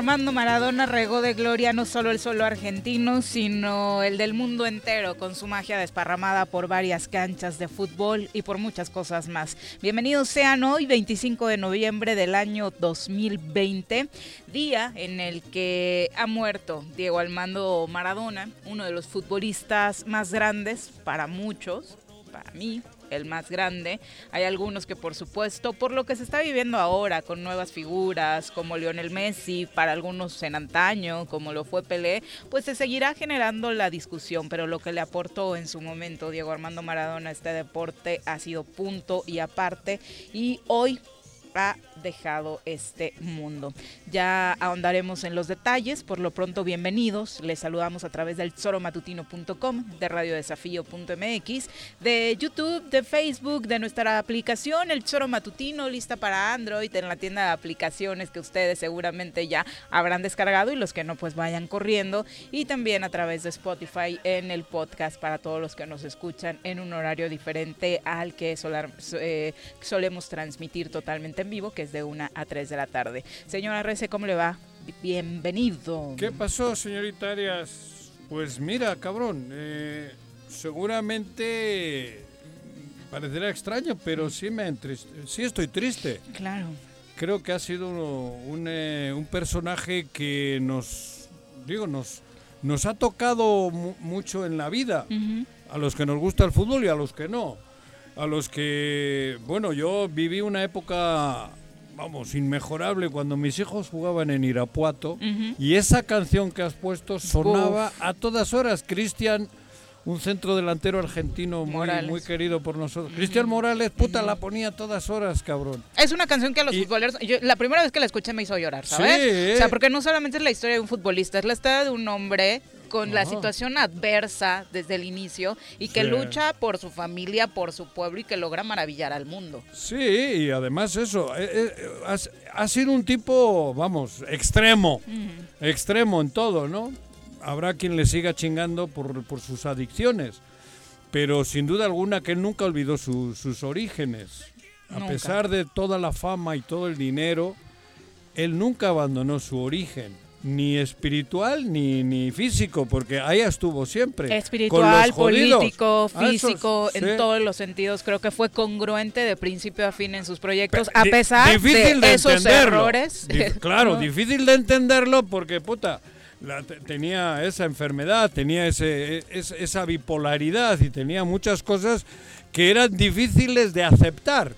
Armando Maradona regó de gloria no solo el solo argentino, sino el del mundo entero, con su magia desparramada por varias canchas de fútbol y por muchas cosas más. Bienvenidos sean hoy, 25 de noviembre del año 2020, día en el que ha muerto Diego Armando Maradona, uno de los futbolistas más grandes para muchos, para mí, el más grande. Hay algunos que por supuesto, por lo que se está viviendo ahora con nuevas figuras como Lionel Messi, para algunos en antaño, como lo fue Pelé, pues se seguirá generando la discusión, pero lo que le aportó en su momento Diego Armando Maradona a este deporte ha sido punto y aparte y hoy ha dejado este mundo. Ya ahondaremos en los detalles, por lo pronto bienvenidos, les saludamos a través del soromatutino.com, de radiodesafío.mx, de YouTube, de Facebook, de nuestra aplicación El Choro Matutino, lista para Android, en la tienda de aplicaciones que ustedes seguramente ya habrán descargado y los que no pues vayan corriendo, y también a través de Spotify en el podcast para todos los que nos escuchan en un horario diferente al que eh, solemos transmitir totalmente en vivo, que es de 1 a 3 de la tarde. Señora Rece, ¿cómo le va? Bienvenido. ¿Qué pasó, señorita Arias? Pues mira, cabrón, eh, seguramente parecerá extraño, pero sí me sí estoy triste. Claro. Creo que ha sido un, eh, un personaje que nos, digo, nos, nos ha tocado mucho en la vida, a los que nos gusta el fútbol y a los que no. A los que, bueno, yo viví una época vamos, inmejorable cuando mis hijos jugaban en Irapuato y esa canción que has puesto sonaba a todas horas. Cristian, un centro delantero argentino muy, muy querido por nosotros. Cristian Morales, puta, la ponía a todas horas, cabrón. Es una canción que a los futboleros, la primera vez que la escuché me hizo llorar, ¿sabes? O sea, porque no solamente es la historia de un futbolista, es la historia de un hombre con la situación adversa desde el inicio y que lucha por su familia, por su pueblo y que logra maravillar al mundo. Sí, y además eso, eh, eh, ha, sido un tipo, vamos, extremo, extremo en todo, ¿no? Habrá quien le siga chingando por, por sus adicciones, pero sin duda alguna que él nunca olvidó sus orígenes. A pesar de toda la fama y todo el dinero, él nunca abandonó su origen ni espiritual ni, ni físico, porque ahí estuvo siempre. Espiritual, político, físico, en todos los sentidos. Creo que fue congruente de principio a fin en sus proyectos, a pesar de, esos errores. claro, difícil de entenderlo porque, puta, tenía esa enfermedad, tenía ese, esa bipolaridad y tenía muchas cosas que eran difíciles de aceptar.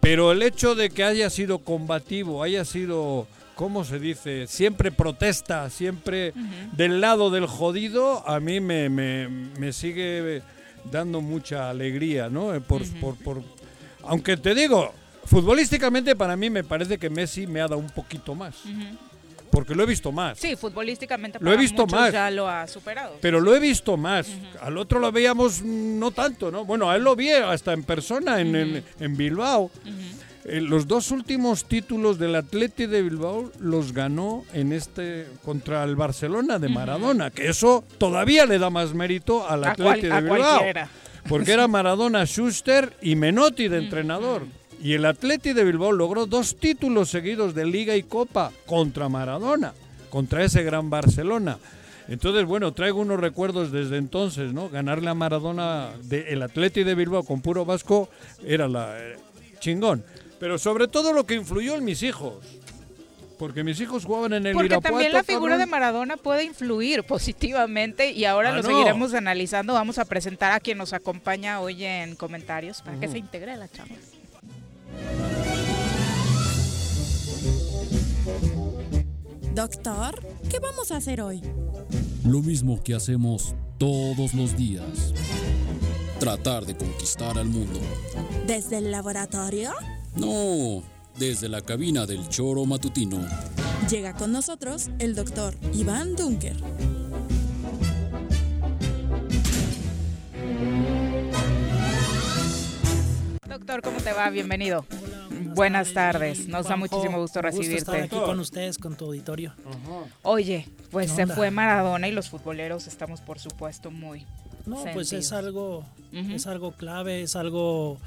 Pero el hecho de que haya sido combativo, haya sido ¿cómo se dice? Siempre protesta, siempre del lado del jodido, a mí me, me, me sigue dando mucha alegría, ¿no? Eh, Por, por, por- aunque te digo, futbolísticamente para mí me parece que Messi me ha dado un poquito más. Porque lo he visto más. Sí, futbolísticamente Lo he para visto más. ya lo ha superado. Pero lo he visto más. Al otro lo veíamos mm, no tanto, ¿no? Bueno, a él lo vi hasta en persona en, en- en Bilbao. Eh, los dos últimos títulos del Atleti de Bilbao los ganó en este contra el Barcelona de Maradona, que eso todavía le da más mérito al Atleti de Bilbao. cualquiera. Porque era Maradona, Schuster y Menotti de entrenador. Y el Atleti de Bilbao logró dos títulos seguidos de Liga y Copa contra Maradona, contra ese gran Barcelona. Entonces, bueno, traigo unos recuerdos desde entonces, ¿no? Ganarle a Maradona del Atleti de Bilbao con puro vasco era la eh, chingón. Pero sobre todo lo que influyó en mis hijos. Porque mis hijos jugaban en el Porque Irapuato, también la figura cabrón. de Maradona puede influir positivamente y ahora Ah, lo no. seguiremos analizando. Vamos a presentar a quien nos acompaña hoy en comentarios para que se integre a la charla. Doctor, ¿qué vamos a hacer hoy? Lo mismo que hacemos todos los días. Tratar de conquistar al mundo. ¿Desde el laboratorio? No, desde la cabina del choro matutino. Llega con nosotros el doctor Iván Dunker. Doctor, ¿cómo te va? Bienvenido. Buenas tardes. Nos da muchísimo gusto estar recibirte. aquí con ustedes, con tu auditorio. Oye, pues ¿Qué se fue Maradona y los futboleros estamos, por supuesto, muy. No, pues es algo, es algo clave, es algo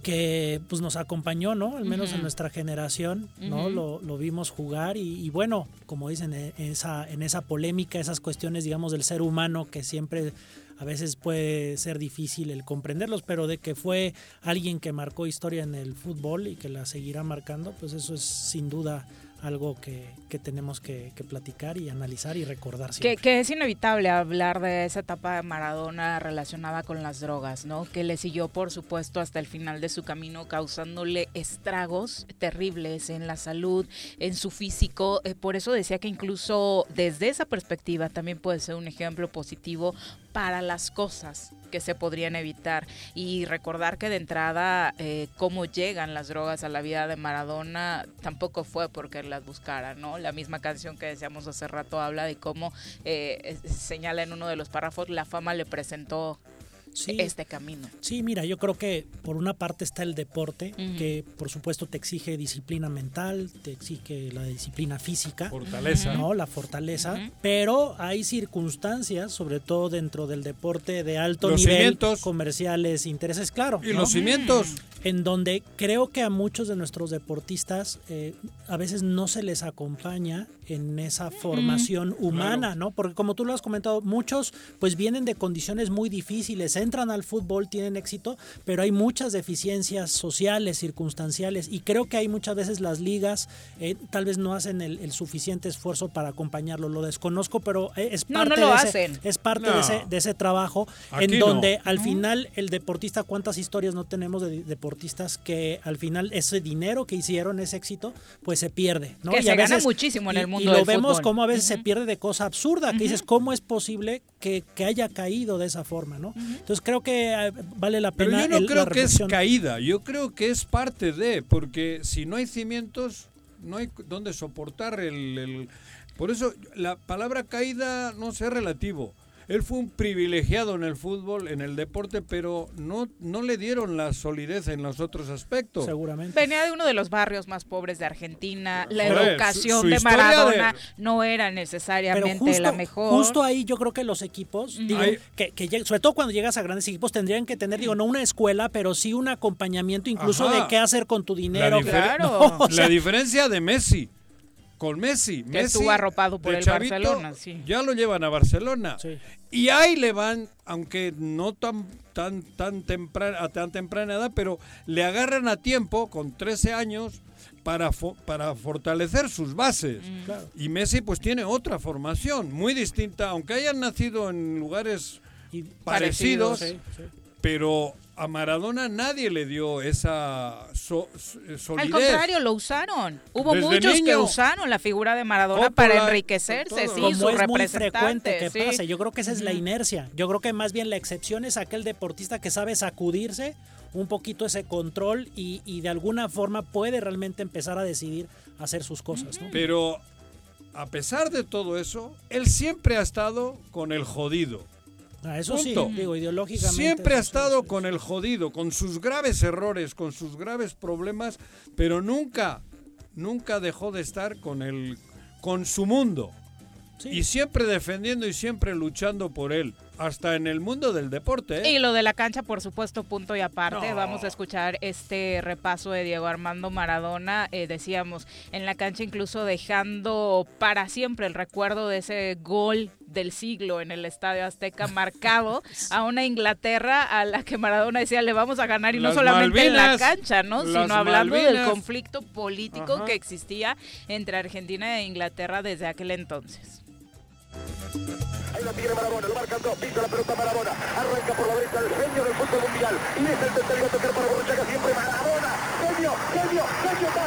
que pues nos acompañó, ¿no? Al menos en nuestra generación, ¿no? Lo, lo vimos jugar y, y bueno, como dicen, eh, esa, en esa polémica, esas cuestiones, digamos, del ser humano que siempre a veces puede ser difícil el comprenderlos, pero de que fue alguien que marcó historia en el fútbol y que la seguirá marcando, pues eso es sin duda algo que, que tenemos que, que platicar y analizar y recordar Que, siempre. que es inevitable hablar de esa etapa de Maradona relacionada con las drogas, ¿no? Que le siguió, por supuesto, hasta el final de su camino, causándole estragos terribles en la salud, en su físico. Eh, por eso decía que incluso desde esa perspectiva también puede ser un ejemplo positivo para las cosas que se podrían evitar y recordar que de entrada eh, cómo llegan las drogas a la vida de Maradona tampoco fue porque las buscara, ¿no? La misma canción que decíamos hace rato habla de cómo eh, señala en uno de los párrafos la fama le presentó Sí. este camino. Sí, mira, yo creo que por una parte está el deporte, que por supuesto te exige disciplina mental, te exige la disciplina física, Fortaleza. ¿no? La fortaleza, pero hay circunstancias, sobre todo dentro del deporte de alto Los nivel, cimientos. comerciales, intereses, claro. Y ¿no? los cimientos. en donde creo que a muchos de nuestros deportistas eh, a veces no se les acompaña en esa formación humana, ¿no? Porque como tú lo has comentado, muchos pues vienen de condiciones muy difíciles, entran al fútbol, tienen éxito, pero hay muchas deficiencias sociales, circunstanciales, y creo que hay muchas veces las ligas eh, tal vez no hacen el, el suficiente esfuerzo para acompañarlo, lo desconozco, pero eh, es No, no parte, lo de, ese, hacen. es parte No. de, ese, de ese trabajo Aquí en no. donde al final el deportista, cuántas historias no tenemos de deportistas que al final ese dinero que hicieron, ese éxito, pues se pierde. ¿no? Que Y se a gana muchísimo en el mundo Y lo del vemos fútbol. como a veces se pierde de cosa absurda, que dices, ¿cómo es posible que, que haya caído de esa forma? ¿no? Entonces creo que eh, vale la Pero pena. yo no el- creo que es caída, yo creo que es parte de, porque si no hay cimientos, no hay donde soportar el, el- Por eso la palabra caída no sé, es relativo. Él fue un privilegiado en el fútbol, en el deporte, pero no, no le dieron la solidez en los otros aspectos. Seguramente. Venía de uno de los barrios más pobres de Argentina. La educación su- su de Maradona de- no era Pero necesariamente justo, la mejor. justo ahí yo creo que los equipos, digo, que, que sobre todo cuando llegas a grandes equipos, tendrían que tener, digo, no una escuela, pero sí un acompañamiento incluso Ajá. de qué hacer con tu dinero. difer- Claro. No, o sea, La diferencia de Messi con Messi. Que Messi, estuvo arropado por el chavito, Barcelona, sí. Ya lo llevan a Barcelona. Sí. Y ahí le van, aunque no tan tan tan temprana, a tan temprana edad, pero le agarran a tiempo con 13 años para fo- para fortalecer sus bases. Mm. Claro. Y Messi pues tiene otra formación muy distinta, aunque hayan nacido en lugares Y- parecidos, Sí, sí. pero a Maradona nadie le dio esa so- so- solidez. Al contrario, lo usaron. Hubo Desde muchos que usaron la figura de Maradona Coppola, para enriquecerse, sí, como su es muy frecuente que sí. pase. Yo creo que esa es la inercia. Yo creo que más bien la excepción es aquel deportista que sabe sacudirse un poquito ese control y, y de alguna forma puede realmente empezar a decidir hacer sus cosas. ¿no? Pero a pesar de todo eso, él siempre ha estado con el jodido. Ah, eso sí, digo, ideológicamente. Siempre ha estado con el jodido, con sus graves errores, con sus graves problemas, pero nunca, nunca dejó de estar con el, con su mundo. Sí. Y siempre defendiendo y siempre luchando por él, hasta en el mundo del deporte. ¿eh? Y lo de la cancha, por supuesto, punto y aparte. No. Vamos a escuchar este repaso de Diego Armando Maradona. Eh, decíamos, en la cancha incluso dejando para siempre el recuerdo de ese gol del siglo en el Estadio Azteca marcado a una Inglaterra a la que Maradona decía le vamos a ganar y no Las solamente en la Malvinas, cancha, ¿no? Sino hablando del Malvinas. conflicto político Ajá. que existía entre Argentina e Inglaterra desde aquel entonces. Ahí la tiene Maradona, lo marcan dos, pisa la pelota Maradona, arranca por la derecha el genio del fútbol mundial, y es el tercero a tocar para Borruchaga siempre Maradona, genio, genio, genio, ta,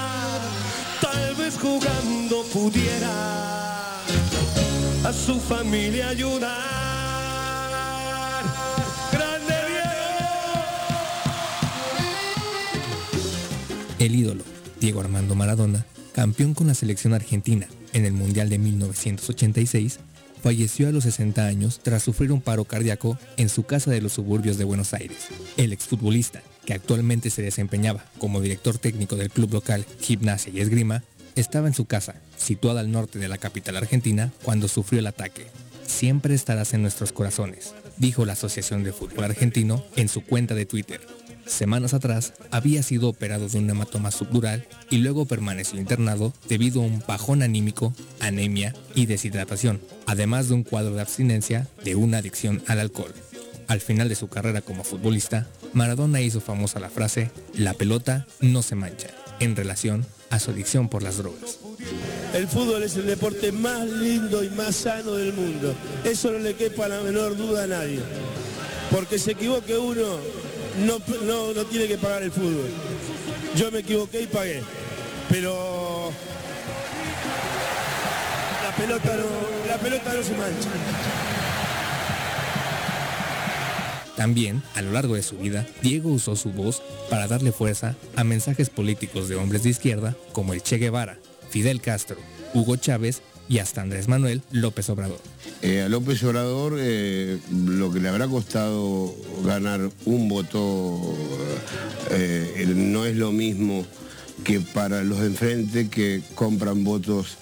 Tal vez jugando pudiera a su familia ayudar. El ídolo, Diego Armando Maradona, campeón con la selección argentina en el Mundial de 1986, falleció a los 60 años tras sufrir un paro cardíaco en su casa de los suburbios de Buenos Aires. El exfutbolista, que actualmente se desempeñaba como director técnico del club local Gimnasia y Esgrima, estaba en su casa, situada al norte de la capital argentina, cuando sufrió el ataque. Siempre estarás en nuestros corazones, dijo la Asociación de Fútbol Argentino en su cuenta de Twitter. Semanas atrás había sido operado de un hematoma subdural y luego permaneció internado debido a un bajón anímico, anemia y deshidratación, además de un cuadro de abstinencia de una adicción al alcohol. Al final de su carrera como futbolista, Maradona hizo famosa la frase, la pelota no se mancha, en relación a su adicción por las drogas. El fútbol es el deporte más lindo y más sano del mundo. Eso no le quepa la menor duda a nadie. Porque se equivoque uno, no, no, no tiene que pagar el fútbol. Yo me equivoqué y pagué. Pero la pelota no, la pelota no se mancha. También, a lo largo de su vida, Diego usó su voz para darle fuerza a mensajes políticos de hombres de izquierda como el Che Guevara, Fidel Castro, Hugo Chávez y hasta Andrés Manuel López Obrador. Eh, a López Obrador eh, lo que le habrá costado ganar un voto eh, no es lo mismo que para los de enfrente que compran votos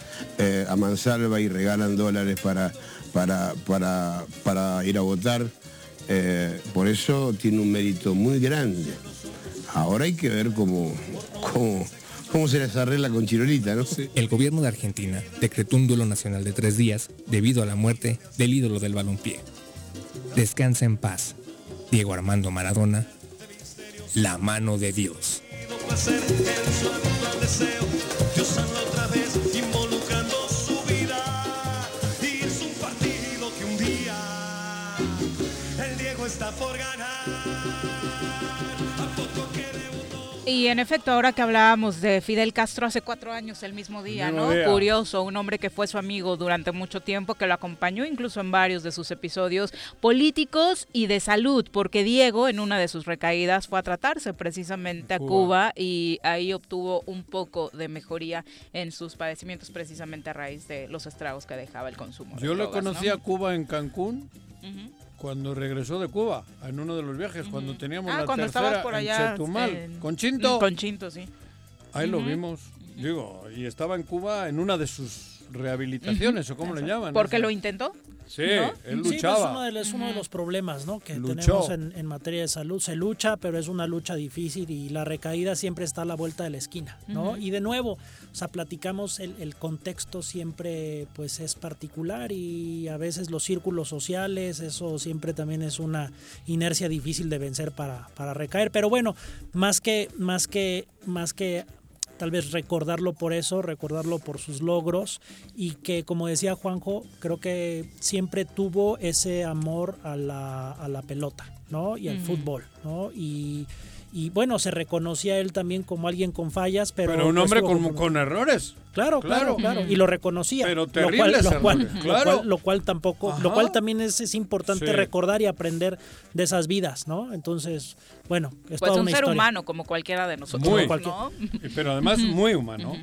a mansalva y regalan dólares para, para, para, para ir a votar. Por eso tiene un mérito muy grande. Ahora hay que ver cómo, cómo, cómo se les arregla con Chirolita, ¿no? El gobierno de Argentina decretó un duelo nacional de tres días debido a la muerte del ídolo del balompié. Descansa en paz. Diego Armando Maradona, la mano de Dios. Y en efecto, ahora que hablábamos de Fidel Castro hace cuatro años, el mismo día, Mismo ¿no? día. Curioso, un hombre que fue su amigo durante mucho tiempo, que lo acompañó incluso en varios de sus episodios políticos y de salud, porque Diego en una de sus recaídas fue a tratarse precisamente a Cuba. Cuba y ahí obtuvo un poco de mejoría en sus padecimientos precisamente a raíz de los estragos que dejaba el consumo. de Yo ¿no? conocí a Cuba en Cancún Ujú. Cuando regresó de Cuba, en uno de los viajes, cuando teníamos Ah, la cuando tercera por allá. en Chetumal, en- con Chinto. Con Chinto, sí. Ahí lo vimos. Digo, y estaba en Cuba en una de sus rehabilitaciones, o cómo le llaman. Porque lo intentó. Sí, ¿no? él Sí, luchaba. es uno de, los, es uno de los problemas ¿no? que Luchó. tenemos en, en materia de salud. Se lucha, pero es una lucha difícil y la recaída siempre está a la vuelta de la esquina. ¿no? Y de nuevo, o sea, platicamos, el, el contexto siempre pues es particular y a veces los círculos sociales, eso siempre también es una inercia difícil de vencer para, para recaer. Pero bueno, más que, más que, más que tal vez recordarlo por eso, recordarlo por sus logros y que como decía Juanjo, creo que siempre tuvo ese amor a la, a la pelota, ¿no? Y al fútbol, ¿no? Y, y bueno, se reconocía él también como alguien con fallas, pero... Pero un hombre con, como- con errores. Claro, claro, claro, y lo reconocía. Pero lo cual, lo cual, errores, lo claro. cual- lo cual tampoco, lo cual también es, es importante Sí. recordar y aprender de esas vidas, ¿no? Entonces, bueno, es Pues toda un una ser historia. humano como cualquiera de nosotros, Muy. ¿no? Pero además muy humano.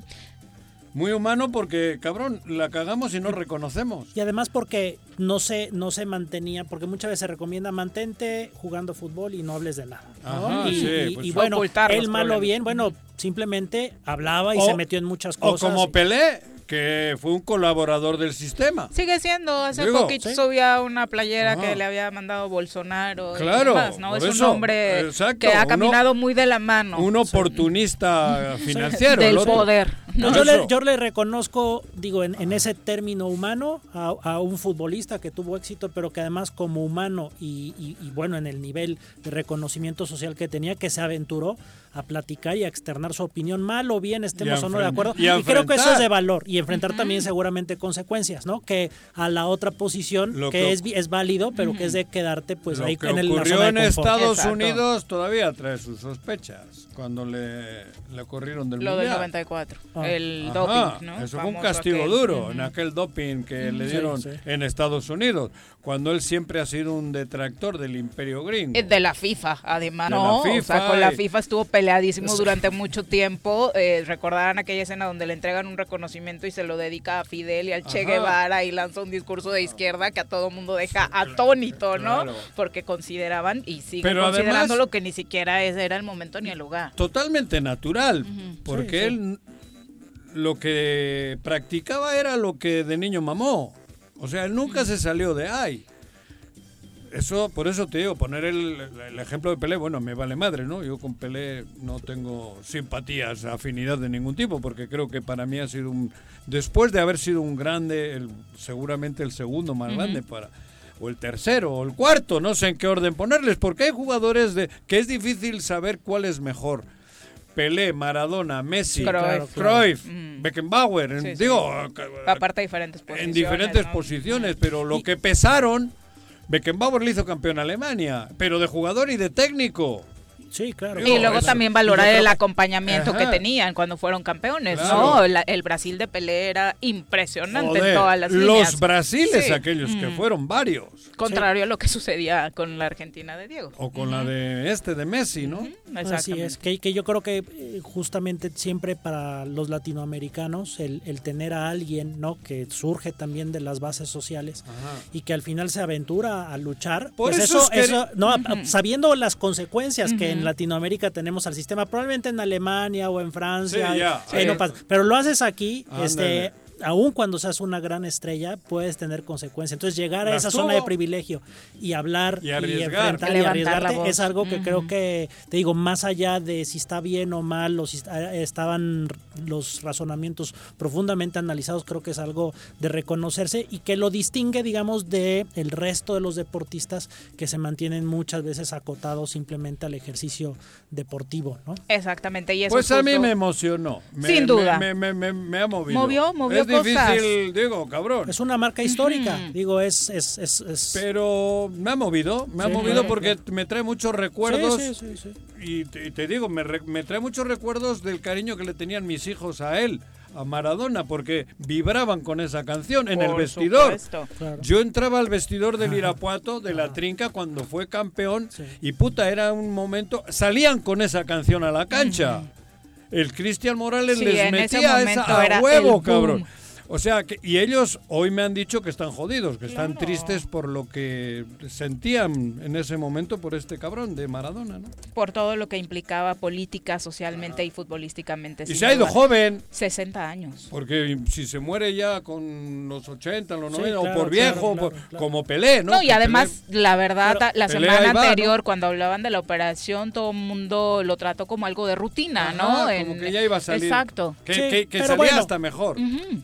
Muy humano porque, cabrón, la cagamos y no reconocemos. Y además porque no se, no se mantenía, porque muchas veces se recomienda mantente jugando fútbol y no hables de nada. ¿no? Ajá, y, sí, y- pues y bueno, él malo bien, bueno, simplemente hablaba y O- se metió en muchas O cosas. como Pelé, que fue un colaborador del sistema. Sigue siendo, hace Digo, poquito sí. subía una playera Ajá. que le había mandado Bolsonaro y Claro, demás, ¿no? por Es un hombre exacto, que ha uno- caminado muy de la mano Un oportunista financiero. del poder. No, yo, le, eso. yo le reconozco, digo, en, en ese término humano, a, a un futbolista que tuvo éxito, pero que además como humano y, y- y, bueno, en el nivel de reconocimiento social que tenía, que se aventuró a platicar y a externar su opinión, mal o bien estemos o no de acuerdo. y Y, creo que eso es de valor y enfrentar también seguramente consecuencias, ¿no? Que a la otra posición, Lo que, que- es, vi- es válido, pero que es de quedarte pues Lo ahí que en el, la ocurrió zona en de. Estados Exacto. Unidos todavía trae sus sospechas cuando le, le corrieron del Lo del mundial. 94, Ah. el Ajá, doping, ¿no? Eso fue un castigo aquel. duro en aquel doping que le Sí, dieron sí. en Estados Unidos, cuando él siempre ha sido un detractor del imperio gringo. Eh, De la FIFA, además. De no, la o sea, FIFA con la FIFA estuvo peleadísimo durante mucho tiempo. Eh, recordarán aquella escena donde le entregan un reconocimiento y se lo dedica a Fidel y al Che. Guevara y lanza un discurso de izquierda que a todo mundo deja atónito, ¿no? Claro. Porque consideraban y siguen Pero considerando además- lo que ni siquiera era el momento ni el lugar. Totalmente natural, porque Sí, sí. él lo que practicaba era lo que de niño mamó. O sea, él nunca se salió de ahí. Eso, por eso te digo, poner el, el ejemplo de Pelé, bueno, me vale madre, ¿no? Yo con Pelé no tengo simpatías, afinidad de ningún tipo, porque creo que para mí ha sido un, después de haber sido un grande, el- seguramente el segundo más grande para, o el tercero, o el cuarto, no sé en qué orden ponerles, porque hay jugadores de que es difícil saber cuál es mejor. Pelé, Maradona, Messi, Cruyff. Cruyff, Mm. Beckenbauer, en- Sí, sí. digo, Aparte diferentes posiciones. en diferentes ¿no? posiciones, pero lo que pesaron, Beckenbauer le hizo campeón a Alemania, pero de jugador y de técnico. Sí, claro. Y luego eso. también valorar el acompañamiento que tenían cuando fueron campeones, Claro. ¿no? La- el Brasil de Pelé era impresionante Joder, en todas las los líneas. brasiles Sí. aquellos que Mm. fueron varios. Contrario a lo que sucedía con la Argentina de Diego. O con la de este, de Messi, ¿no? Así es, que, que yo creo que eh, justamente siempre para los latinoamericanos el, el tener a alguien ¿no? que surge también de las bases sociales y que al final se aventura a luchar, Por pues eso eso, es que- eso- no, sabiendo las consecuencias que en Latinoamérica tenemos al sistema, probablemente en Alemania o en Francia, Sí, eh, sí. no pasa. pero lo haces aquí, este aún cuando seas una gran estrella, puedes tener consecuencias. Entonces, llegar a Las esa tuvo. zona de privilegio y hablar Y y, arriesgar. enfrentar y arriesgarte es algo que creo que, te digo, más allá de si está bien o mal, o si estaban los razonamientos profundamente analizados, creo que es algo de reconocerse y que lo distingue, digamos, de el resto de los deportistas que se mantienen muchas veces acotados simplemente al ejercicio deportivo, ¿no? Exactamente. Y eso Pues es a mí me emocionó. Me- Sin me- duda. Me, me- me- me ha movido. Movió, movió Es difícil, digo, cabrón. Es una marca histórica, digo, es... es, es, es- Pero me ha movido, me ha Sí, movido claro, porque me trae muchos recuerdos. Sí, sí, sí, sí. Y te, y te digo, me, re- me trae muchos recuerdos del cariño que le tenían mis hijos a él, a Maradona, porque vibraban con esa canción en el Por vestidor. supuesto. Claro. Yo entraba al vestidor del Irapuato, de la Trinca, cuando fue campeón, Sí. y puta, era un momento. Salían con esa canción a la cancha. El Cristian Morales Sí, les ese metía momento esa a era huevo, cabrón. O sea, que, y ellos hoy me han dicho que están jodidos, que están tristes por lo que sentían en ese momento por este cabrón de Maradona, ¿no? Por todo lo que implicaba política, socialmente y futbolísticamente. Y se ha ido duda. joven, 60 años. porque si se muere ya con los 80, los Sí, 90, claro, o por claro, viejo, claro, por- claro. como Pelé, ¿no? No, y Que además, la verdad, Pero- la Pelé semana va, anterior, ¿no? cuando hablaban de la operación, todo el mundo lo trató como algo de rutina, Ajá, ¿no? como En- que ya iba a salir. Exacto. Que, Sí, que- que pero salía bueno. hasta mejor.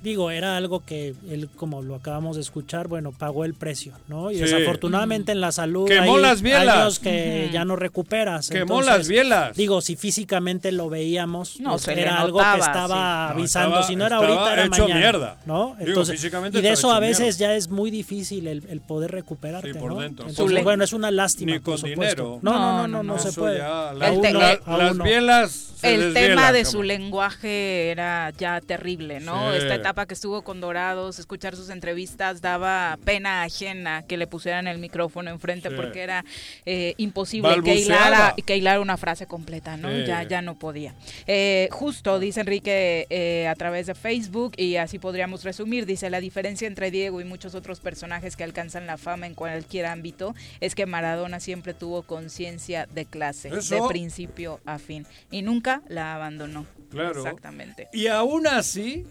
Digo, era algo que él, como lo acabamos de escuchar, bueno, pagó el precio, ¿no? Y Sí. desafortunadamente en la salud Quemó hay las bielas. años que ya no recuperas. Quemó Entonces, las bielas. Digo, si físicamente lo veíamos, No, pues, se era algo notaba, que estaba sí. No, avisando. estaba- si no era ahorita, era hecho mañana. mierda. ¿no? Digo, Entonces, físicamente y de eso a veces mierda. ya es muy difícil el, el poder recuperarte, Sí, por ¿no? dentro. Entonces, bueno, es una lástima, Ni por supuesto. dinero. No, no, no, No, no, no, no, no. se puede. las, bielas El tema de su lenguaje era ya terrible, ¿no? Esta etapa que estuvo con Dorados, escuchar sus entrevistas daba pena ajena que le pusieran el micrófono enfrente Sí. porque era eh, imposible que hilara, que hilara una frase completa, ¿no? Sí. Ya, ya no podía. Eh, justo, dice Enrique eh, a través de Facebook, y así podríamos resumir, dice, la diferencia entre Diego y muchos otros personajes que alcanzan la fama en cualquier ámbito es que Maradona siempre tuvo conciencia de clase, Eso. de principio a fin, y nunca la abandonó. Claro. Exactamente. Y aún así,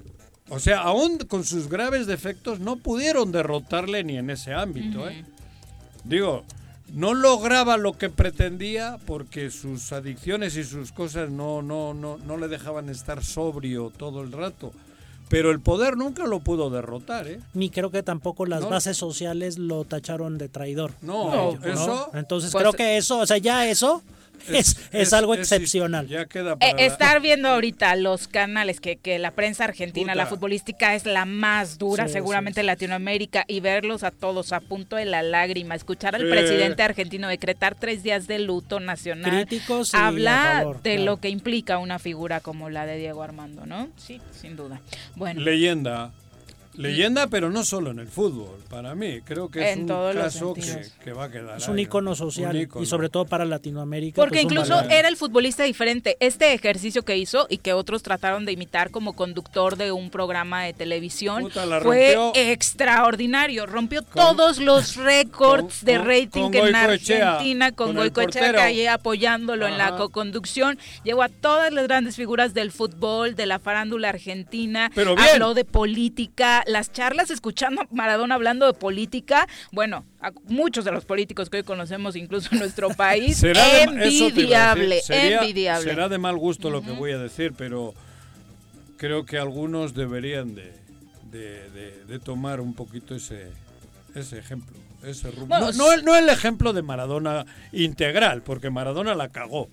o sea, aún con sus graves defectos, no pudieron derrotarle ni en ese ámbito. ¿eh? Digo, no lograba lo que pretendía porque sus adicciones y sus cosas no, no, no, no le dejaban estar sobrio todo el rato. Pero el poder nunca lo pudo derrotar, ¿eh? Ni creo que tampoco las No. bases sociales lo tacharon de traidor. No, ello, eso- Entonces Pues- creo que eso, o sea, ya eso es, es, algo excepcional. Ya queda Eh, para estar viendo ahorita los canales que, que la prensa argentina, la futbolística es la más dura Sí, seguramente sí, en Latinoamérica y verlos a todos a punto de la lágrima, escuchar al Sí. presidente argentino decretar tres días de luto nacional, Críticos y a habla favor, de claro. lo que implica una figura como la de Diego Armando, ¿no? Sí, sin duda. Bueno, Leyenda. Leyenda, pero no solo en el fútbol. Para mí, creo que es En un caso que, va a quedar. Es un ahí, icono ¿no? social Un y sobre todo para Latinoamérica. Porque pues, incluso era el futbolista diferente. Este ejercicio que hizo y que otros trataron de imitar como conductor de un programa de televisión Puta, fue extraordinario. Rompió todos los récords con- de con- rating con en Goicoechea, Argentina con, con Goicoechea que ahí apoyándolo en la co-conducción. Llegó a todas las grandes figuras del fútbol, de la farándula argentina. Pero bien. Habló de política. Las charlas escuchando a Maradona hablando de política. Bueno, a muchos de los políticos que hoy conocemos, incluso en nuestro país, Será de- envidiable, sería- envidiable. Será de mal gusto lo que voy a decir, pero creo que algunos deberían de, de- de- de tomar un poquito ese, ese ejemplo, ese rumbo. Bueno, no, no no el ejemplo de Maradona integral, porque Maradona la cagó.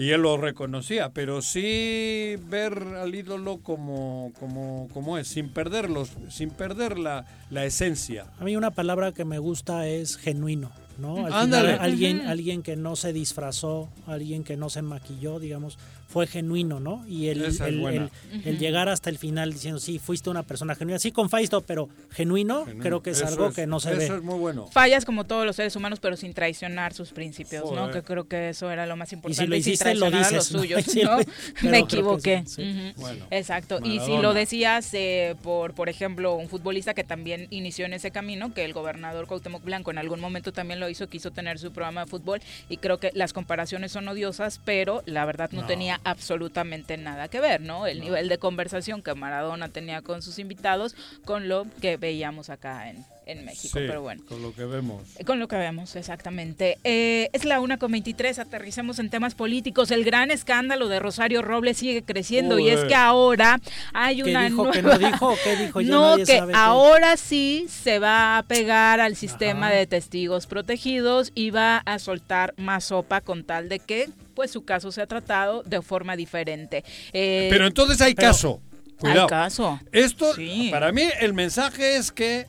Y él lo reconocía, pero sí ver al ídolo como, como, como es, sin perderlos, sin perder la, la esencia. A mí una palabra que me gusta es genuino, ¿no? Al final, alguien, alguien que no se disfrazó, alguien que no se maquilló, digamos, fue genuino, ¿no? Y el, el- llegar hasta el final diciendo, sí, fuiste una persona genuina, sí con Faisto, pero genuino, creo que es Eso algo es- que no se Eso ve. es muy bueno. Fallas como todos los seres humanos, pero sin traicionar sus principios, ¿no? Que creo que eso era lo más importante. si lo hiciste, lo dices, los ¿no? suyos, Sí, ¿no? pero Me equivoqué. sí, sí. Ujú. Bueno, Exacto. Y si lo decías eh, por, por ejemplo, un futbolista que también inició en ese camino, que el gobernador Cuauhtémoc Blanco en algún momento también lo hizo, quiso tener su programa de fútbol y creo que las comparaciones son odiosas, pero la verdad no, No. tenía absolutamente nada que ver, ¿no? El nivel de conversación que Maradona tenía con sus invitados con lo que veíamos acá en, en México. Sí, Pero bueno. con lo que vemos. Con lo que vemos, exactamente. Eh, es la una con 23, aterricemos en temas políticos. El gran escándalo de Rosario Robles sigue creciendo y es que ahora hay ¿Qué una dijo? ¿Que nueva... no dijo? ¿Qué dijo? Ya no, nadie que sabe qué- ahora sí se va a pegar al sistema Ajá. de testigos protegidos y va a soltar más sopa con tal de que pues su caso sea tratado de forma diferente. Eh, Pero entonces hay pero- caso. Cuidado. hay caso. Esto, Sí. para mí, el mensaje es que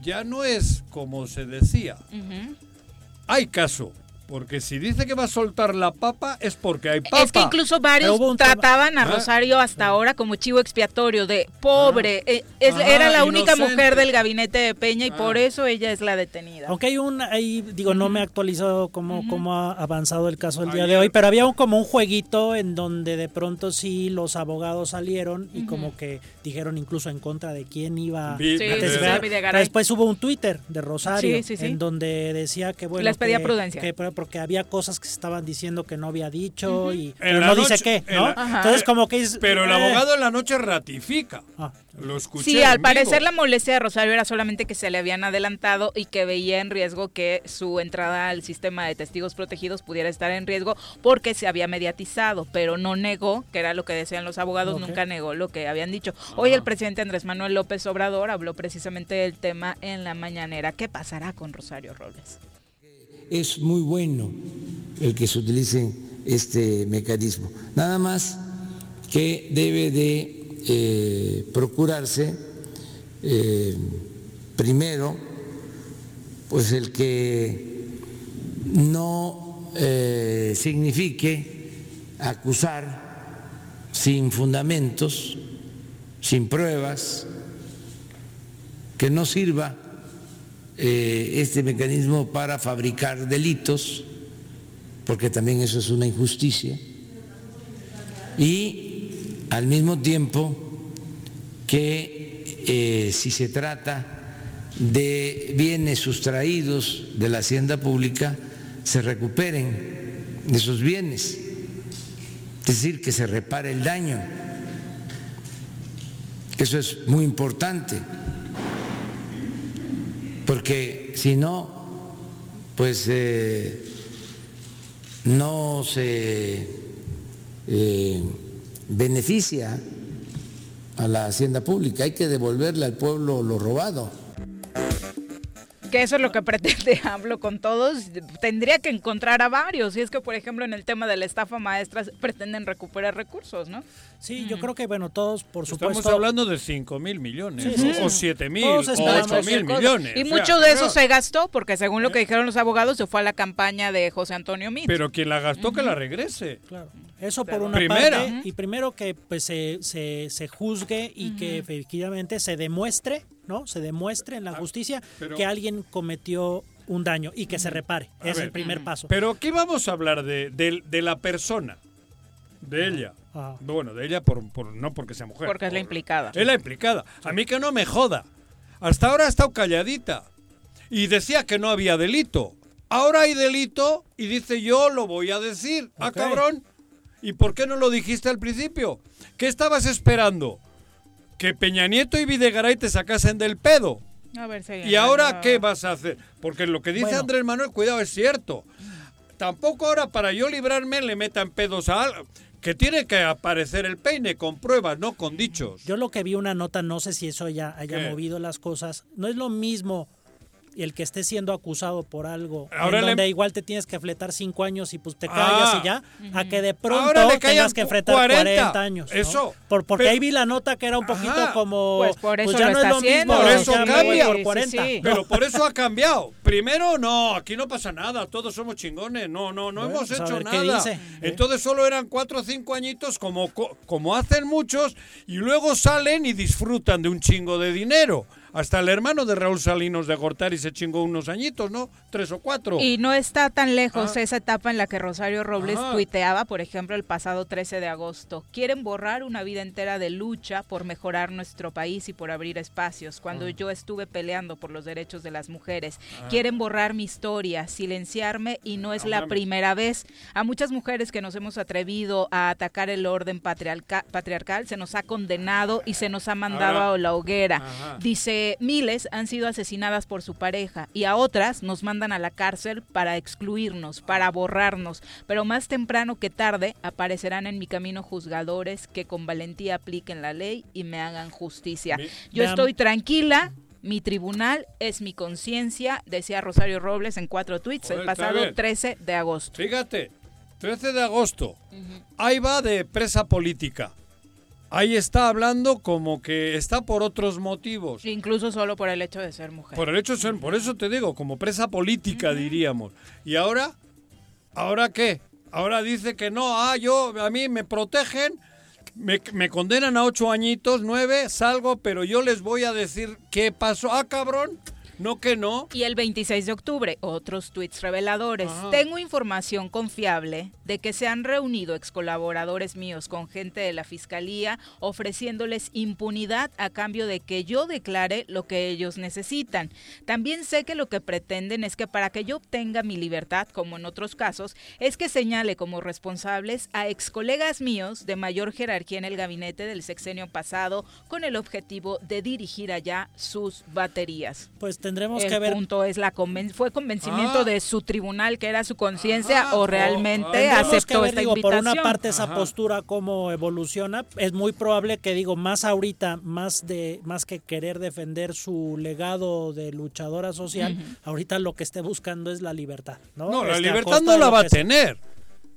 ya no es como se decía. Hay caso. Porque si dice que va a soltar la papa es porque hay papa. Es que incluso varios trataban a Ah. Rosario hasta ahora como chivo expiatorio de pobre. eh, es- Ajá, era la única inocente. mujer del gabinete de Peña y Ah. por eso ella es la detenida. Aunque hay un, ahí digo, no me he actualizado cómo, cómo ha avanzado el caso el día de hoy, pero había un, como un jueguito en donde de pronto sí los abogados salieron y como que dijeron incluso en contra de quién iba Sí, a Después hubo un Twitter de Rosario Sí, sí, sí. en donde decía que bueno Les pedía que- prudencia. que porque había cosas que se estaban diciendo que no había dicho y pero no dice qué, en ¿no? la-. Entonces como que es Pero el eh, abogado en la noche ratifica. ah. Lo escuché. Sí, al parecer la molestia de Rosario era solamente que se le habían adelantado y que veía en riesgo que su entrada al sistema de testigos protegidos pudiera estar en riesgo porque se había mediatizado, pero no negó, que era lo que decían los abogados, nunca negó lo que habían dicho. Hoy el presidente Andrés Manuel López Obrador habló precisamente del tema en la mañanera. ¿Qué pasará con Rosario Robles? Es muy bueno el que se utilice este mecanismo. Nada más que debe de eh, procurarse eh, primero, pues el que no eh, signifique acusar sin fundamentos, sin pruebas, que no sirva eh, este mecanismo para fabricar delitos, porque también eso es una injusticia, y al mismo tiempo que eh, si se trata de bienes sustraídos de la hacienda pública, se recuperen esos bienes, es decir, que se repare el daño. Eso es muy importante porque si no, pues eh, no se eh, beneficia a la hacienda pública, hay que devolverle al pueblo lo robado. Que eso es lo que pretende hablo con todos. Tendría que encontrar a varios. Y es que, por ejemplo, en el tema de la estafa maestra pretenden recuperar recursos, ¿no? Sí, yo creo que bueno, todos por Estamos supuesto hablando de 5 mil millones, Sí, o sí. 7 mil, o esperamos 8 mil millones. Y o sea, mucho de eso se gastó, porque según lo que dijeron los abogados, se fue a la campaña de José Antonio Meade. Pero quien la gastó, que la regrese. Claro. Eso por una Primera. parte. Y primero que pues se, se, se juzgue y que efectivamente se demuestre, ¿no? Se demuestre en la justicia Ah, pero- que alguien cometió un daño y que se repare. Es ver. el primer paso. Pero aquí vamos a hablar de, de- de la persona, de ella. Ajá. Bueno, de ella por, por- no porque sea mujer. Porque es la implicada. Es la implicada. A mí que no me joda. Hasta ahora ha estado calladita. Y decía que no había delito. Ahora hay delito y dice yo lo voy a decir. Ah, Ok. cabrón. ¿Y por qué no lo dijiste al principio? ¿Qué estabas esperando? ¿Que Peña Nieto y Videgaray te sacasen del pedo? A ver, si- ¿Y ahora qué vas a hacer? Porque lo que dice Bueno. Andrés Manuel, cuidado, es cierto. Tampoco ahora para yo librarme le metan pedos a algo. Que tiene que aparecer el peine con pruebas, no con dichos. Yo lo que vi una nota, no sé si eso ya haya ¿Qué? movido las cosas. No es lo mismo el que esté siendo acusado por algo, Ahora en le- donde igual te tienes que fletar cinco años y pues te Ah. callas y ya, a que de pronto tengas que enfrentar 40. 40, años. ¿no? Eso. Por, porque Pero- ahí vi la nota que era un poquito Ajá. como. Pues por eso ya lo no está es lo haciendo. mismo. Por eso ya cambia. por Sí, 40. sí. Pero por eso ha cambiado. Primero, no, aquí no pasa nada, todos somos chingones. No, no, no Bueno, hemos pues hecho nada. dice. Entonces solo eran cuatro o cinco añitos como, co- como hacen muchos y luego salen y disfrutan de un chingo de dinero. Hasta el hermano de Raúl Salinos de Gortari se chingó unos añitos, ¿no? Tres o cuatro. Y no está tan lejos Ah. esa etapa en la que Rosario Robles Ajá. tuiteaba, por ejemplo, el pasado 13 de agosto. Quieren borrar una vida entera de lucha por mejorar nuestro país y por abrir espacios. Cuando yo estuve peleando por los derechos de las mujeres. Quieren borrar mi historia, silenciarme y no es la primera vez. A muchas mujeres que nos hemos atrevido a atacar el orden patriarca- patriarcal se nos ha condenado y se nos ha mandado a la hoguera. Ajá. Dice, miles han sido asesinadas por su pareja y a otras nos mandan a la cárcel para excluirnos, para borrarnos. Pero más temprano que tarde aparecerán en mi camino juzgadores que con valentía apliquen la ley y me hagan justicia. Yo estoy tranquila. Mi tribunal es mi conciencia, decía Rosario Robles en cuatro tweets Joder, el pasado bien. 13 de agosto. Fíjate, 13 de agosto. Ahí va de presa política. Ahí está hablando como que está por otros motivos. Incluso solo por el hecho de ser mujer. Por el hecho de ser, por eso te digo, como presa política diríamos. Y ahora ¿Ahora qué? Ahora dice que no, ah, yo, a mí me protegen, me, me condenan a ocho añitos, nueve, salgo, pero yo les voy a decir qué pasó. Ah, cabrón, no que no. Y el 26 de octubre, otros tweets reveladores. Ajá. Tengo información confiable de que se han reunido ex colaboradores míos con gente de la fiscalía ofreciéndoles impunidad a cambio de que yo declare lo que ellos necesitan. También sé que lo que pretenden es que para que yo obtenga mi libertad, como en otros casos, es que señale como responsables a ex colegas míos de mayor jerarquía en el gabinete del sexenio pasado con el objetivo de dirigir allá sus baterías. Pues tendremos El que ver. punto es la conven- fue convencimiento Ah. de su tribunal que era su conciencia o realmente que aceptó ver, esta digo, invitación. por una parte esa postura cómo evoluciona, es muy probable que digo más ahorita, más de más que querer defender su legado de luchadora social, ahorita lo que esté buscando es la libertad, ¿no? No, la Este, libertad no la lo va a que sea.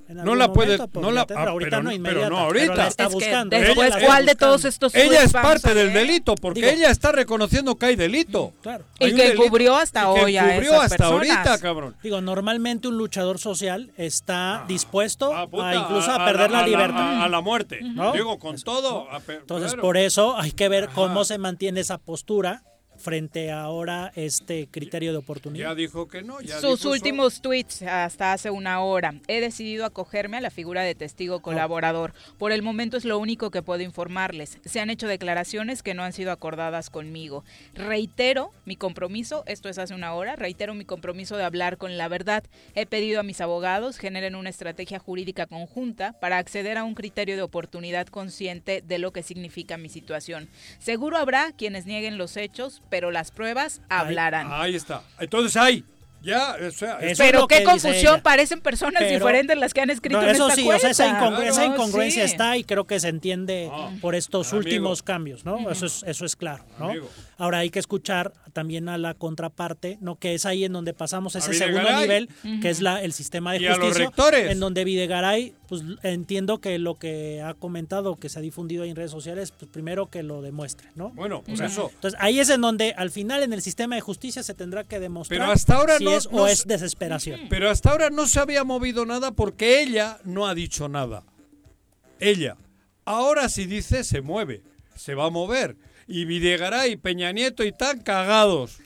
No la puede, momento no la, ah, ahorita pero, no pero inmediata, no pero ahorita. la está Es que buscando. después, Ella la ¿cuál de todos estos Ella es parte a del delito, porque Digo- ella está reconociendo que hay delito. Claro. Hay Y que delito cubrió hasta y que hoy a cubrió esas hasta personas. ahorita, cabrón. Digo, normalmente un luchador social está dispuesto Ah, puta, a incluso a, a- perder a la libertad. A, a la muerte. ¿No? Digo, con todo. a pe- Entonces, claro. por eso hay que ver cómo se mantiene esa postura frente a ahora este criterio de oportunidad. Ya dijo que no. Ya Sus dijo últimos tweets hasta hace una hora. He decidido acogerme a la figura de testigo colaborador. Por el momento es lo único que puedo informarles. Se han hecho declaraciones que no han sido acordadas conmigo. Reitero mi compromiso, esto es hace una hora, reitero mi compromiso de hablar con la verdad. He pedido a mis abogados generen una estrategia jurídica conjunta para acceder a un criterio de oportunidad consciente de lo que significa mi situación. Seguro habrá quienes nieguen los hechos, pero las pruebas hablarán. Ahí está. Entonces ahí. Ya, o sea, Eso es Pero qué confusión, ella. parecen personas Pero- diferentes las que han escrito No, en eso esta sí, o sea, esa, incongru- esa incongruencia sí. está y creo que se entiende por estos amigo. últimos cambios, ¿no? Eso es, eso es claro, ¿no? Amigo. Ahora hay que escuchar también a la contraparte, ¿no? Que es ahí en donde pasamos ese segundo nivel, que es la, el sistema de Y a los justicia, rectores. en donde Videgaray, pues entiendo que lo que ha comentado, que se ha difundido ahí en redes sociales, pues primero que lo demuestre, ¿no? Bueno, pues O sea, eso. Entonces ahí es en donde al final en el sistema de justicia se tendrá que demostrar Pero hasta ahora si no- es no o es desesperación. Pero hasta ahora no se había movido nada porque ella no ha dicho nada. Ella. Ahora si dice, se mueve. Se va a mover. Y Videgaray y Peña Nieto y están cagados.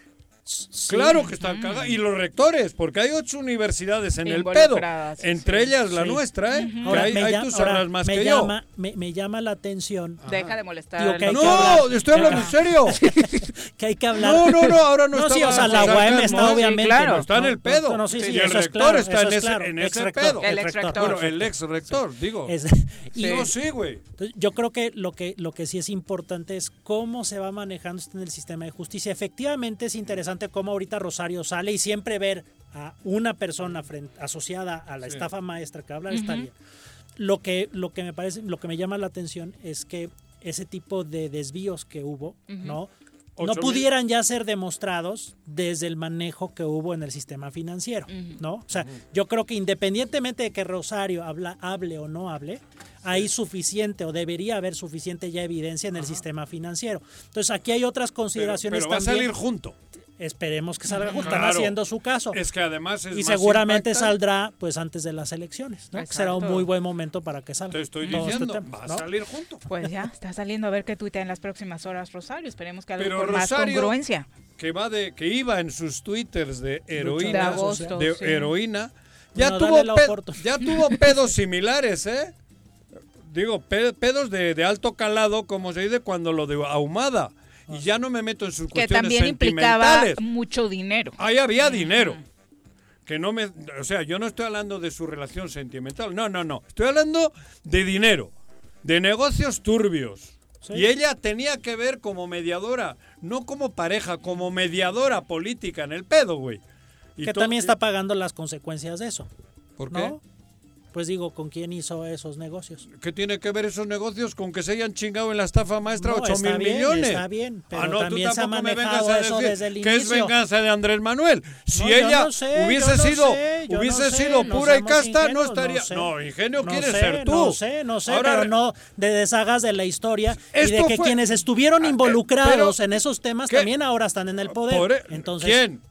Claro que están cagados. Y los rectores, porque hay ocho universidades en el pedo. Involucradas, Entre sí. ellas la Sí. nuestra, ¿eh? Que Ahora, ahí, me, ahí lla- tú ahora, más me que llama, me, me llama la atención Deja de molestar. Digo que hay al que yo. No, estoy hablando en serio. que hay que hablar. No, no, no, ahora no, sí, estaba o sea, la UAM está sí, obviamente. claro. ¿no? Está en el pedo. No, no, sí, sí, y el rector claro, está en es ese, pedo. El exrector, exrector. Bueno, el ex rector, digo. Es- y- Digo, sí, güey. Yo creo que lo que lo que sí es importante es cómo se va manejando esto en el sistema de justicia. Efectivamente es interesante cómo ahorita Rosario sale y siempre ver a una persona frente- asociada a la Sí. estafa maestra que habla está bien. Lo que lo que me parece lo que me llama la atención es que ese tipo de desvíos que hubo, ¿no? No Ocho mil- pudieran ya ser demostrados desde el manejo que hubo en el sistema financiero, ¿no? O sea, yo creo que independientemente de que Rosario habla, hable o no hable, hay suficiente o debería haber suficiente ya evidencia en el sistema financiero. Entonces aquí hay otras Pero, consideraciones pero va a salir junto. Esperemos que salga. Están Claro. haciendo su caso. Es que además es y más seguramente impactante. saldrá pues antes de las elecciones, ¿no? Será un muy buen momento para que salga. Te estoy este diciendo, tema, va a salir junto. Pues ya, está saliendo a ver qué tuitea en las próximas horas Rosario. Esperemos que con más congruencia. Que va de que iba en sus twitters de heroína, De agosto, de sí. heroína, ya Bueno, tuvo ya pedos similares, ¿eh? Digo, pe- pedos de, de alto calado, como se dice cuando lo de ahumada. Y ya no me meto en sus Que cuestiones también implicaba mucho dinero. Ahí había dinero. Que no me, o sea, yo no estoy hablando de su relación sentimental. No, no, no. Estoy hablando de dinero, de negocios turbios. Sí. Y ella tenía que ver como mediadora, no como pareja, como mediadora política en el pedo, güey. Y que también está pagando las consecuencias de eso. ¿Por qué? ¿no? Pues digo, ¿con quién hizo esos negocios? ¿Qué tiene que ver esos negocios con que se hayan chingado en la estafa maestra No, 8 está mil bien, millones? está bien, pero ah, no, también tú se ha tampoco me vengas manejado a eso desde el que es inicio. venganza de Andrés Manuel. Si No, ella sé, hubiese sido, sé, hubiese sé, sido no pura y casta, no estaría. sé. No, ingenio quieres sé, ser tú. No sé, no sé, Ahora, pero no de deshagas de la historia y de que fue- quienes estuvieron Ah, eh, involucrados pero- en esos temas ¿qué? también ahora están en el poder. por- e- Entonces, ¿Quién?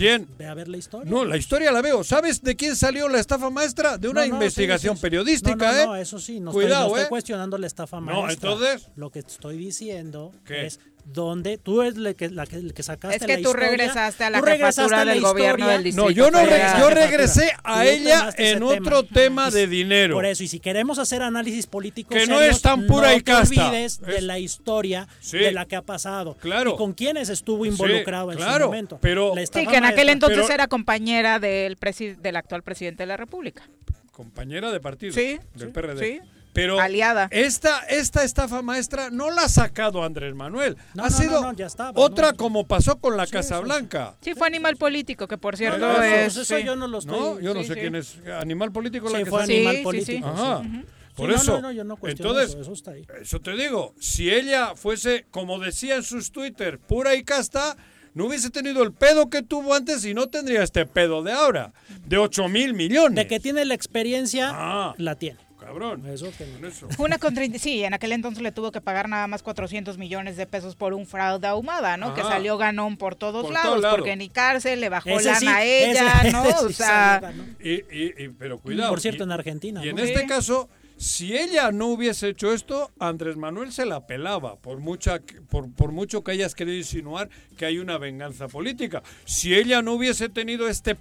¿Quién? Ve a ver la historia. No, la historia la veo. ¿Sabes de quién salió la estafa maestra? De una No, no, investigación sí, sí, sí. periodística, no, no, ¿eh? No, eso sí, no Cuidado, estoy, no estoy ¿eh? cuestionando la estafa No, maestra. entonces- Lo que te estoy diciendo ¿Qué? es donde tú es la que, la que, el que sacaste Es que la tú historia, regresaste a la jefatura a la del gobierno historia. del distrito. No, yo no re- federal. yo regresé a ella en otro tema de dinero. Por eso, y si queremos hacer análisis político Que no es tan pura no y casta. te olvides de la historia Sí. de la que ha pasado. Claro. Y con quienes estuvo involucrado en claro, su momento. pero- La Sí, que en aquel maestra- entonces Pero- era compañera del, presi- del actual presidente de la República. Compañera de partido. Sí, Del sí, PRD. sí. Pero Aliada. Esta, esta estafa maestra no la ha sacado Andrés Manuel. No, ha no, sido no, no, ya estaba, otra ¿no? como pasó con la Sí, Casa sí, Blanca. Sí, fue animal político, que por cierto es... Eso sí. yo no lo estoy... No, yo no sí, sé sí. quién es. Animal político la que fue animal político. Ajá. sí. Por eso. no, no, yo no cuestiono entonces, eso, eso está ahí. eso te digo, si ella fuese, como decía en sus Twitter, pura y casta, no hubiese tenido el pedo que tuvo antes y no tendría este pedo de ahora, de 8 mil millones. De que tiene la experiencia, Ah. la tiene. Cabrón. Eso que eso. Una con 30 sí, en aquel entonces le tuvo que pagar nada más 400 millones de pesos por un fraude ahumada, ¿no? Que salió ganón por todos Por lados, todos lados. porque ni cárcel le bajó Ese lana sí, a ella, ese- ¿no? ese O sí sea, ¿no? Y, y- y- pero cuidado. Por cierto, y- en Argentina. Y en ¿no? este caso, si ella no hubiese hecho esto, Andrés Manuel se la pelaba, por, mucha, por, por mucho que hayas querido insinuar que hay una venganza política. Si ella no hubiese tenido este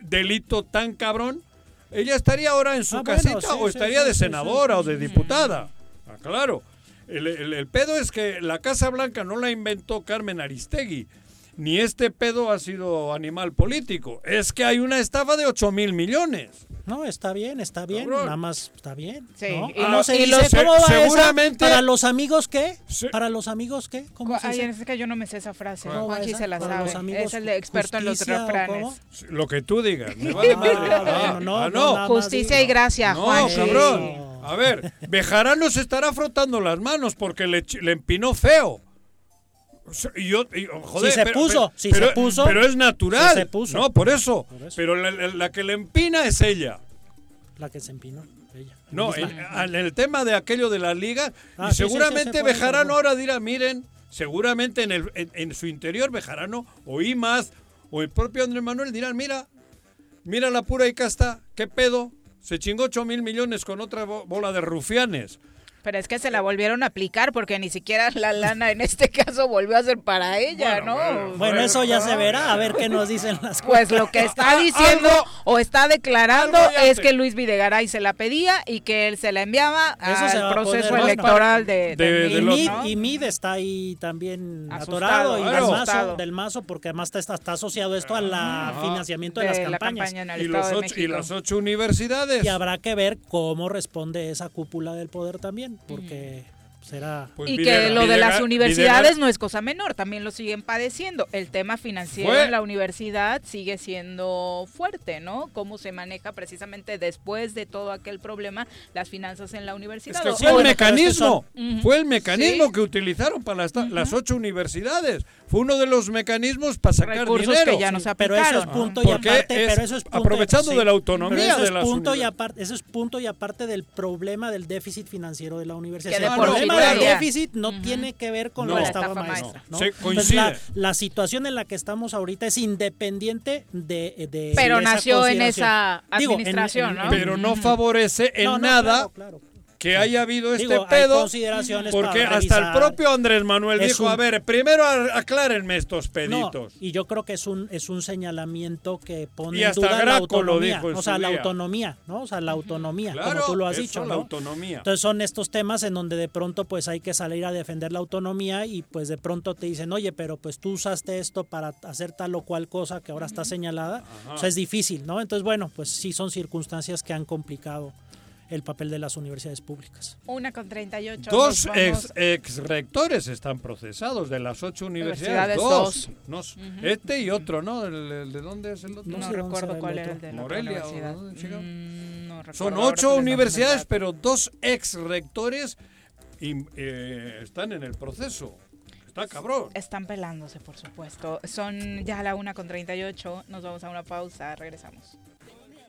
delito tan cabrón, ella estaría ahora en su Ah, bueno, casita sí, o sí, estaría sí, de senadora o de diputada. Ah, claro. El, el- el pedo es que la Casa Blanca no la inventó Carmen Aristegui. Ni este pedo ha sido animal político. Es que hay una estafa de 8 mil millones. No, está bien, está bien. Cabrón. Nada más está bien. Sí, ¿no? y Ah, lo- no se y dice, los- ¿cómo va Se- esa? seguramente- ¿Para los amigos qué? Sí. ¿Para los amigos qué? ¿Cómo se Ay, dice? es que yo no me sé esa frase. ¿Cómo va Juanji esa? se la sabe. amigos, Es el de experto en los justicia, ¿o refranes. Lo que tú digas. me vale Ah, Ah, no, ah, no, no. nada más Justicia y gracia, No, Juanji. cabrón. A ver, Bejarano se estará frotando las manos porque le, ch- le empinó feo. Yo, oh, joder, Si se pero- puso, pero- si pero- se puso, Pero es natural. si se puso. No, por eso. Por eso. Pero la, la- la que le empina es ella. La que se empinó. Ella. No, Misma. en, en el tema de aquello de la liga, Ah, y sí, seguramente sí, sí, Bejarano ahora dirá, miren, seguramente en, el, en, en su interior Bejarano o Imas o el propio Andrés Manuel dirán, mira, mira la pura y casta, qué pedo, se chingó 8 mil millones con otra bo- bola de rufianes. Pero es que se la volvieron a aplicar porque ni siquiera la lana en este caso volvió a ser para ella, Bueno, ¿no? bueno, Bueno, eso ya se verá, a ver qué nos dicen las Pues lo que está diciendo Algo- o está declarando es que Luis Videgaray se la pedía y que él se la enviaba Eso al proceso electoral de, de- de de Y Mid, los- Mid, ¿no? y Mid está ahí también Asustado, atorado y claro. del, mazo, del mazo porque además está, está asociado esto al financiamiento de, de las la campañas. campaña en el Y, los de ocho, y las ocho universidades. Y habrá que ver cómo responde esa cúpula del poder también, porque será... Pues y Videga- que lo de las universidades Videga- no es cosa menor, también lo siguen padeciendo. El tema financiero Fue- en la universidad sigue siendo fuerte, ¿no? Cómo se maneja precisamente después de todo aquel problema las finanzas en la Es universidad. que O- fue el bueno, mecanismo, es que fue el mecanismo Sí. que utilizaron para las, las ocho universidades. Fue uno de los mecanismos para sacar recursos dinero. que ya no se Pero eso es punto y Porque aparte, es pero eso es punto y- aprovechando sí, de la autonomía eso de es las punto y aparte, eso es punto y aparte del problema del déficit financiero de la universidad. De el problema del déficit no Ujú. tiene que ver con No. la La estafa maestra. maestra. ¿no? Se Entonces, coincide. la, la situación en la que estamos ahorita es independiente de, de Pero de esa nació en consideración. esa Digo, en- administración, en- ¿no? en- Pero no favorece en No, no, nada claro, claro. Que haya habido este Digo, hay pedo. consideraciones Porque hasta el propio Andrés Manuel Es dijo, un- a ver, primero aclárenme estos No, peditos. y yo creo que es un es un señalamiento que pone Y en hasta duda la Graco lo autonomía, dijo en o sea, la autonomía, ¿no? O sea, la autonomía, Claro, como tú lo has eso, dicho, la ¿no? autonomía. Entonces son estos temas en donde de pronto pues hay que salir a defender la autonomía y pues de pronto te dicen, oye, pero pues tú usaste esto para hacer tal o cual cosa que ahora está señalada. O sea, es difícil, ¿no? Entonces, bueno, pues sí son circunstancias que han complicado el papel de las universidades públicas. Una con 38. Dos ex, ex rectores están procesados de las ocho universidades. Universidades, Dos. Dos. Este y otro, ¿no? ¿El, el de dónde es el otro? No, No sé dónde recuerdo cuál era otro. el de. Mm, no Son ocho universidades, pero dos ex rectores y, eh, están en el proceso. Está cabrón. Están pelándose, por supuesto. Son ya la una con 38. Nos vamos a una pausa. Regresamos.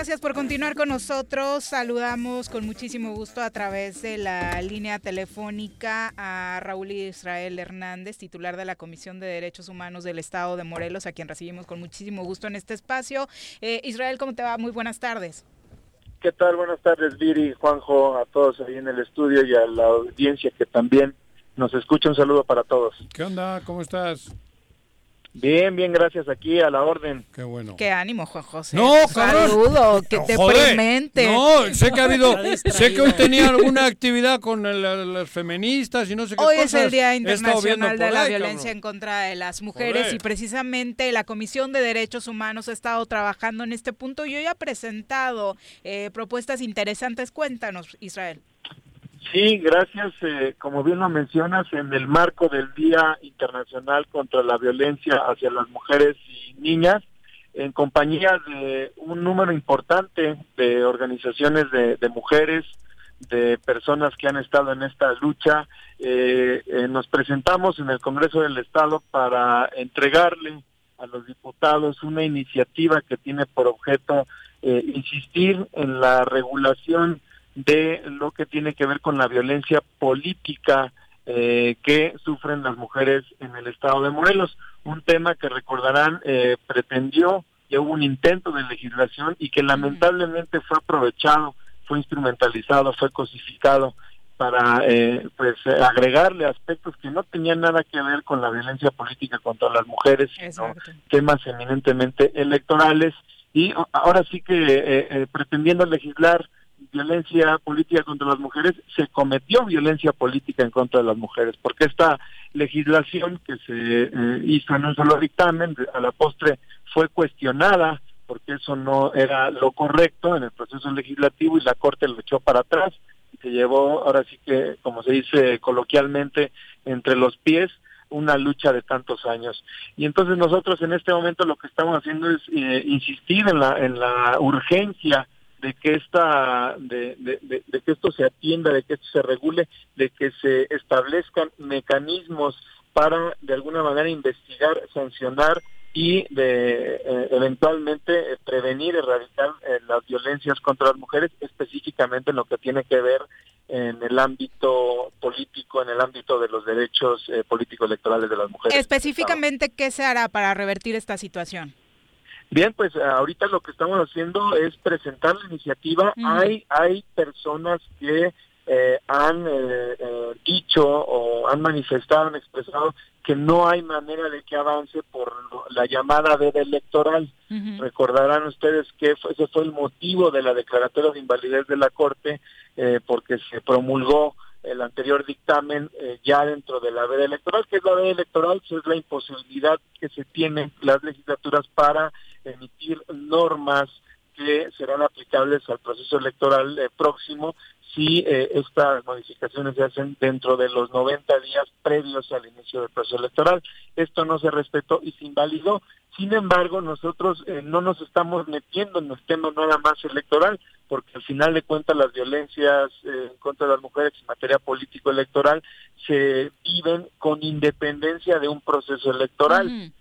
Gracias por continuar con nosotros. Saludamos con muchísimo gusto a través de la línea telefónica a Raúl Israel Hernández, titular de la Comisión de Derechos Humanos del Estado de Morelos, a quien recibimos con muchísimo gusto en este espacio. Eh, Israel, ¿cómo te va? Muy buenas tardes. ¿Qué tal? Buenas tardes, Viri, Juanjo, a todos ahí en el estudio y a la audiencia que también nos escucha. Un saludo para todos. ¿Qué onda? ¿Cómo estás? Bien, bien, gracias aquí a la orden. Qué bueno. Qué ánimo, Juan José. No, cabrón. Saludo, que te deprimente. No, sé que ha habido, sé que hoy tenía alguna actividad con el, las feministas y no sé qué Hoy cosas. es el Día Internacional de la ahí, Violencia cabrón. en contra de las Mujeres Joder. y precisamente la Comisión de Derechos Humanos ha estado trabajando en este punto y hoy ha presentado eh, propuestas interesantes. Cuéntanos, Israel. Sí, gracias. eh, como bien lo mencionas, en el marco del Día Internacional contra la Violencia hacia las Mujeres y Niñas, en compañía de un número importante de organizaciones de, mujeres, de personas que han estado en esta lucha, eh, eh, nos presentamos en el Congreso del Estado para entregarle a los diputados una iniciativa que tiene por objeto eh, insistir en la regulación de lo que tiene que ver con la violencia política eh, que sufren las mujeres en el estado de Morelos. Un tema que recordarán eh, pretendió, ya hubo un intento de legislación y que lamentablemente fue aprovechado, fue instrumentalizado, fue cosificado para eh, pues agregarle aspectos que no tenían nada que ver con la violencia política contra las mujeres, sino temas eminentemente electorales. Y ahora sí que eh, eh, pretendiendo legislar violencia política contra las mujeres, se cometió violencia política en contra de las mujeres, porque esta legislación que se eh, hizo en un solo dictamen, a la postre fue cuestionada, porque eso no era lo correcto en el proceso legislativo y la Corte lo echó para atrás y se llevó, ahora sí que, como se dice coloquialmente, entre los pies una lucha de tantos años. Y entonces nosotros en este momento lo que estamos haciendo es eh, insistir en la, en la urgencia de que esta de, de- de- de que esto se atienda, de que esto se regule, de que se establezcan mecanismos para de alguna manera investigar, sancionar y de eh, eventualmente eh, prevenir, erradicar eh, las violencias contra las mujeres, específicamente en lo que tiene que ver en el ámbito político, en el ámbito de los derechos políticos electorales de las mujeres. Específicamente, ¿qué se hará para revertir esta situación? Bien, pues ahorita lo que estamos haciendo es presentar la iniciativa. Hay hay personas que eh, han eh, eh, dicho o han manifestado, han expresado que no hay manera de que avance por la llamada veda electoral. Recordarán ustedes que fue- ese fue el motivo de la declaratoria de invalidez de la Corte, eh, porque se promulgó el anterior dictamen eh, ya dentro de la veda electoral, que es la veda electoral, pues es la imposibilidad que se tienen las legislaturas para emitir normas que serán aplicables al proceso electoral eh, próximo si eh, estas modificaciones se hacen dentro de los 90 días previos al inicio del proceso electoral. Esto no se respetó y se invalidó. Sin embargo, nosotros eh, no nos estamos metiendo en el tema nada más electoral, porque al final de cuentas las violencias en contra de las mujeres en materia político-electoral se viven con independencia de un proceso electoral. Es-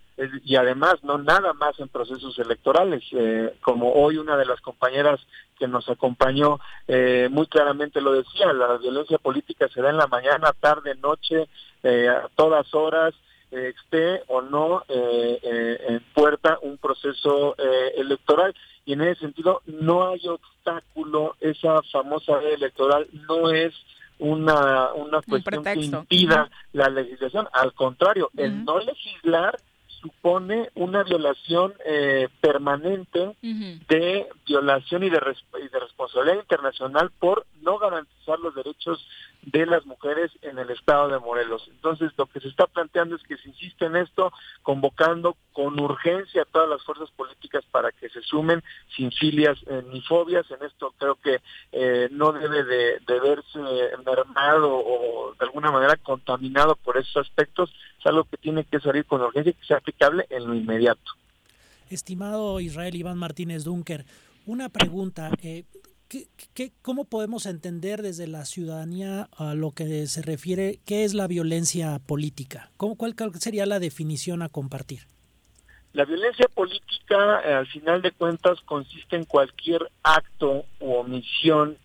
y además no nada más en procesos electorales eh, como hoy una de las compañeras que nos acompañó eh, muy claramente lo decía la violencia política se da en la mañana tarde noche eh, a todas horas eh, esté o no en puerta un proceso electoral. Y en ese sentido no hay obstáculo esa famosa ley electoral no es una una cuestión que impida la legislación. Al contrario el no legislar supone una violación eh, permanente de violación y de, y de responsabilidad internacional por no garantizar los derechos de las mujeres en el estado de Morelos. Entonces, lo que se está planteando es que se insiste en esto, convocando con urgencia a todas las fuerzas políticas para que se sumen sin filias eh, ni fobias. En esto creo que eh, no debe de, de verse mermado o de alguna manera contaminado por esos aspectos. Es algo que tiene que salir con urgencia y que sea aplicable en lo inmediato. Estimado Israel Iván Martínez Dunker, una pregunta. eh, ¿qué- qué- cómo podemos entender desde la ciudadanía a lo que se refiere qué es la violencia política? ¿Cómo, ¿Cuál cuál sería la definición a compartir? La violencia política, eh, al final de cuentas, consiste en cualquier acto u omisión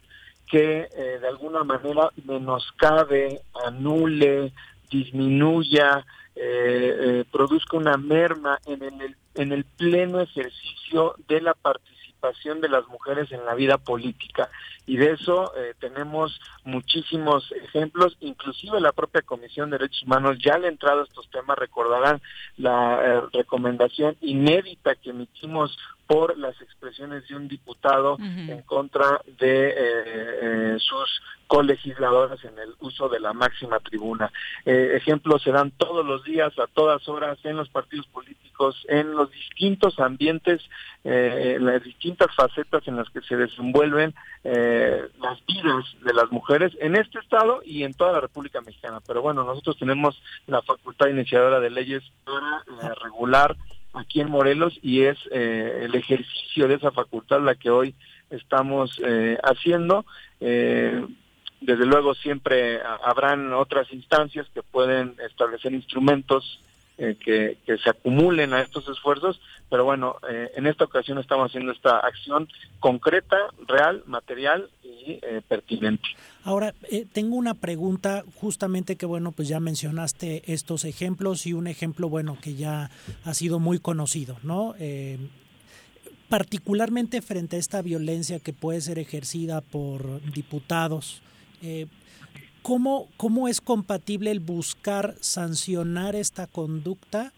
que eh, de alguna manera menoscabe, anule, disminuya, eh, eh, produzca una merma en el, en el pleno ejercicio de la participación de las mujeres en la vida política. Y de eso eh, tenemos muchísimos ejemplos, inclusive la propia Comisión de Derechos Humanos ya le ha entrado a estos temas, recordarán la eh, recomendación inédita que emitimos por las expresiones de un diputado en contra de eh, eh, sus colegisladoras en el uso de la máxima tribuna. Eh, ejemplos se dan todos los días, a todas horas, en los partidos políticos, en los distintos ambientes, en las distintas facetas en las que se desenvuelven las vidas de las mujeres en este estado y en toda la República Mexicana. Pero bueno, nosotros tenemos la facultad iniciadora de leyes para eh, regular aquí en Morelos y es eh, el ejercicio de esa facultad la que hoy estamos eh, haciendo. Desde luego siempre ha- habrán otras instancias que pueden establecer instrumentos eh, que, se acumulen a estos esfuerzos, pero bueno, eh, en esta ocasión estamos haciendo esta acción concreta, real, material y eh, pertinente. Ahora, eh, tengo una pregunta justamente que, bueno, pues ya mencionaste estos ejemplos y un ejemplo, bueno, que ya ha sido muy conocido, ¿no? Particularmente frente a esta violencia que puede ser ejercida por diputados, ¿cómo, ¿cómo es compatible el buscar sancionar esta conducta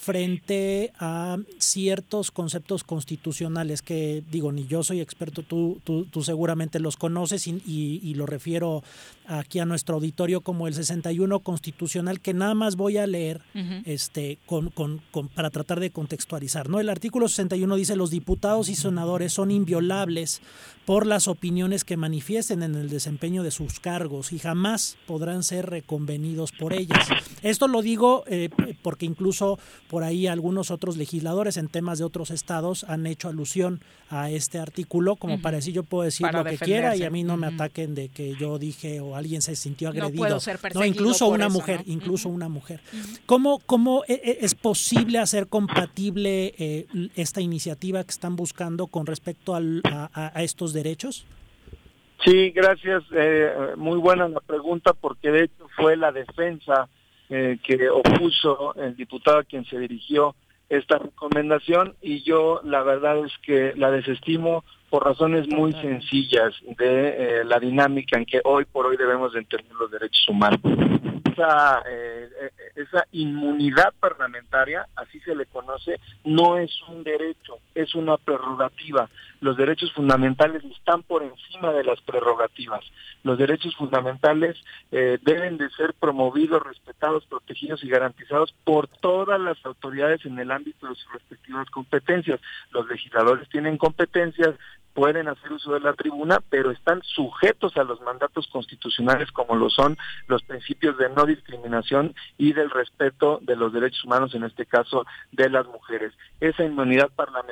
frente a ciertos conceptos constitucionales que digo ni yo soy experto tú tú, tú seguramente los conoces y, y, y lo refiero aquí a nuestro auditorio como el 61 constitucional que nada más voy a leer este con, con, con- para tratar de contextualizar no el artículo 61 dice los diputados y senadores son inviolables por las opiniones que manifiesten en el desempeño de sus cargos y jamás podrán ser reconvenidos por ellas esto lo digo eh, porque incluso por ahí algunos otros legisladores en temas de otros estados han hecho alusión a este artículo como para decir yo puedo decir lo que quiera y a mí no me ataquen de que yo dije o alguien se sintió agredido. No, puedo ser no incluso una mujer, incluso una mujer. ¿Cómo, cómo e, e, es posible hacer compatible eh, esta iniciativa que están buscando con respecto a, estos derechos? Sí, gracias. Eh, muy buena la pregunta porque de hecho fue la defensa eh, que opuso el diputado a quien se dirigió esta recomendación y yo la verdad es que la desestimo por razones muy sencillas de la dinámica en que hoy por hoy debemos de entender los derechos humanos. Esa, eh, eh, esa inmunidad parlamentaria, así se le conoce, no es un derecho, es una prerrogativa. Los derechos fundamentales están por encima de las prerrogativas. Los derechos fundamentales eh, deben de ser promovidos, respetados, protegidos y garantizados por todas las autoridades en el ámbito de sus respectivas competencias. Los legisladores tienen competencias, pueden hacer uso de la tribuna, pero están sujetos a los mandatos constitucionales como lo son los principios de no discriminación y del respeto de los derechos humanos, en este caso de las mujeres. Esa inmunidad parlamentaria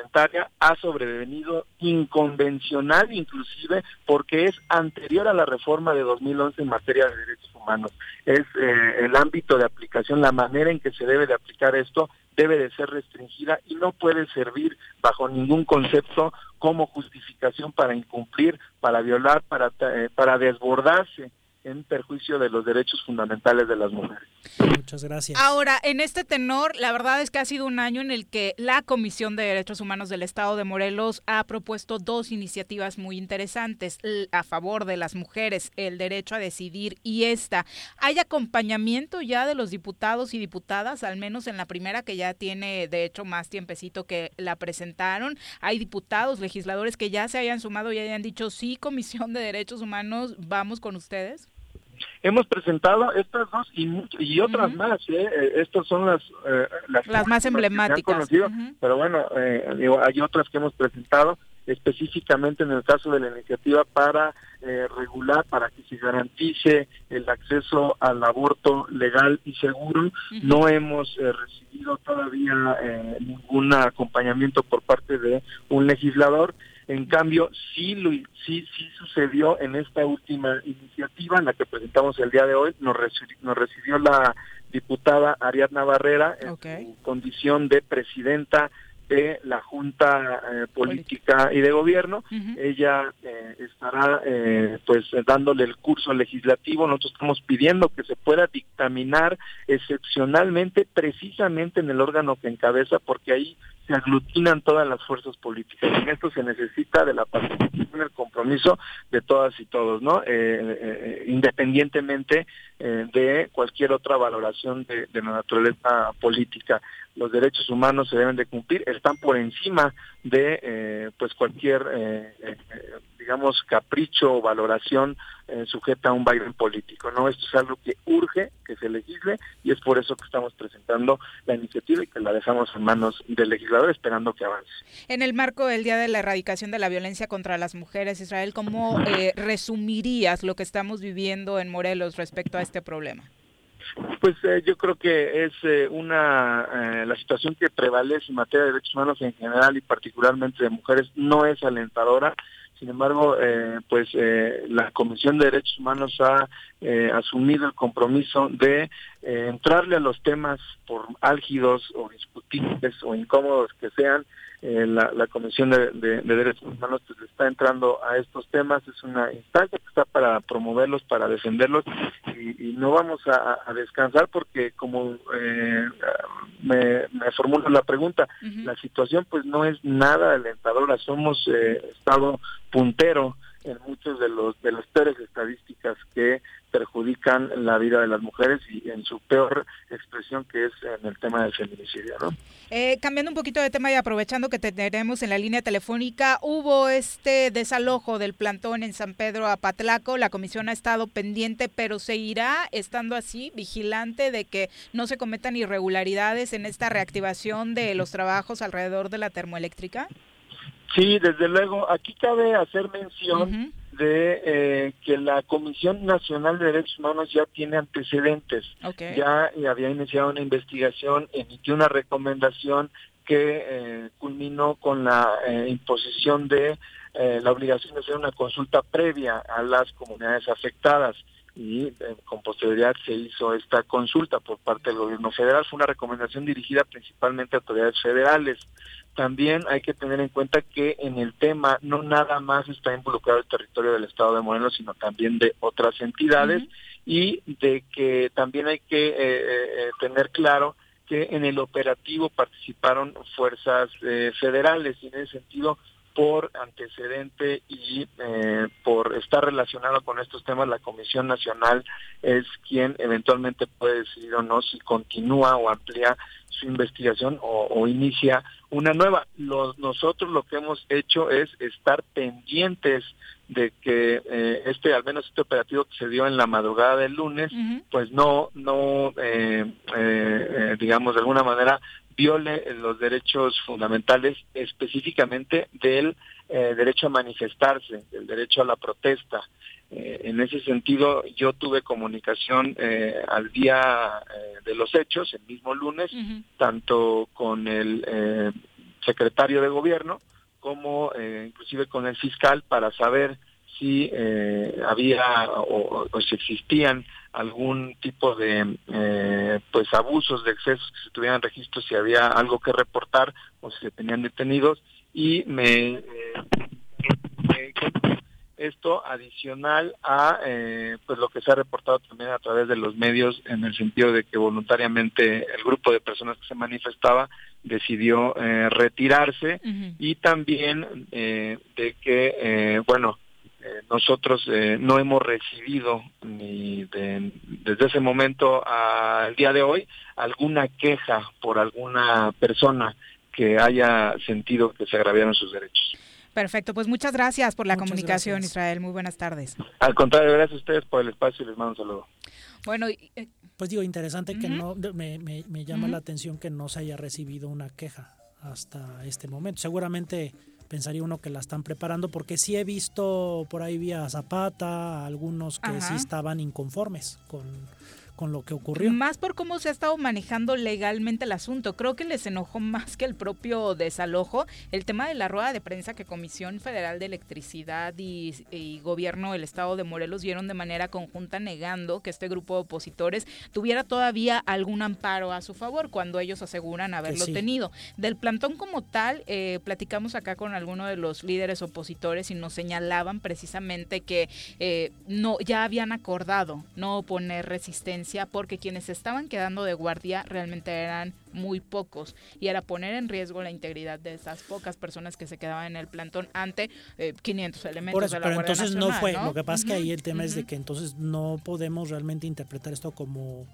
ha sobrevenido inconvencional inclusive porque es anterior a la reforma de 2011 en materia de derechos humanos. Es eh, el ámbito de aplicación, la manera en que se debe de aplicar esto debe de ser restringida y no puede servir bajo ningún concepto como justificación para incumplir, para violar, para, eh, para desbordarse en perjuicio de los derechos fundamentales de las mujeres. Muchas gracias. Ahora, en este tenor, la verdad es que ha sido un año en el que la Comisión de Derechos Humanos del Estado de Morelos ha propuesto dos iniciativas muy interesantes a favor de las mujeres, el derecho a decidir y esta. ¿Hay acompañamiento ya de los diputados y diputadas, al menos en la primera que ya tiene, de hecho, más tiempecito que la presentaron? ¿Hay diputados, legisladores que ya se hayan sumado y hayan dicho, sí, Comisión de Derechos Humanos, vamos con ustedes? Hemos presentado estas dos y, y otras más. ¿eh? ¿eh? Estas son las eh, las, más emblemáticas. Pero bueno, eh, hay otras que hemos presentado específicamente en el caso de la iniciativa para regular, para que se garantice el acceso al aborto legal y seguro. No hemos recibido todavía ningún acompañamiento por parte de un legislador en cambio, sí, lo, sí, sí sucedió en esta última iniciativa en la que presentamos el día de hoy. Nos, recibió, la diputada Ariadna Barrera en condición de presidenta de la Junta eh, Política y de Gobierno. Ella eh, estará eh, pues dándole el curso legislativo. Nosotros estamos pidiendo que se pueda dictaminar excepcionalmente precisamente en el órgano que encabeza porque ahí se aglutinan todas las fuerzas políticas. En esto se necesita de la participación, el compromiso de todas y todos, ¿no? independientemente de cualquier otra valoración de, de la naturaleza política los derechos humanos se deben de cumplir, están por encima de eh, pues cualquier eh, eh, digamos capricho o valoración sujeta a un baile político, ¿no? Esto es algo que urge que se legisle y es por eso que estamos presentando la iniciativa y que la dejamos en manos del legislador esperando que avance. En el marco del Día de la Erradicación de la Violencia contra las Mujeres, Israel, ¿cómo resumirías lo que estamos viviendo en Morelos respecto a este problema? Pues eh, yo creo que es eh, una eh, la situación que prevalece en materia de derechos humanos en general y particularmente de mujeres no es alentadora. Sin embargo, pues la Comisión de Derechos Humanos ha asumido el compromiso de entrarle a los temas por álgidos o discutibles o incómodos que sean eh, la, la, Comisión de, Derechos Humanos pues está entrando a estos temas, es una instancia que está para promoverlos, para defenderlos y, no vamos a, descansar porque como eh, me, me formulo la pregunta, la situación pues no es nada alentadora, somos eh, Estado puntero en muchos de los de las peores estadísticas que perjudican la vida de las mujeres y en su peor expresión que es en el tema del feminicidio. ¿no? Eh, cambiando un poquito de tema y aprovechando que tenemos en la línea telefónica, hubo este desalojo del plantón en San Pedro Apatlaco, la comisión ha estado pendiente, pero seguirá estando así, vigilante de que no se cometan irregularidades en esta reactivación de los trabajos alrededor de la termoeléctrica. Sí, desde luego. Aquí cabe hacer mención de eh, que la Comisión Nacional de Derechos Humanos ya tiene antecedentes. Ya eh, había iniciado una investigación, emitió una recomendación que eh, culminó con la imposición de la obligación de hacer una consulta previa a las comunidades afectadas y con posterioridad se hizo esta consulta por parte del gobierno federal. Fue una recomendación dirigida principalmente a autoridades federales también hay que tener en cuenta que en el tema no nada más está involucrado el territorio del Estado de Morelos, sino también de otras entidades y de que también hay que eh, eh, eh, tener claro que en el operativo participaron fuerzas federales. Y en ese sentido por antecedente y por estar relacionado con estos temas, la Comisión Nacional es quien eventualmente puede decidir o no si continúa o amplía su investigación o, inicia una nueva. nosotros lo que hemos hecho es estar pendientes de que eh, este, al menos este operativo que se dio en la madrugada del lunes, pues no, no, eh, eh, digamos de alguna manera viole los derechos fundamentales, específicamente del derecho a manifestarse, del derecho a la protesta. Eh, en ese sentido, yo tuve comunicación eh, al día eh, de los hechos, el mismo lunes, tanto con el secretario de gobierno como inclusive con el fiscal para saber si había o, si existían algún tipo de pues abusos de excesos que se tuvieran registro, si había algo que reportar o si se tenían detenidos. Y me esto adicional a eh, pues lo que se ha reportado también a través de los medios en el sentido de que voluntariamente el grupo de personas que se manifestaba decidió eh, retirarse y también eh, de que bueno nosotros no hemos recibido ni desde ese momento al día de hoy alguna queja por alguna persona que haya sentido que se agraviaron sus derechos. Perfecto, pues muchas gracias por la comunicación, Israel. Muy buenas tardes. Al contrario, gracias a ustedes por el espacio y les mando un saludo. Bueno, eh, pues digo, interesante que no, me, me, llama la atención que no se haya recibido una queja hasta este momento. Seguramente pensaría uno que la están preparando porque sí he visto por ahí vía Zapata algunos que sí estaban inconformes con con lo que ocurrió. Más por cómo se ha estado manejando legalmente el asunto. Creo que les enojó más que el propio desalojo el tema de la rueda de prensa que Comisión Federal de Electricidad y, Gobierno del Estado de Morelos dieron de manera conjunta negando que este grupo de opositores tuviera todavía algún amparo a su favor cuando ellos aseguran haberlo tenido. Del plantón como tal, eh, platicamos acá con alguno de los líderes opositores y nos señalaban precisamente que eh, no ya habían acordado no oponer resistencia porque quienes estaban quedando de guardia realmente eran muy pocos y era poner en riesgo la integridad de esas pocas personas que se quedaban en el plantón ante 500 eh, elementos de la pero entonces no fue, lo que pasa es que ahí el tema es de que entonces no podemos realmente interpretar esto como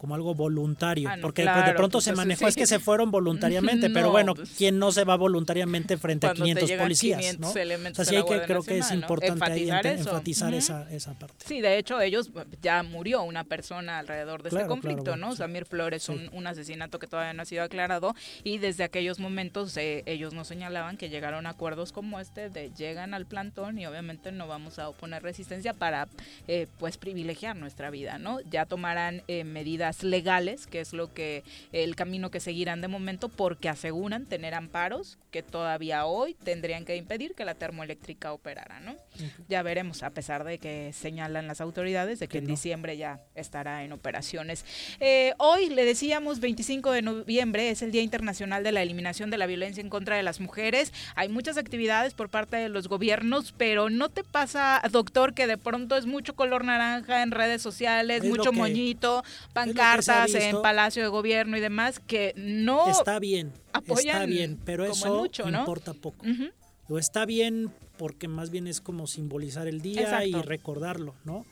como algo voluntario, ah, porque de pronto pues se manejó es que se fueron voluntariamente, pero bueno, pues ¿quién no se va voluntariamente frente a 500 policías? ¿no? Así hay que creo que es importante enfatizar, esa, esa, parte. Sí, de hecho ellos ya murió una persona alrededor de este conflicto, ¿no? Samir Flores, un, un, asesinato que todavía no ha sido aclarado y desde aquellos momentos eh, ellos nos señalaban que llegaron a acuerdos como este de llegan al plantón y obviamente no vamos a oponer resistencia para eh, pues privilegiar nuestra vida, ¿no? Ya tomarán eh, medidas legales, que es lo que el camino que seguirán de momento, porque aseguran tener amparos que todavía hoy tendrían que impedir que la termoeléctrica operara, ¿no? Ya veremos, a pesar de que señalan las autoridades de que, en diciembre ya estará en operaciones. Eh, hoy le decíamos 25 de noviembre es el Día Internacional de la Eliminación de la Violencia en contra de las Mujeres. Hay muchas actividades por parte de los gobiernos, pero no te pasa, doctor, que de pronto es mucho color naranja en redes sociales, mucho moñito, cartas en Palacio de Gobierno y demás que no está bien, está bien, pero eso importa poco. O está bien porque más bien es como simbolizar el día y recordarlo, ¿no?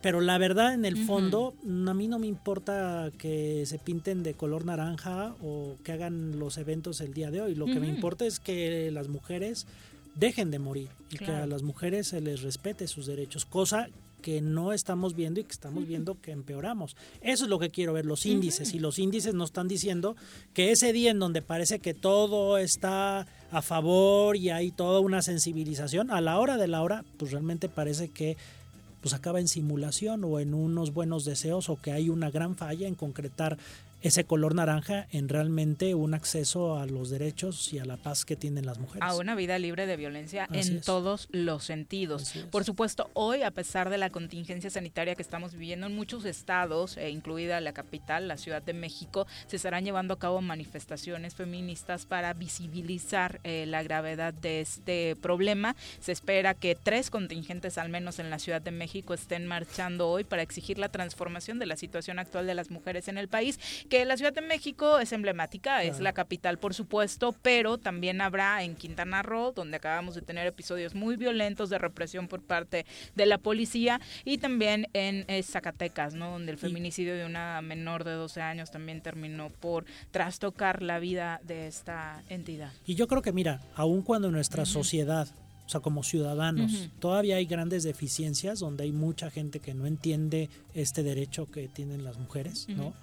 Pero la verdad, en el fondo, a mí no me importa que se pinten de color naranja o que hagan los eventos el día de hoy. Lo que me importa es que las mujeres dejen de morir y que a las mujeres se les respete sus derechos, cosa que no estamos viendo y que estamos viendo que empeoramos. Eso es lo que quiero ver, los índices. Y los índices nos están diciendo que ese día en donde parece que todo está a favor y hay toda una sensibilización, a la hora de la hora, pues realmente parece que pues acaba en simulación o en unos buenos deseos o que hay una gran falla en concretar ese color naranja en realmente un acceso a los derechos y a la paz que tienen las mujeres. A una vida libre de violencia en todos los sentidos. Por supuesto, hoy, a pesar de la contingencia sanitaria que estamos viviendo en muchos estados, eh, incluida la capital, la Ciudad de México, se estarán llevando a cabo manifestaciones feministas para visibilizar eh, la gravedad de este problema. Se espera que tres contingentes, al menos en la Ciudad de México, estén marchando hoy para exigir la transformación de la situación actual de las mujeres en el país que la Ciudad de México es emblemática, es la capital por supuesto, pero también habrá en Quintana Roo, donde acabamos de tener episodios muy violentos de represión por parte de la policía, y también en eh, Zacatecas, ¿no? donde el feminicidio de una menor de 12 años también terminó por trastocar la vida de esta entidad. Y yo creo que, mira, aun cuando nuestra sociedad o sea, como ciudadanos. Todavía hay grandes deficiencias donde hay mucha gente que no entiende este derecho que tienen las mujeres, ¿no?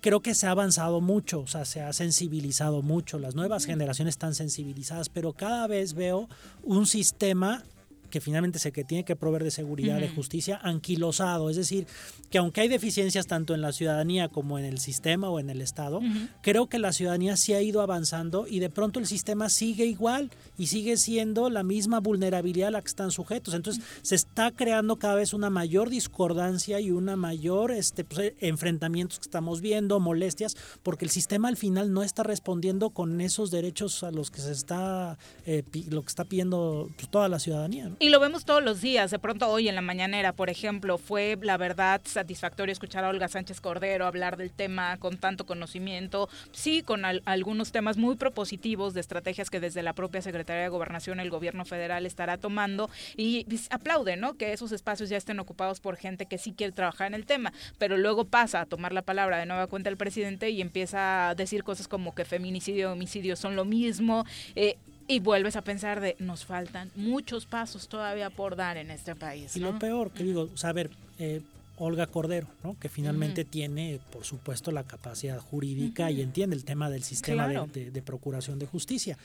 Creo que se ha avanzado mucho, o sea, se ha sensibilizado mucho, las nuevas generaciones están sensibilizadas, pero cada vez veo un sistema que finalmente es el que tiene que proveer de seguridad, de justicia, anquilosado. Es decir, que aunque hay deficiencias tanto en la ciudadanía como en el sistema o en el Estado, creo que la ciudadanía sí ha ido avanzando y de pronto el sistema sigue igual y sigue siendo la misma vulnerabilidad a la que están sujetos. Entonces se está creando cada vez una mayor discordancia y una mayor este, pues, enfrentamientos que estamos viendo, molestias, porque el sistema al final no está respondiendo con esos derechos a los que se está, eh, lo que está pidiendo pues, toda la ciudadanía. Y lo vemos todos los días. De pronto hoy en la mañanera, por ejemplo, fue la verdad satisfactorio escuchar a Olga Sánchez Cordero hablar del tema con tanto conocimiento, sí, con algunos temas muy propositivos de estrategias que desde la propia Secretaría de Gobernación el gobierno federal estará tomando y aplaude, ¿no? Que esos espacios ya estén ocupados por gente que sí quiere trabajar en el tema, pero luego pasa a tomar la palabra de nueva cuenta el presidente y empieza a decir cosas como que feminicidio y homicidio son lo mismo. Eh, y vuelves a pensar de nos faltan muchos pasos todavía por dar en este país. Y lo peor, que digo, saber, eh, Olga Cordero, ¿no? que finalmente tiene, por supuesto, la capacidad jurídica y entiende el tema del sistema de, procuración de justicia.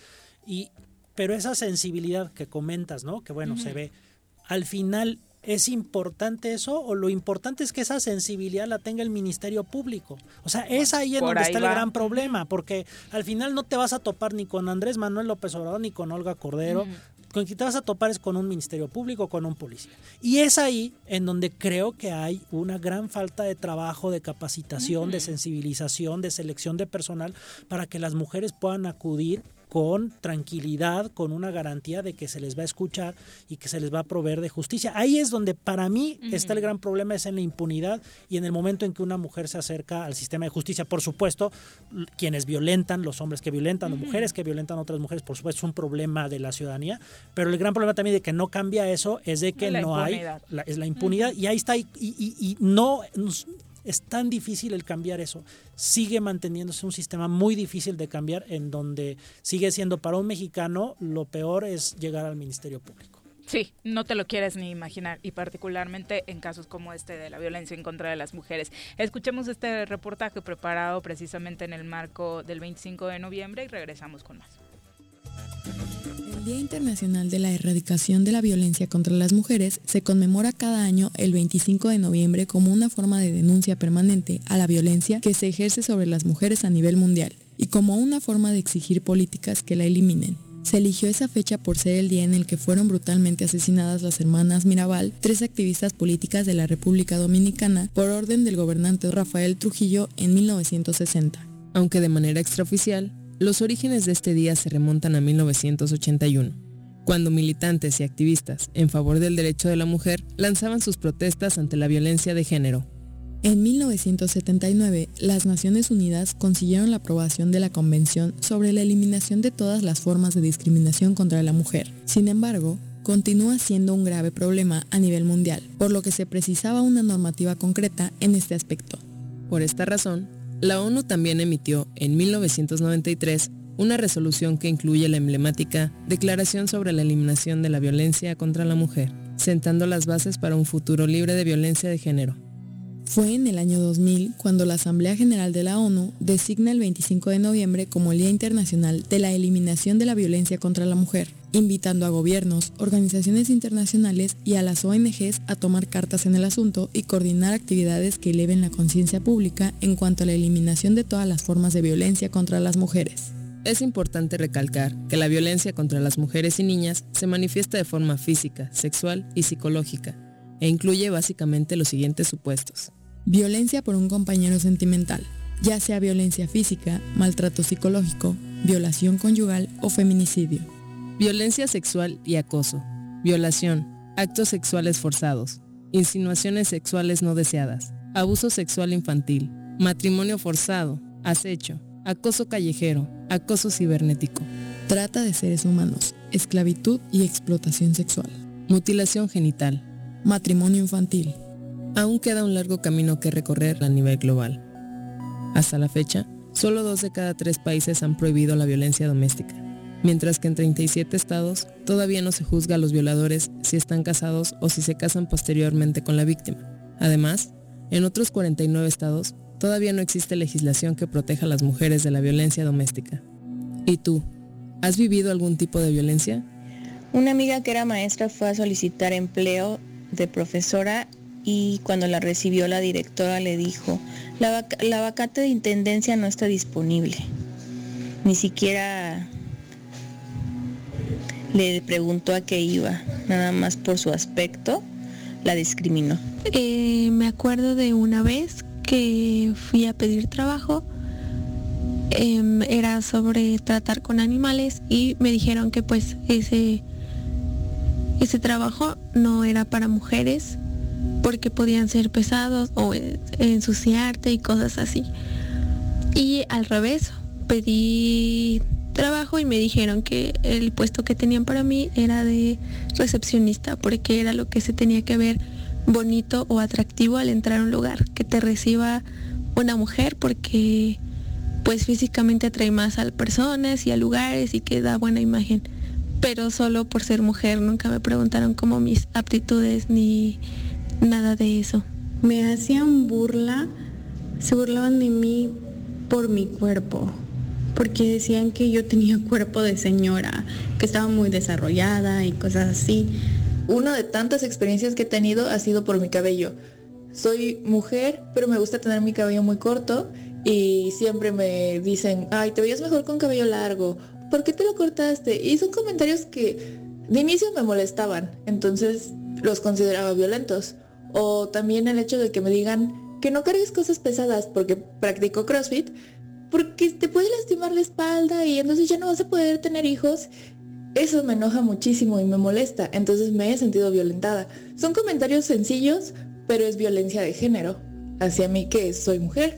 Y, pero esa sensibilidad que comentas, ¿no? que bueno, se ve, al final ¿Es importante eso o lo importante es que esa sensibilidad la tenga el Ministerio Público? O sea, es ahí en donde está el gran problema, porque al final no te vas a topar ni con Andrés Manuel López Obrador ni con Olga Cordero. Con quien te vas a topar es con un ministerio público, con un policía. Y es ahí en donde creo que hay una gran falta de trabajo, de capacitación, de sensibilización, de selección de personal para que las mujeres puedan acudir con tranquilidad, con una garantía de que se les va a escuchar y que se les va a proveer de justicia. Ahí es donde para mí está el gran problema, es en la impunidad y en el momento en que una mujer se acerca al sistema de justicia. Por supuesto, quienes violentan, los hombres que violentan o mujeres que violentan a otras mujeres, por supuesto, es un problema de la ciudadanía, pero el gran problema también de que no cambia eso es de que no hay, es la impunidad y ahí está y, y no es tan difícil el cambiar eso. Sigue manteniéndose un sistema muy difícil de cambiar en donde sigue siendo para un mexicano lo peor es llegar al Ministerio Público. Sí, no te lo quieres ni imaginar y particularmente en casos como este de la violencia en contra de las mujeres. Escuchemos este reportaje preparado precisamente en el marco del 25 de noviembre y regresamos con más. Día Internacional de la Erradicación de la Violencia contra las Mujeres se conmemora cada año el 25 de noviembre como una forma de denuncia permanente a la violencia que se ejerce sobre las mujeres a nivel mundial y como una forma de exigir políticas que la eliminen. Se eligió esa fecha por ser el día en el que fueron brutalmente asesinadas las hermanas Mirabal, tres activistas políticas de la República Dominicana, por orden del gobernante Rafael Trujillo en 1960. Aunque de manera extraoficial, los orígenes de este día se remontan a 1981, cuando militantes y activistas en favor del derecho de la mujer lanzaban sus protestas ante la violencia de género. En 1979, las Naciones Unidas consiguieron la aprobación de la Convención sobre la eliminación de todas las formas de discriminación contra la mujer. Sin embargo, continúa siendo un grave problema a nivel mundial, por lo que se precisaba una normativa concreta en este aspecto. Por esta razón, la ONU también emitió en 1993 una resolución que incluye la emblemática Declaración sobre la Eliminación de la Violencia contra la Mujer, sentando las bases para un futuro libre de violencia de género. Fue en el año 2000 cuando la Asamblea General de la ONU designa el 25 de noviembre como el Día Internacional de la Eliminación de la Violencia contra la Mujer, invitando a gobiernos, organizaciones internacionales y a las ONGs a tomar cartas en el asunto y coordinar actividades que eleven la conciencia pública en cuanto a la eliminación de todas las formas de violencia contra las mujeres. Es importante recalcar que la violencia contra las mujeres y niñas se manifiesta de forma física, sexual y psicológica, e incluye básicamente los siguientes supuestos. Violencia por un compañero sentimental, ya sea violencia física, maltrato psicológico, violación conyugal o feminicidio. Violencia sexual y acoso, violación, actos sexuales forzados, insinuaciones sexuales no deseadas, abuso sexual infantil, matrimonio forzado, acecho, acoso callejero, acoso cibernético, trata de seres humanos, esclavitud y explotación sexual, mutilación genital, matrimonio infantil. Aún queda un largo camino que recorrer a nivel global. Hasta la fecha, solo dos de cada tres países han prohibido la violencia doméstica, mientras que en 37 estados todavía no se juzga a los violadores si están casados o si se casan posteriormente con la víctima. Además, en otros 49 estados todavía no existe legislación que proteja a las mujeres de la violencia doméstica. ¿Y tú? ¿Has vivido algún tipo de violencia? Una amiga que era maestra fue a solicitar empleo de profesora y cuando la recibió la directora le dijo, la, la vacante de intendencia no está disponible. Ni siquiera le preguntó a qué iba, nada más por su aspecto la discriminó. Eh, me acuerdo de una vez que fui a pedir trabajo, em, era sobre tratar con animales y me dijeron que pues ese, ese trabajo no era para mujeres porque podían ser pesados o ensuciarte y cosas así. Y al revés, pedí trabajo y me dijeron que el puesto que tenían para mí era de recepcionista porque era lo que se tenía que ver bonito o atractivo al entrar a un lugar, que te reciba una mujer porque pues físicamente atrae más a personas y a lugares y que da buena imagen. Pero solo por ser mujer nunca me preguntaron como mis aptitudes ni nada de eso. Me hacían burla, se burlaban de mí por mi cuerpo, porque decían que yo tenía cuerpo de señora, que estaba muy desarrollada y cosas así. Una de tantas experiencias que he tenido ha sido por mi cabello. Soy mujer, pero me gusta tener mi cabello muy corto y siempre me dicen, ay, te veías mejor con cabello largo, ¿por qué te lo cortaste? Y son comentarios que de inicio me molestaban, entonces los consideraba violentos. O también el hecho de que me digan que no cargues cosas pesadas porque practico CrossFit, porque te puede lastimar la espalda y entonces ya no vas a poder tener hijos eso me enoja muchísimo y me molesta, entonces me he sentido violentada. Son comentarios sencillos, pero es violencia de género, hacia mí que soy mujer.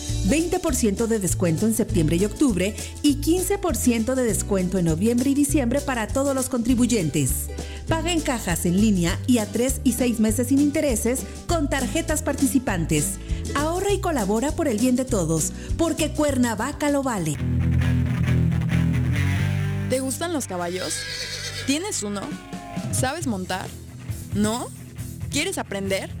20% de descuento en septiembre y octubre y 15% de descuento en noviembre y diciembre para todos los contribuyentes. Paga en cajas en línea y a 3 y 6 meses sin intereses con tarjetas participantes. Ahorra y colabora por el bien de todos, porque Cuernavaca lo vale. ¿Te gustan los caballos? ¿Tienes uno? ¿Sabes montar? ¿No? ¿Quieres aprender?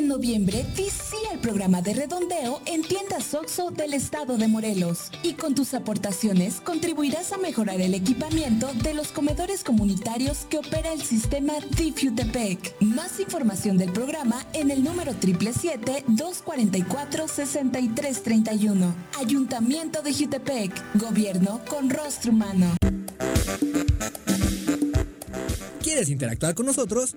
En noviembre, visita el programa de redondeo en tiendas OXO del estado de Morelos. Y con tus aportaciones contribuirás a mejorar el equipamiento de los comedores comunitarios que opera el sistema DIF Más información del programa en el número 777-244-6331. Ayuntamiento de Jutepec. Gobierno con rostro humano. ¿Quieres interactuar con nosotros?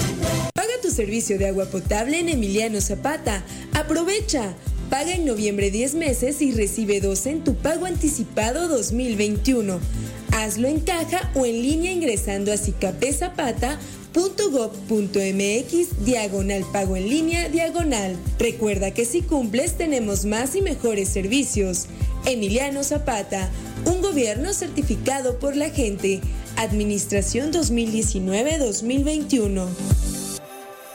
Paga tu servicio de agua potable en Emiliano Zapata. Aprovecha. Paga en noviembre 10 meses y recibe 12 en tu pago anticipado 2021. Hazlo en caja o en línea ingresando a cicapezapata.gov.mx diagonal pago en línea diagonal. Recuerda que si cumples tenemos más y mejores servicios. Emiliano Zapata, un gobierno certificado por la gente. Administración 2019-2021.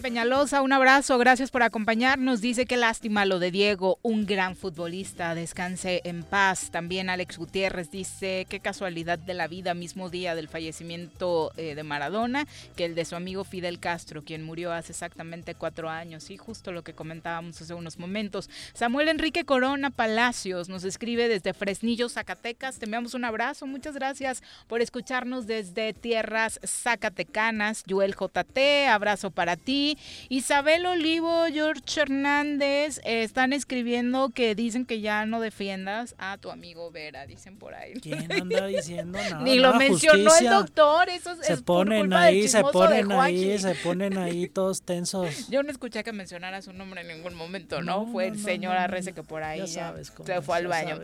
Peñalosa, un abrazo, gracias por acompañarnos. Dice que lástima lo de Diego, un gran futbolista, descanse en paz. También Alex Gutiérrez dice qué casualidad de la vida, mismo día del fallecimiento eh, de Maradona, que el de su amigo Fidel Castro, quien murió hace exactamente cuatro años. Y justo lo que comentábamos hace unos momentos. Samuel Enrique Corona Palacios nos escribe desde Fresnillo, Zacatecas. Te enviamos un abrazo, muchas gracias por escucharnos desde tierras zacatecanas. Joel JT, abrazo para ti Isabel Olivo, George Hernández eh, están escribiendo que dicen que ya no defiendas a tu amigo Vera, dicen por ahí. ¿Quién anda diciendo nada? Ni lo mencionó el doctor, eso se es ponen ahí, se ponen ahí, se ponen ahí todos tensos. Yo no escuché que mencionara su nombre en ningún momento, ¿no? Fue el señor Arrece que por ahí ya, se fue al baño.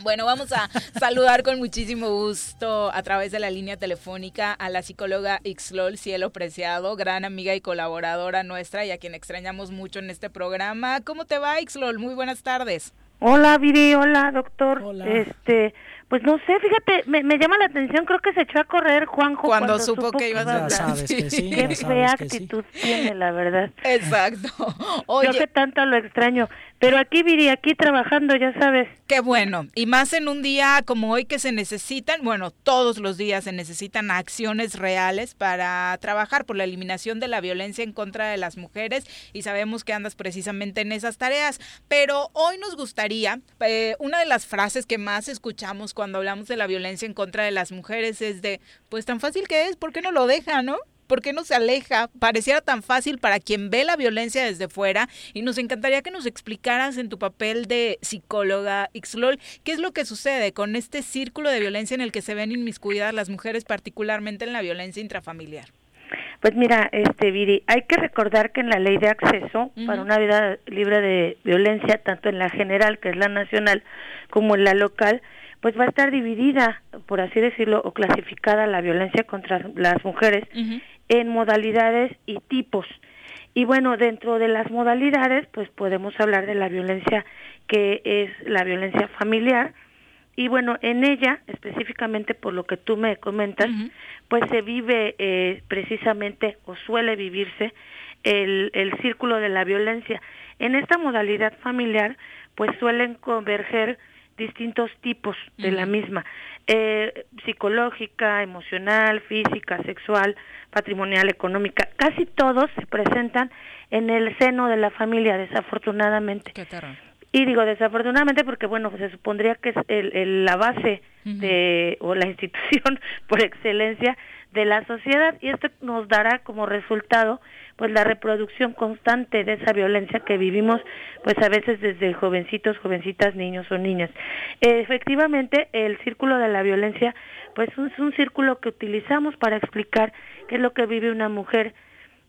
Bueno, vamos a saludar con muchísimo gusto a través de la línea telefónica a la psicóloga Ixlol Cielo Preciado, gran amiga y colaboradora colaboradora nuestra y a quien extrañamos mucho en este programa. ¿Cómo te va, Ixlol? Muy buenas tardes. Hola, Viri, hola, doctor. Este, pues no sé, fíjate, me, llama la atención, creo que se echó a correr Juanjo cuando, supo, que ibas a hablar. Qué fea actitud tiene, la verdad. Exacto. Yo que tanto lo extraño. Pero aquí, Viri, aquí trabajando, ya sabes. Qué bueno. Y más en un día como hoy que se necesitan, bueno, todos los días se necesitan acciones reales para trabajar por la eliminación de la violencia en contra de las mujeres y sabemos que andas precisamente en esas tareas. Pero hoy nos gustaría, eh, una de las frases que más escuchamos cuando hablamos de la violencia en contra de las mujeres es de, pues tan fácil que es, ¿por qué no lo deja, no? ¿Por qué no se aleja? Pareciera tan fácil para quien ve la violencia desde fuera y nos encantaría que nos explicaras en tu papel de psicóloga Ixlol qué es lo que sucede con este círculo de violencia en el que se ven inmiscuidas las mujeres, particularmente en la violencia intrafamiliar. Pues mira, este Viri, hay que recordar que en la ley de acceso para una vida libre de violencia, tanto en la general, que es la nacional, como en la local, pues va a estar dividida, por así decirlo, o clasificada la violencia contra las mujeres en modalidades y tipos. Y bueno, dentro de las modalidades, pues podemos hablar de la violencia que es la violencia familiar. Y bueno, en ella, específicamente por lo que tú me comentas, pues se vive eh, precisamente o suele vivirse el, el círculo de la violencia. En esta modalidad familiar, pues suelen converger distintos tipos de la misma, eh, psicológica, emocional, física, sexual, patrimonial, económica, casi todos se presentan en el seno de la familia, desafortunadamente. y digo desafortunadamente porque, bueno, se supondría que es el, la base de, o la institución por excelencia de la sociedad y esto nos dará como resultado pues la reproducción constante de esa violencia que vivimos pues a veces desde jovencitos, jovencitas, niños o niñas. efectivamente, el círculo de la violencia pues es un círculo que utilizamos para explicar qué es lo que vive una mujer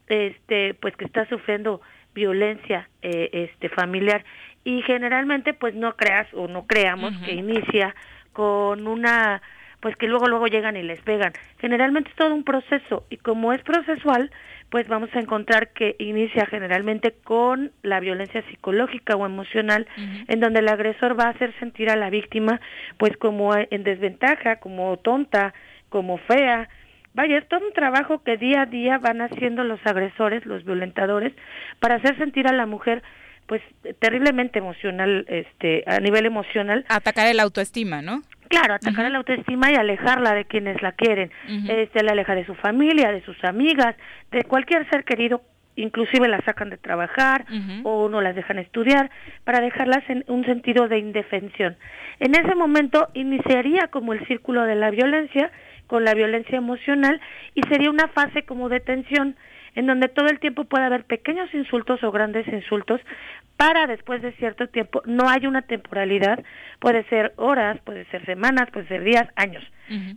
este pues que está sufriendo violencia eh, este familiar y generalmente pues no creas o no creamos que inicia con una pues que luego luego llegan y les pegan. Generalmente es todo un proceso y como es procesual, pues vamos a encontrar que inicia generalmente con la violencia psicológica o emocional, en donde el agresor va a hacer sentir a la víctima pues como en desventaja, como tonta, como fea. Vaya, es todo un trabajo que día a día van haciendo los agresores, los violentadores, para hacer sentir a la mujer pues terriblemente emocional, este, a nivel emocional. Atacar el autoestima, ¿no? Claro, atacar la autoestima y alejarla de quienes la quieren. este, la aleja de su familia, de sus amigas, de cualquier ser querido. Inclusive la sacan de trabajar o no las dejan estudiar para dejarlas en un sentido de indefensión. En ese momento iniciaría como el círculo de la violencia con la violencia emocional y sería una fase como de tensión en donde todo el tiempo puede haber pequeños insultos o grandes insultos para después de cierto tiempo, no hay una temporalidad, puede ser horas, puede ser semanas, puede ser días, años,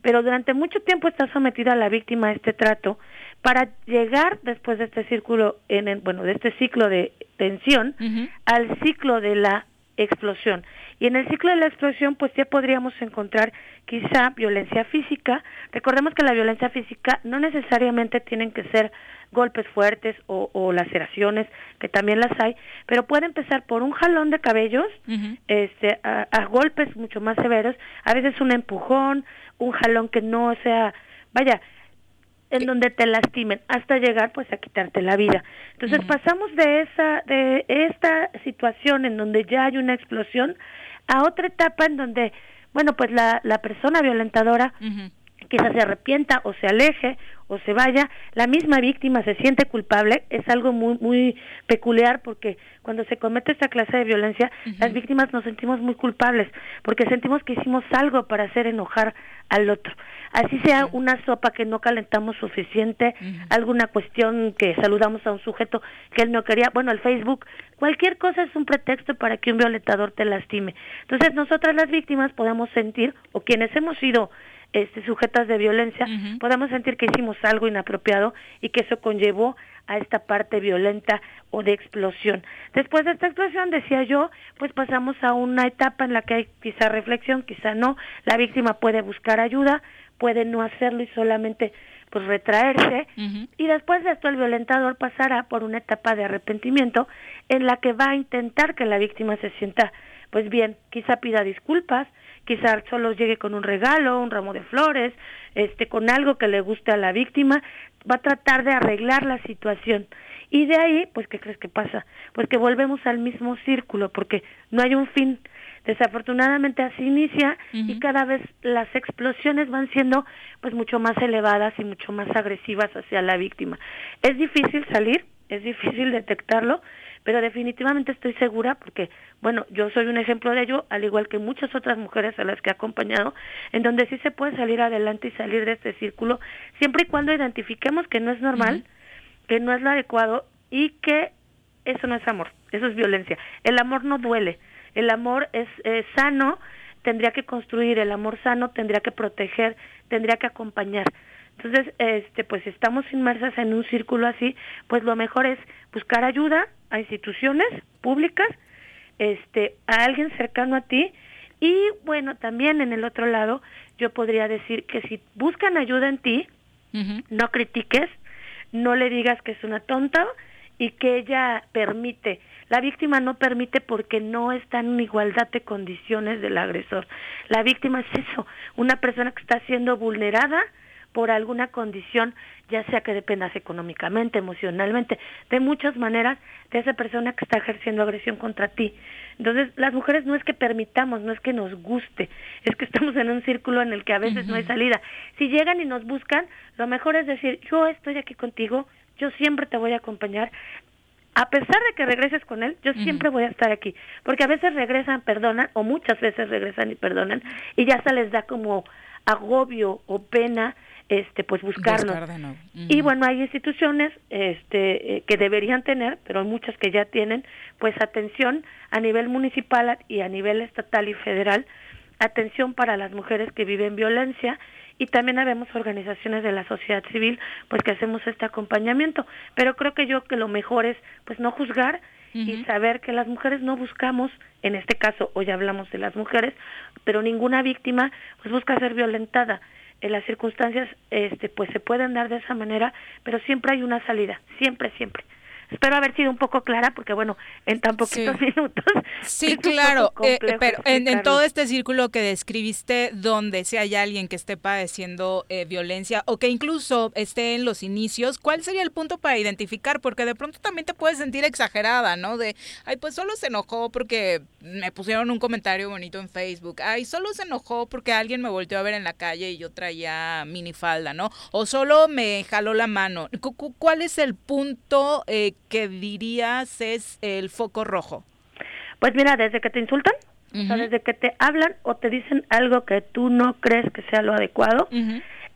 pero durante mucho tiempo está sometida la víctima a este trato para llegar después de este círculo, en el, bueno, de este ciclo de tensión, al ciclo de la explosión. Y en el ciclo de la explosión, pues ya podríamos encontrar quizá violencia física. Recordemos que la violencia física no necesariamente tienen que ser golpes fuertes o, laceraciones, que también las hay, pero puede empezar por un jalón de cabellos, este, a, golpes mucho más severos, a veces un empujón, un jalón que no sea, vaya, en donde te lastimen hasta llegar pues a quitarte la vida. Entonces pasamos de esa de esta situación en donde ya hay una explosión a otra etapa en donde bueno, pues la la persona violentadora quizás se arrepienta o se aleje o se vaya, la misma víctima se siente culpable, es algo muy muy peculiar porque cuando se comete esta clase de violencia, las víctimas nos sentimos muy culpables porque sentimos que hicimos algo para hacer enojar al otro. Así sea una sopa que no calentamos suficiente, alguna cuestión que saludamos a un sujeto que él no quería, bueno, el Facebook, cualquier cosa es un pretexto para que un violentador te lastime. Entonces, nosotras las víctimas podemos sentir o quienes hemos sido este, sujetas de violencia, podemos sentir que hicimos algo inapropiado y que eso conllevó a esta parte violenta o de explosión. Después de esta explosión, decía yo, pues pasamos a una etapa en la que hay quizá reflexión, quizá no, la víctima puede buscar ayuda, puede no hacerlo y solamente pues retraerse. Y después de esto el violentador pasará por una etapa de arrepentimiento en la que va a intentar que la víctima se sienta pues bien, quizá pida disculpas, quizás solo llegue con un regalo, un ramo de flores, este, con algo que le guste a la víctima, va a tratar de arreglar la situación. Y de ahí, pues, ¿qué crees que pasa? Pues que volvemos al mismo círculo, porque no hay un fin. Desafortunadamente así inicia y cada vez las explosiones van siendo pues mucho más elevadas y mucho más agresivas hacia la víctima. Es difícil salir, es difícil detectarlo, pero definitivamente estoy segura porque, bueno, yo soy un ejemplo de ello, al igual que muchas otras mujeres a las que he acompañado, en donde sí se puede salir adelante y salir de este círculo, siempre y cuando identifiquemos que no es normal, que no es lo adecuado y que eso no es amor, eso es violencia. El amor no duele, el amor es sano, tendría que construir, el amor sano tendría que proteger, tendría que acompañar. Entonces, este, pues estamos inmersas en un círculo así, pues lo mejor es buscar ayuda a instituciones públicas, este, a alguien cercano a ti y bueno, también en el otro lado yo podría decir que si buscan ayuda en ti, no critiques, no le digas que es una tonta y que ella permite. La víctima no permite porque no está en igualdad de condiciones del agresor. La víctima es eso, una persona que está siendo vulnerada, por alguna condición, ya sea que dependas económicamente, emocionalmente, de muchas maneras de esa persona que está ejerciendo agresión contra ti. Entonces, las mujeres no es que permitamos, no es que nos guste, es que estamos en un círculo en el que a veces no hay salida. Si llegan y nos buscan, lo mejor es decir, yo estoy aquí contigo, yo siempre te voy a acompañar, a pesar de que regreses con él, yo siempre voy a estar aquí, porque a veces regresan, perdonan, o muchas veces regresan y perdonan, y ya se les da como agobio o pena este pues buscarnos. Y bueno hay instituciones este eh, que deberían tener pero hay muchas que ya tienen pues atención a nivel municipal y a nivel estatal y federal atención para las mujeres que viven violencia y también habemos organizaciones de la sociedad civil pues que hacemos este acompañamiento. Pero creo que yo que lo mejor es pues no juzgar y saber que las mujeres no buscamos, en este caso hoy hablamos de las mujeres, pero ninguna víctima pues busca ser violentada. En las circunstancias este pues se pueden dar de esa manera, pero siempre hay una salida, siempre, siempre. Espero haber sido un poco clara porque, bueno, en tan poquitos minutos. Sí, claro, eh, pero en, todo este círculo que describiste, donde si hay alguien que esté padeciendo eh, violencia o que incluso esté en los inicios, ¿cuál sería el punto para identificar? Porque de pronto también te puedes sentir exagerada, ¿no? De, ay, pues solo se enojó porque me pusieron un comentario bonito en Facebook. Ay, solo se enojó porque alguien me volteó a ver en la calle y yo traía minifalda, ¿no? O solo me jaló la mano. ¿Cuál es el punto eh, que dirías es el foco rojo? Pues mira, desde que te insultan, o sea, desde que te hablan o te dicen algo que tú no crees que sea lo adecuado,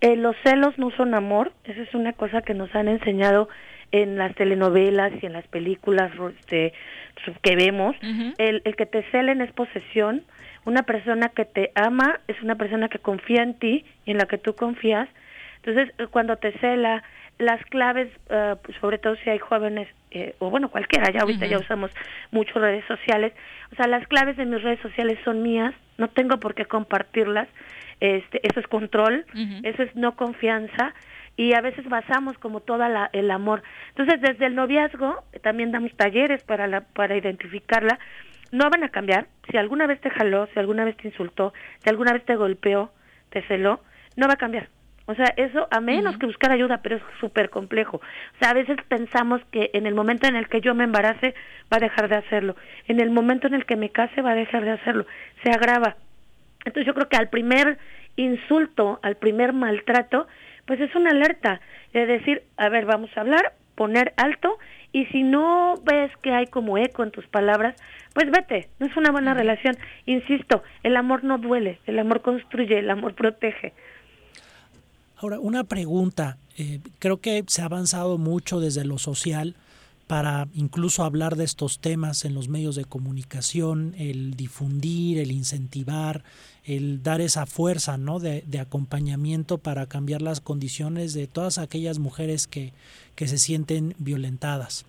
eh, los celos no son amor, esa es una cosa que nos han enseñado en las telenovelas y en las películas este, que vemos. el, el que te celen es posesión, una persona que te ama es una persona que confía en ti y en la que tú confías. Entonces, cuando te cela, las claves, uh, sobre todo si hay jóvenes, eh, o bueno, cualquiera, ya ahorita ya usamos mucho redes sociales, o sea, las claves de mis redes sociales son mías, no tengo por qué compartirlas, este, eso es control, eso es no confianza, y a veces basamos como toda la, el amor. Entonces, desde el noviazgo, también damos talleres para, la, para identificarla, no van a cambiar, si alguna vez te jaló, si alguna vez te insultó, si alguna vez te golpeó, te celó, no va a cambiar o sea, eso a menos que buscar ayuda, pero es súper complejo. O sea, a veces pensamos que en el momento en el que yo me embarace va a dejar de hacerlo. En el momento en el que me case va a dejar de hacerlo. Se agrava. Entonces yo creo que al primer insulto, al primer maltrato, pues es una alerta. Es decir, a ver, vamos a hablar, poner alto y si no ves que hay como eco en tus palabras, pues vete, no es una buena relación. Insisto, el amor no duele, el amor construye, el amor protege. Ahora, una pregunta. Eh, creo que se ha avanzado mucho desde lo social para incluso hablar de estos temas en los medios de comunicación, el difundir, el incentivar, el dar esa fuerza ¿no? de, acompañamiento para cambiar las condiciones de todas aquellas mujeres que, que se sienten violentadas.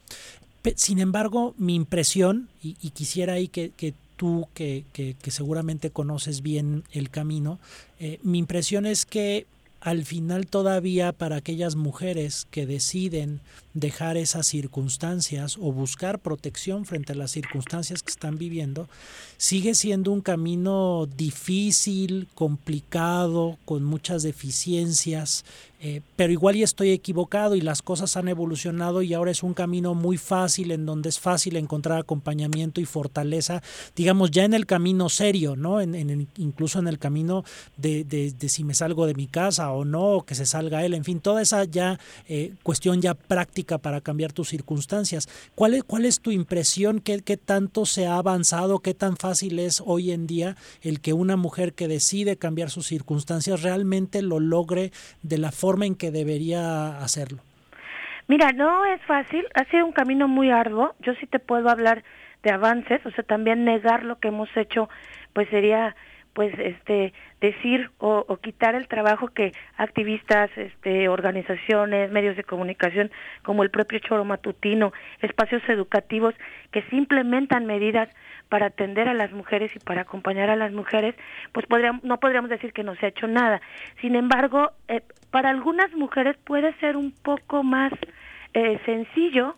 Sin embargo, mi impresión, y, quisiera ahí que, tú, que, que, seguramente conoces bien el camino, eh, mi impresión es que al final todavía para aquellas mujeres que deciden dejar esas circunstancias o buscar protección frente a las circunstancias que están viviendo, sigue siendo un camino difícil, complicado, con muchas deficiencias, eh, pero igual y estoy equivocado y las cosas han evolucionado y ahora es un camino muy fácil en donde es fácil encontrar acompañamiento y fortaleza, digamos ya en el camino serio, ¿no? Incluso en el camino de, de, si me salgo de mi casa o no, o que se salga él, en fin, toda esa ya eh, cuestión ya práctica para cambiar tus circunstancias. ¿Cuál es, cuál es tu impresión? ¿Qué, ¿Qué tanto se ha avanzado? ¿Qué tan fácil es hoy en día el que una mujer que decide cambiar sus circunstancias realmente lo logre de la forma en que debería hacerlo? Mira, no es fácil, ha sido un camino muy arduo. Yo sí te puedo hablar de avances, o sea, también negar lo que hemos hecho, pues sería pues este decir o, o, quitar el trabajo que activistas, este organizaciones, medios de comunicación como el propio Choro Matutino, espacios educativos que sí implementan medidas para atender a las mujeres y para acompañar a las mujeres, pues podríamos, no podríamos decir que no se ha hecho nada. Sin embargo, eh, para algunas mujeres puede ser un poco más eh, sencillo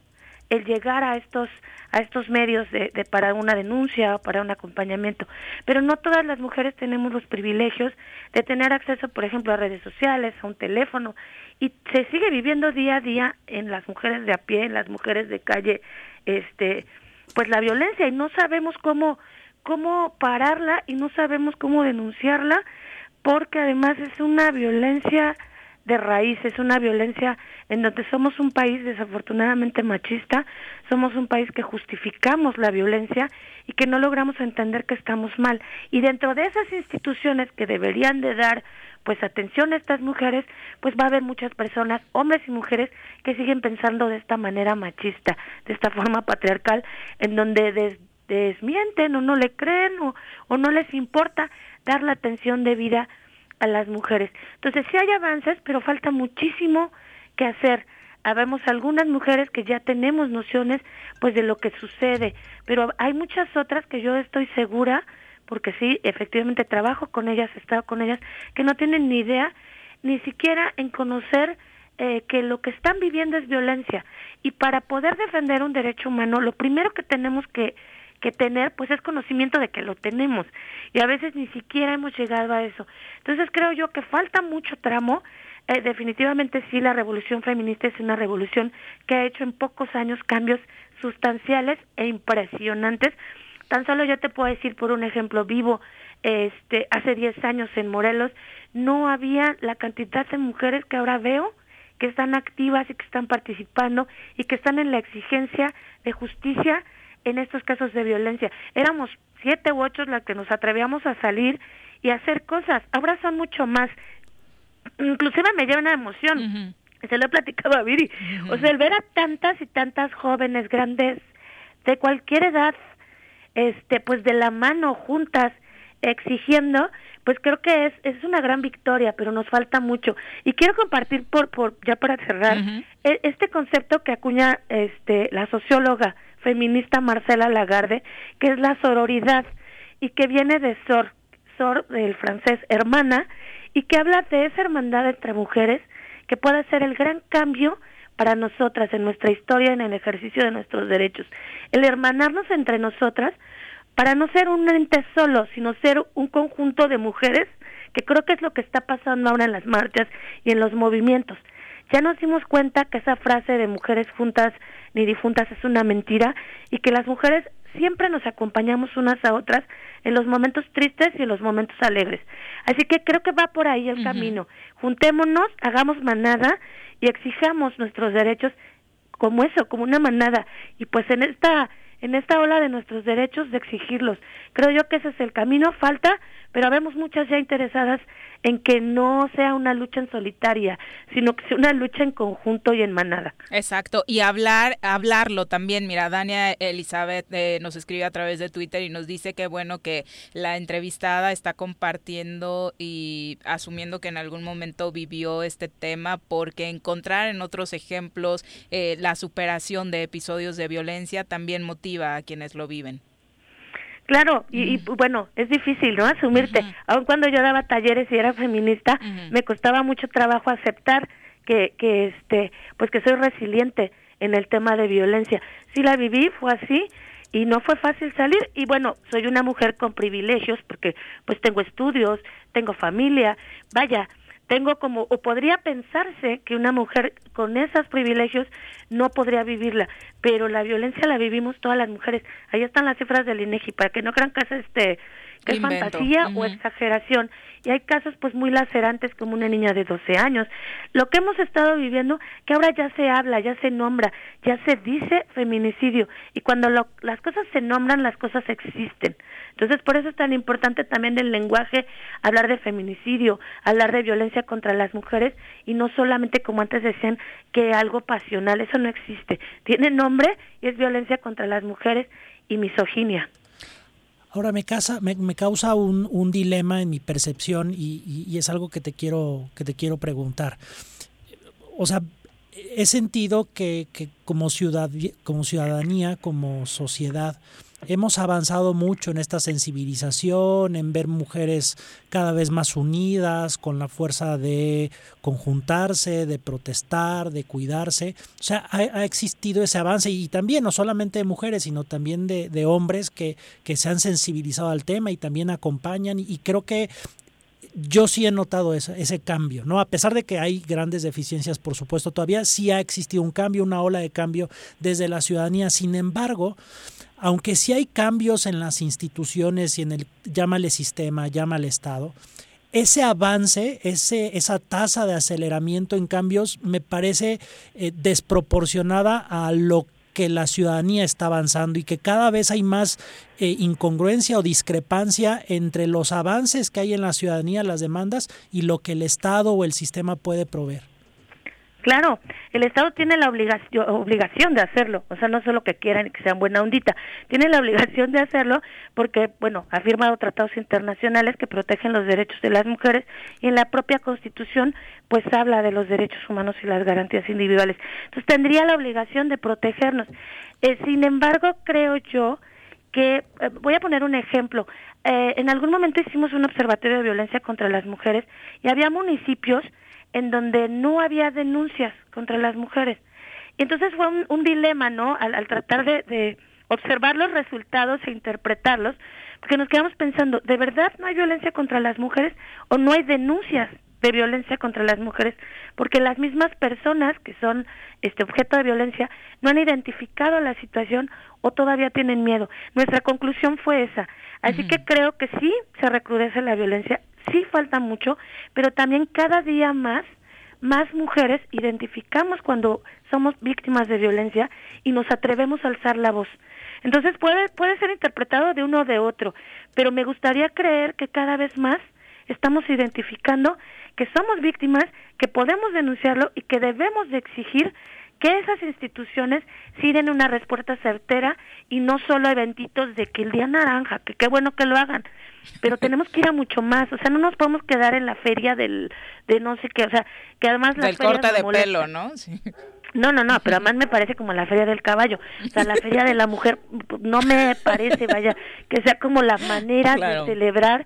el llegar a estos a estos medios de, de, para una denuncia o para un acompañamiento pero no todas las mujeres tenemos los privilegios de tener acceso por ejemplo a redes sociales a un teléfono y se sigue viviendo día a día en las mujeres de a pie en las mujeres de calle este pues la violencia y no sabemos cómo cómo pararla y no sabemos cómo denunciarla porque además es una violencia de raíz, es una violencia en donde somos un país desafortunadamente machista, somos un país que justificamos la violencia y que no logramos entender que estamos mal. Y dentro de esas instituciones que deberían de dar pues atención a estas mujeres, pues va a haber muchas personas, hombres y mujeres, que siguen pensando de esta manera machista, de esta forma patriarcal, en donde desmienten o no le creen o, o no les importa dar la atención debida a las mujeres. Entonces sí hay avances, pero falta muchísimo que hacer. habemos algunas mujeres que ya tenemos nociones pues de lo que sucede, pero hay muchas otras que yo estoy segura, porque sí, efectivamente trabajo con ellas, he estado con ellas, que no tienen ni idea ni siquiera en conocer eh, que lo que están viviendo es violencia. Y para poder defender un derecho humano, lo primero que tenemos que, que tener, pues es conocimiento de que lo tenemos. Y a veces ni siquiera hemos llegado a eso. Entonces creo yo que falta mucho tramo. Eh, definitivamente sí, la revolución feminista es una revolución que ha hecho en pocos años cambios sustanciales e impresionantes. Tan solo yo te puedo decir por un ejemplo vivo, este, hace 10 años en Morelos no había la cantidad de mujeres que ahora veo que están activas y que están participando y que están en la exigencia de justicia en estos casos de violencia. Éramos siete u ocho las que nos atrevíamos a salir y a hacer cosas. Ahora son mucho más. Inclusive me lleva una emoción. Se lo he platicado a Viri. O sea, el ver a tantas y tantas jóvenes grandes de cualquier edad, este, pues de la mano juntas, exigiendo, pues creo que es, es una gran victoria, pero nos falta mucho. Y quiero compartir por, por ya para cerrar, e, este concepto que acuña este la socióloga feminista Marcela Lagarde, que es la sororidad y que viene de sor, sor del francés hermana y que habla de esa hermandad entre mujeres que puede ser el gran cambio para nosotras en nuestra historia en el ejercicio de nuestros derechos. El hermanarnos entre nosotras para no ser un ente solo, sino ser un conjunto de mujeres, que creo que es lo que está pasando ahora en las marchas y en los movimientos. Ya nos dimos cuenta que esa frase de mujeres juntas ni difuntas es una mentira y que las mujeres siempre nos acompañamos unas a otras en los momentos tristes y en los momentos alegres. Así que creo que va por ahí el camino. Juntémonos, hagamos manada y exijamos nuestros derechos como eso, como una manada. Y pues en esta en esta ola de nuestros derechos de exigirlos. Creo yo que ese es el camino, falta, pero vemos muchas ya interesadas en que no sea una lucha en solitaria, sino que sea una lucha en conjunto y en manada. Exacto, y hablar, hablarlo también. Mira, Dania Elizabeth eh, nos escribe a través de Twitter y nos dice que bueno que la entrevistada está compartiendo y asumiendo que en algún momento vivió este tema, porque encontrar en otros ejemplos eh, la superación de episodios de violencia también motiva a quienes lo viven. Claro, y, bueno, es difícil, ¿no? Asumirte. Aun cuando yo daba talleres y era feminista, me costaba mucho trabajo aceptar que, que, este, pues que soy resiliente en el tema de violencia. Sí la viví, fue así, y no fue fácil salir. Y bueno, soy una mujer con privilegios porque pues tengo estudios, tengo familia, vaya, tengo como, o podría pensarse que una mujer con esos privilegios no podría vivirla, pero la violencia la vivimos todas las mujeres. Ahí están las cifras del INEGI, para que no crean que es este que es fantasía o exageración. Y hay casos pues muy lacerantes como una niña de 12 años. Lo que hemos estado viviendo, que ahora ya se habla, ya se nombra, ya se dice feminicidio. Y cuando las cosas se nombran, las cosas existen. Entonces, por eso es tan importante también el lenguaje, hablar de feminicidio, hablar de violencia contra las mujeres y no solamente como antes decían que algo pasional, eso no existe. Tiene nombre y es violencia contra las mujeres y misoginia. Ahora me, casa, me, causa un, un, dilema en mi percepción y, y, es algo que te quiero, que te quiero preguntar. O sea, he sentido que, que como, ciudad, como ciudadanía, como sociedad, hemos avanzado mucho en esta sensibilización, en ver mujeres cada vez más unidas, con la fuerza de conjuntarse, de protestar, de cuidarse. O sea, ha, existido ese avance y también no solamente de mujeres, sino también de, hombres que, que se han sensibilizado al tema y también acompañan y creo que yo sí he notado ese, ese, cambio, ¿no? A pesar de que hay grandes deficiencias, por supuesto, todavía sí ha existido un cambio, una ola de cambio desde la ciudadanía. Sin embargo, aunque sí hay cambios en las instituciones y en el llámale sistema, llámale Estado, ese avance, ese, esa tasa de aceleramiento en cambios me parece eh, desproporcionada a lo que la ciudadanía está avanzando y que cada vez hay más eh, incongruencia o discrepancia entre los avances que hay en la ciudadanía, las demandas y lo que el Estado o el sistema puede proveer. Claro, el Estado tiene la obligación, obligación de hacerlo, o sea, no solo que quieran que sean buena ondita, tiene la obligación de hacerlo porque, bueno, ha firmado tratados internacionales que protegen los derechos de las mujeres y en la propia Constitución, pues habla de los derechos humanos y las garantías individuales. Entonces, tendría la obligación de protegernos. Eh, sin embargo, creo yo que, eh, voy a poner un ejemplo, eh, en algún momento hicimos un observatorio de violencia contra las mujeres y había municipios en donde no había denuncias contra las mujeres. Y entonces fue un, dilema, ¿no? Al, tratar de, de, observar los resultados e interpretarlos, porque nos quedamos pensando, ¿de verdad no hay violencia contra las mujeres o no hay denuncias de violencia contra las mujeres? Porque las mismas personas que son este objeto de violencia no han identificado la situación o todavía tienen miedo. Nuestra conclusión fue esa. Así que creo que sí se recrudece la violencia, sí falta mucho, pero también cada día más, más mujeres identificamos cuando somos víctimas de violencia y nos atrevemos a alzar la voz. Entonces puede, puede ser interpretado de uno o de otro, pero me gustaría creer que cada vez más estamos identificando que somos víctimas, que podemos denunciarlo y que debemos de exigir que esas instituciones sí den una respuesta certera y no solo eventitos de que el día naranja, que qué bueno que lo hagan, pero tenemos que ir a mucho más, o sea, no nos podemos quedar en la feria del de no sé qué, o sea, que además la del corte de pelo, ¿no? Sí. No, no, no, pero además me parece como la feria del caballo, o sea, la feria de la mujer no me parece, vaya, que sea como la manera de celebrar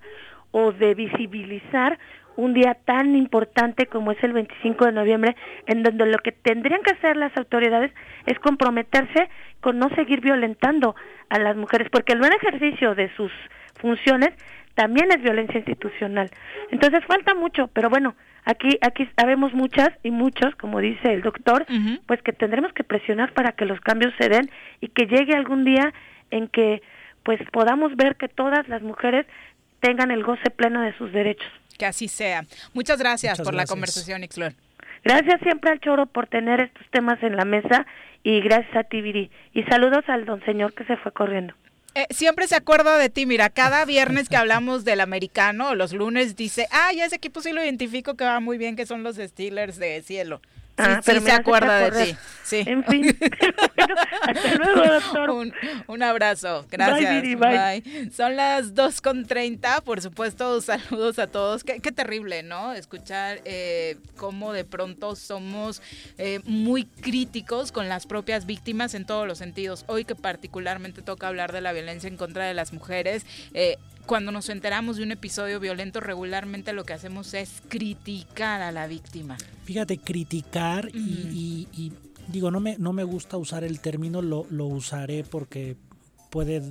o de visibilizar un día tan importante como es el 25 de noviembre, en donde lo que tendrían que hacer las autoridades es comprometerse con no seguir violentando a las mujeres, porque el buen ejercicio de sus funciones también es violencia institucional. Entonces falta mucho, pero bueno, aquí aquí sabemos muchas y muchos, como dice el doctor, pues que tendremos que presionar para que los cambios se den y que llegue algún día en que pues podamos ver que todas las mujeres tengan el goce pleno de sus derechos. Que así sea. Muchas gracias por la conversación, Ixlor. Gracias siempre al Choro por tener estos temas en la mesa y gracias a ti, Viri. Y saludos al don señor que se fue corriendo. Eh, siempre se acuerda de ti, mira, cada viernes que hablamos del americano, los lunes dice, ah, ya ese equipo sí lo identifico que va muy bien, que son los Steelers de cielo. Ah, pero se acuerda de ti. Sí. En fin. hasta luego, doctor. Un, abrazo. Gracias. Bye, Son las 2.30. Por supuesto, saludos a todos. Qué, terrible, ¿no? Escuchar eh, cómo de pronto somos eh, muy críticos con las propias víctimas en todos los sentidos. Hoy que particularmente toca hablar de la violencia en contra de las mujeres, eh, cuando nos enteramos de un episodio violento, regularmente lo que hacemos es criticar a la víctima. Fíjate, criticar y, digo, no me, no me gusta usar el término, lo, lo usaré porque puede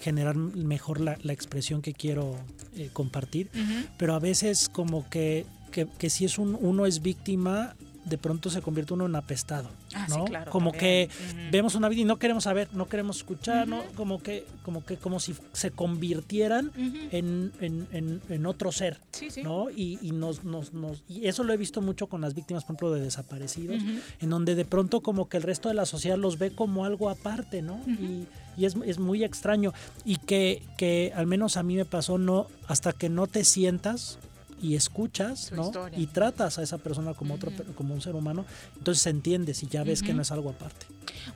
generar mejor la, expresión que quiero eh, compartir, pero a veces como que, que, que si es un, uno es víctima, de pronto se convierte uno en apestado, ah, ¿no? como que vemos una vida y no queremos saber, no queremos escuchar, ¿no? Como que, como que, como si se convirtieran en, en, en, otro ser, ¿no? Y, y nos, nos, nos, y eso lo he visto mucho con las víctimas, por ejemplo, de desaparecidos, en donde de pronto como que el resto de la sociedad los ve como algo aparte, ¿no? Y, y es, es, muy extraño. Y que, que al menos a mí me pasó, no, hasta que no te sientas y escuchas, ¿no? Y tratas a esa persona como otro como un ser humano, entonces se entiende si ya ves que no es algo aparte.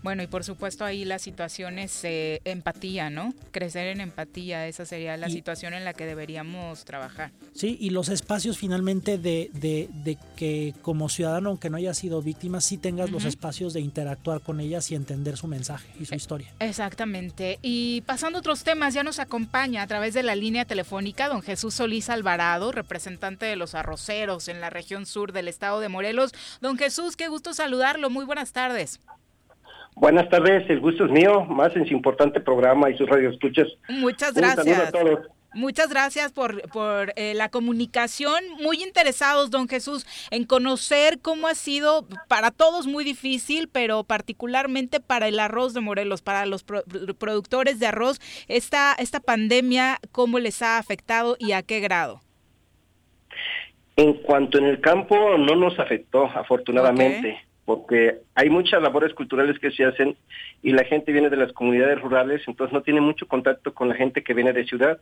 Bueno, y por supuesto ahí la situación es eh, empatía, ¿no? Crecer en empatía, esa sería la situación en la que deberíamos trabajar. Sí, y los espacios finalmente de, de, de que como ciudadano, aunque no haya sido víctima, sí tengas los espacios de interactuar con ellas y entender su mensaje y su e, historia. Exactamente. Y pasando a otros temas, ya nos acompaña a través de la línea telefónica don Jesús Solís Alvarado, representante de los arroceros en la región sur del estado de Morelos. Don Jesús, qué gusto saludarlo. Muy buenas tardes. Buenas tardes, el gusto es mío, más en su importante programa y sus radioescuchas. Muchas gracias. Muchas gracias por, por eh, la comunicación. Muy interesados, don Jesús, en conocer cómo ha sido para todos muy difícil, pero particularmente para el arroz de Morelos, para los productores de arroz, esta, esta pandemia, cómo les ha afectado y a qué grado. En cuanto en el campo no nos afectó, afortunadamente. porque hay muchas labores culturales que se hacen y la gente viene de las comunidades rurales, entonces no tiene mucho contacto con la gente que viene de ciudad.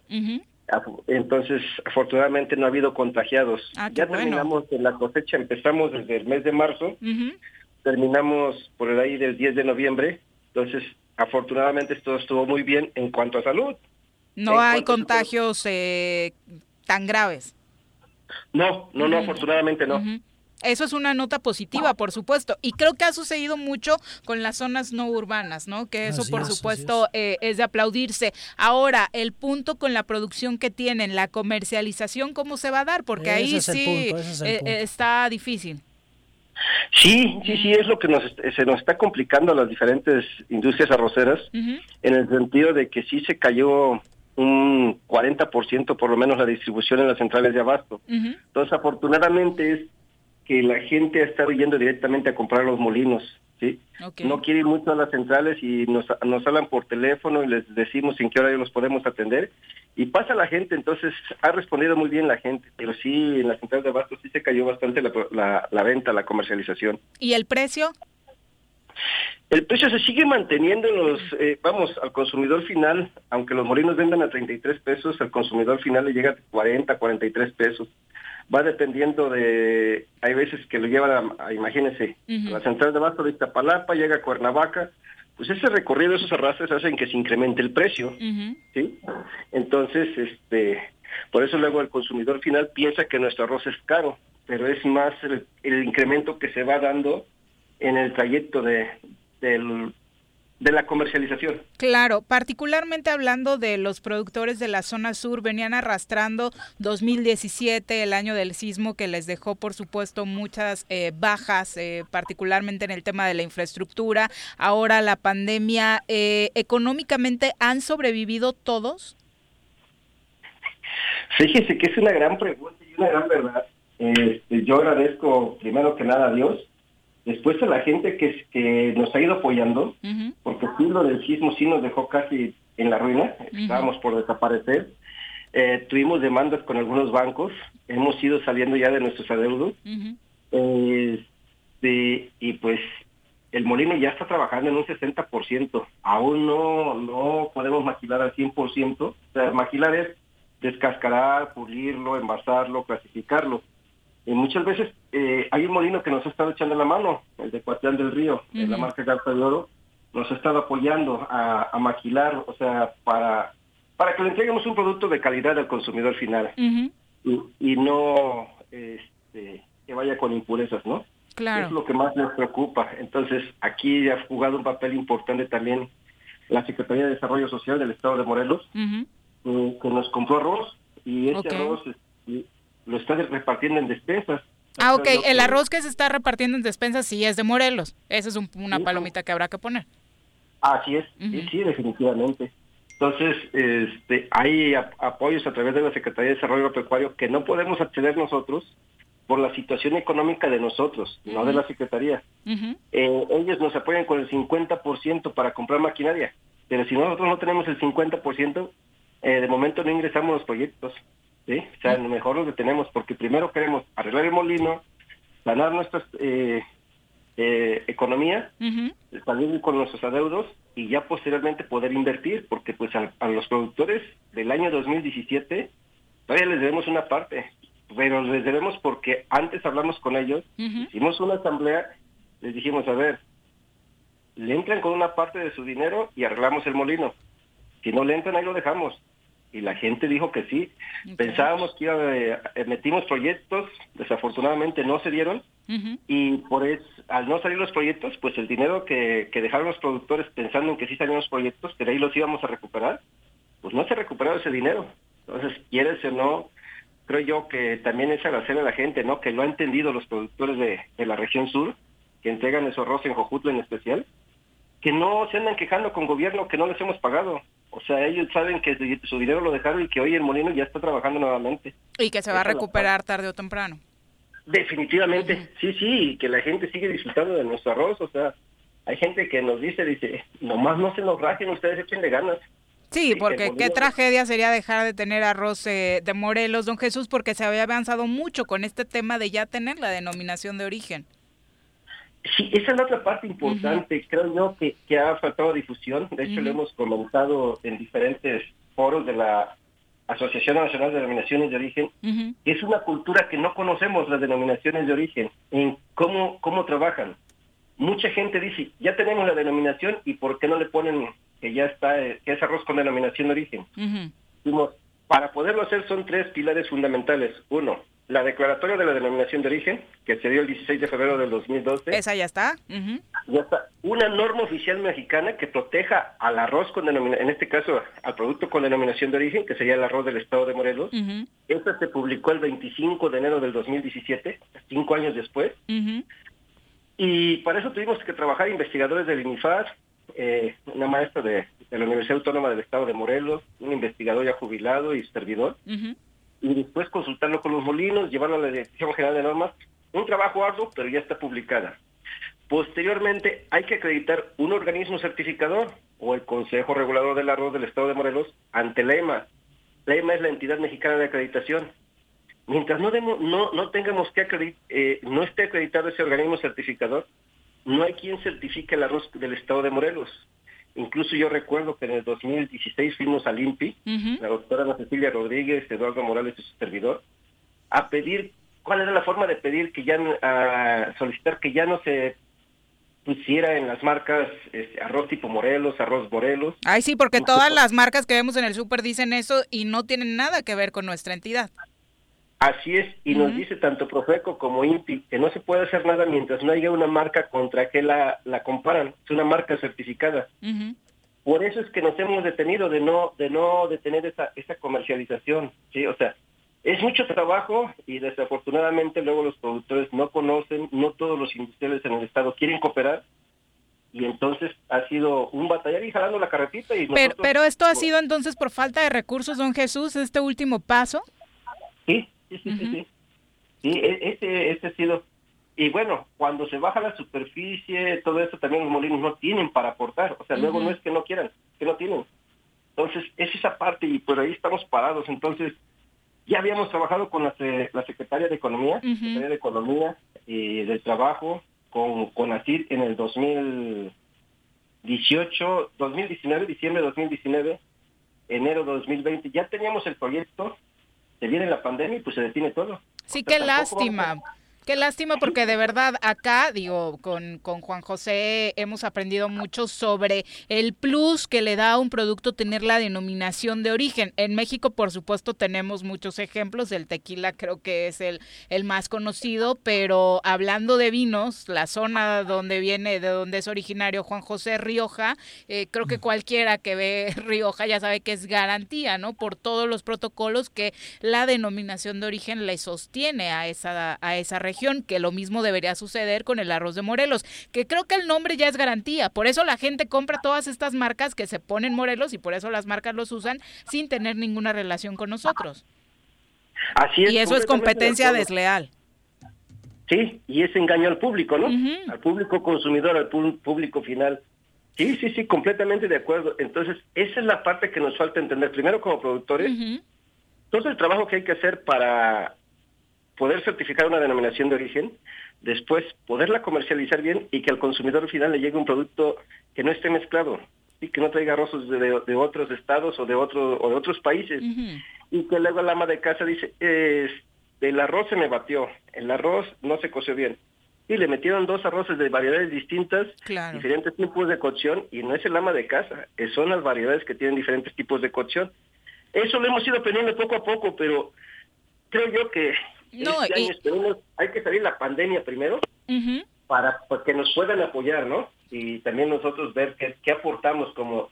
Entonces, afortunadamente no ha habido contagiados. Ah, ya terminamos en la cosecha, empezamos desde el mes de marzo, terminamos por el ahí del 10 de noviembre, entonces afortunadamente todo estuvo muy bien en cuanto a salud. No hay contagios eh, tan graves. No, no, no, afortunadamente no. Eso es una nota positiva, por supuesto. Y creo que ha sucedido mucho con las zonas no urbanas, ¿no? Que eso, por supuesto, eh, es. de aplaudirse. Ahora, el punto con la producción que tienen, la comercialización, ¿cómo se va a dar? Porque ahí sí eh, está difícil. Sí, sí, sí, es lo que nos, se nos está complicando a las diferentes industrias arroceras, en el sentido de que sí se cayó un 40% por lo menos la distribución en las centrales de abasto. Entonces, afortunadamente es que la gente está yendo directamente a comprar los molinos, ¿sí? No quiere ir mucho a las centrales y nos, nos hablan por teléfono y les decimos en qué hora los podemos atender y pasa la gente, entonces ha respondido muy bien la gente, pero sí, en las centrales de abasto sí se cayó bastante la, la, venta, la comercialización. ¿Y el precio? El precio se sigue manteniendo los, eh, vamos, al consumidor final, aunque los molinos vendan a 33 pesos, al consumidor final le llega a 40, 43 pesos. Va dependiendo de, hay veces que lo llevan a, imagínense, la central de Basto de Iztapalapa, llega a Cuernavaca, pues ese recorrido, esos arrastres hacen que se incremente el precio, ¿sí? Entonces, este, por eso luego el consumidor final piensa que nuestro arroz es caro, pero es más el, el incremento que se va dando en el trayecto de, del, de la comercialización. Claro, particularmente hablando de los productores de la zona sur, venían arrastrando 2017, el año del sismo que les dejó, por supuesto, muchas eh, bajas, eh, particularmente en el tema de la infraestructura. Ahora la pandemia, eh, ¿económicamente han sobrevivido todos? Fíjese que es una gran pregunta y una gran verdad. Este, yo agradezco primero que nada a Dios Después a la gente que, que nos ha ido apoyando, porque sí, lo del sismo sí nos dejó casi en la ruina, estábamos por desaparecer. Eh, tuvimos demandas con algunos bancos, hemos ido saliendo ya de nuestros adeudos. Este, y pues el molino ya está trabajando en un 60%. Aún no, no podemos maquilar al 100%. O sea, maquilar es descascarar, pulirlo, envasarlo, clasificarlo. Y muchas veces eh, hay un molino que nos ha estado echando la mano, el de Cuatlán del Río, en la marca Garza de Oro, nos ha estado apoyando a, maquilar, o sea, para, para que le entreguemos un producto de calidad al consumidor final y, no este, que vaya con impurezas, ¿no? Claro. Es lo que más nos preocupa. Entonces, aquí ha jugado un papel importante también la Secretaría de Desarrollo Social del Estado de Morelos, eh, que nos compró arroz y ese arroz lo está repartiendo en despensas. Ah, ok. El arroz que se está repartiendo en despensas sí es de Morelos. Esa es una palomita que habrá que poner. Así es, sí, definitivamente. Entonces, este, hay apoyos a través de la Secretaría de Desarrollo Agropecuario que no podemos acceder nosotros por la situación económica de nosotros, no de la Secretaría. Eh, ellos nos apoyan con el 50% para comprar maquinaria, pero si nosotros no tenemos el 50%, eh, de momento no ingresamos los proyectos. ¿Sí? O sea, mejor lo detenemos porque primero queremos arreglar el molino, ganar nuestra eh, eh, economía, salir con nuestros adeudos y ya posteriormente poder invertir, porque pues a, los productores del año 2017 todavía les debemos una parte, pero les debemos porque antes hablamos con ellos, hicimos una asamblea, les dijimos, a ver, le entran con una parte de su dinero y arreglamos el molino. Si no le entran, ahí lo dejamos y la gente dijo que sí. Pensábamos que iba, eh, metimos proyectos, desafortunadamente no se dieron y por eso, al no salir los proyectos, pues el dinero que, que dejaron los productores pensando en que sí salían los proyectos, pero ahí los íbamos a recuperar, pues no se ha recuperado ese dinero. Entonces, quieres o no, creo yo que también es agradecer a la gente, ¿no? Que lo han entendido los productores de, de la región sur, que entregan esos arroz en Jojutla en especial, que no se andan quejando con gobierno que no les hemos pagado. O sea, ellos saben que su dinero lo dejaron y que hoy el molino ya está trabajando nuevamente. Y que se va a recuperar tarde o temprano. Definitivamente, sí, sí, y que la gente sigue disfrutando de nuestro arroz. O sea, hay gente que nos dice, dice, nomás no se nos rajen, ustedes echenle ganas. Sí, porque qué tragedia sería dejar de tener arroz eh, de Morelos, don Jesús, porque se había avanzado mucho con este tema de ya tener la denominación de origen. Sí, esa es la otra parte importante, creo yo, que, que ha faltado difusión. De hecho, lo hemos comentado en diferentes foros de la Asociación Nacional de Denominaciones de Origen. Es una cultura que no conocemos las denominaciones de origen, en cómo, cómo trabajan. Mucha gente dice, ya tenemos la denominación y ¿por qué no le ponen que ya está, eh, que es arroz con denominación de origen? para poderlo hacer son tres pilares fundamentales. Uno, la declaratoria de la denominación de origen, que se dio el 16 de febrero del 2012. Esa ya está. Ya está. Una norma oficial mexicana que proteja al arroz con denominación, en este caso al producto con denominación de origen, que sería el arroz del estado de Morelos. Esta se publicó el 25 de enero del 2017, cinco años después. Y para eso tuvimos que trabajar investigadores del INIFAR, eh, una maestra de, la Universidad Autónoma del Estado de Morelos, un investigador ya jubilado y servidor y después consultarlo con los molinos, llevarlo a la Dirección General de Normas. Un trabajo arduo, pero ya está publicada. Posteriormente, hay que acreditar un organismo certificador o el Consejo Regulador del Arroz del Estado de Morelos ante la EMA. La EMA es la entidad mexicana de acreditación. Mientras no, demos, no, no tengamos que acreditar, eh, no esté acreditado ese organismo certificador, no hay quien certifique el arroz del Estado de Morelos. Incluso yo recuerdo que en el 2016 fuimos al INPI, la doctora Ana Cecilia Rodríguez, Eduardo Morales y su servidor, a pedir cuál era la forma de pedir que ya, a solicitar que ya no se pusiera en las marcas este, arroz tipo Morelos, arroz Morelos. Ay, sí, porque todas las marcas que vemos en el súper dicen eso y no tienen nada que ver con nuestra entidad. Así es, y nos dice tanto Profeco como INPI que no se puede hacer nada mientras no haya una marca contra que la, la comparan, es una marca certificada. Por eso es que nos hemos detenido de no de no detener esa, esa comercialización, ¿sí? O sea, es mucho trabajo y desafortunadamente luego los productores no conocen, no todos los industriales en el estado quieren cooperar y entonces ha sido un batallar y jalando la carretita. Y pero, pero esto ha sido entonces por falta de recursos, don Jesús, este último paso. Sí, sí, sí, sí, sí. E, ese, ese ha sido. Y bueno, cuando se baja la superficie, todo eso también los molinos no tienen para aportar. O sea, luego no es que no quieran, que no tienen. Entonces, es esa parte y por ahí estamos parados. Entonces, ya habíamos trabajado con la, la Secretaria de Economía, Secretaria de Economía y del Trabajo, con, con ACID en el 2018, 2019, diciembre de 2019, enero de 2020. Ya teníamos el proyecto se viene la pandemia y pues se detiene todo. Sí, qué lástima. Qué lástima porque de verdad acá, digo, con, con Juan José hemos aprendido mucho sobre el plus que le da a un producto tener la denominación de origen. En México, por supuesto, tenemos muchos ejemplos. El tequila creo que es el, el más conocido, pero hablando de vinos, la zona donde viene, de donde es originario Juan José Rioja, eh, creo que cualquiera que ve Rioja ya sabe que es garantía, ¿no? Por todos los protocolos que la denominación de origen le sostiene a esa, a esa región que lo mismo debería suceder con el arroz de Morelos, que creo que el nombre ya es garantía, por eso la gente compra todas estas marcas que se ponen Morelos y por eso las marcas los usan sin tener ninguna relación con nosotros. Así es. Y eso es competencia desleal. Sí, y es engaño al público, ¿no? Al público consumidor, al público final. Sí, sí, sí, completamente de acuerdo. Entonces, esa es la parte que nos falta entender. Primero, como productores, todo el trabajo que hay que hacer para poder certificar una denominación de origen, después poderla comercializar bien y que al consumidor final le llegue un producto que no esté mezclado y que no traiga arrozos de, otros estados o de otro o de otros países. Y que luego la ama de casa dice el arroz se me batió el arroz no se coció bien y le metieron dos arroces de variedades distintas diferentes tipos de cocción y no es el ama de casa son las variedades que tienen diferentes tipos de cocción. Eso lo hemos ido aprendiendo poco a poco pero creo yo que no, este hay que salir la pandemia primero para, que nos puedan apoyar, ¿no? Y también nosotros ver qué, qué aportamos como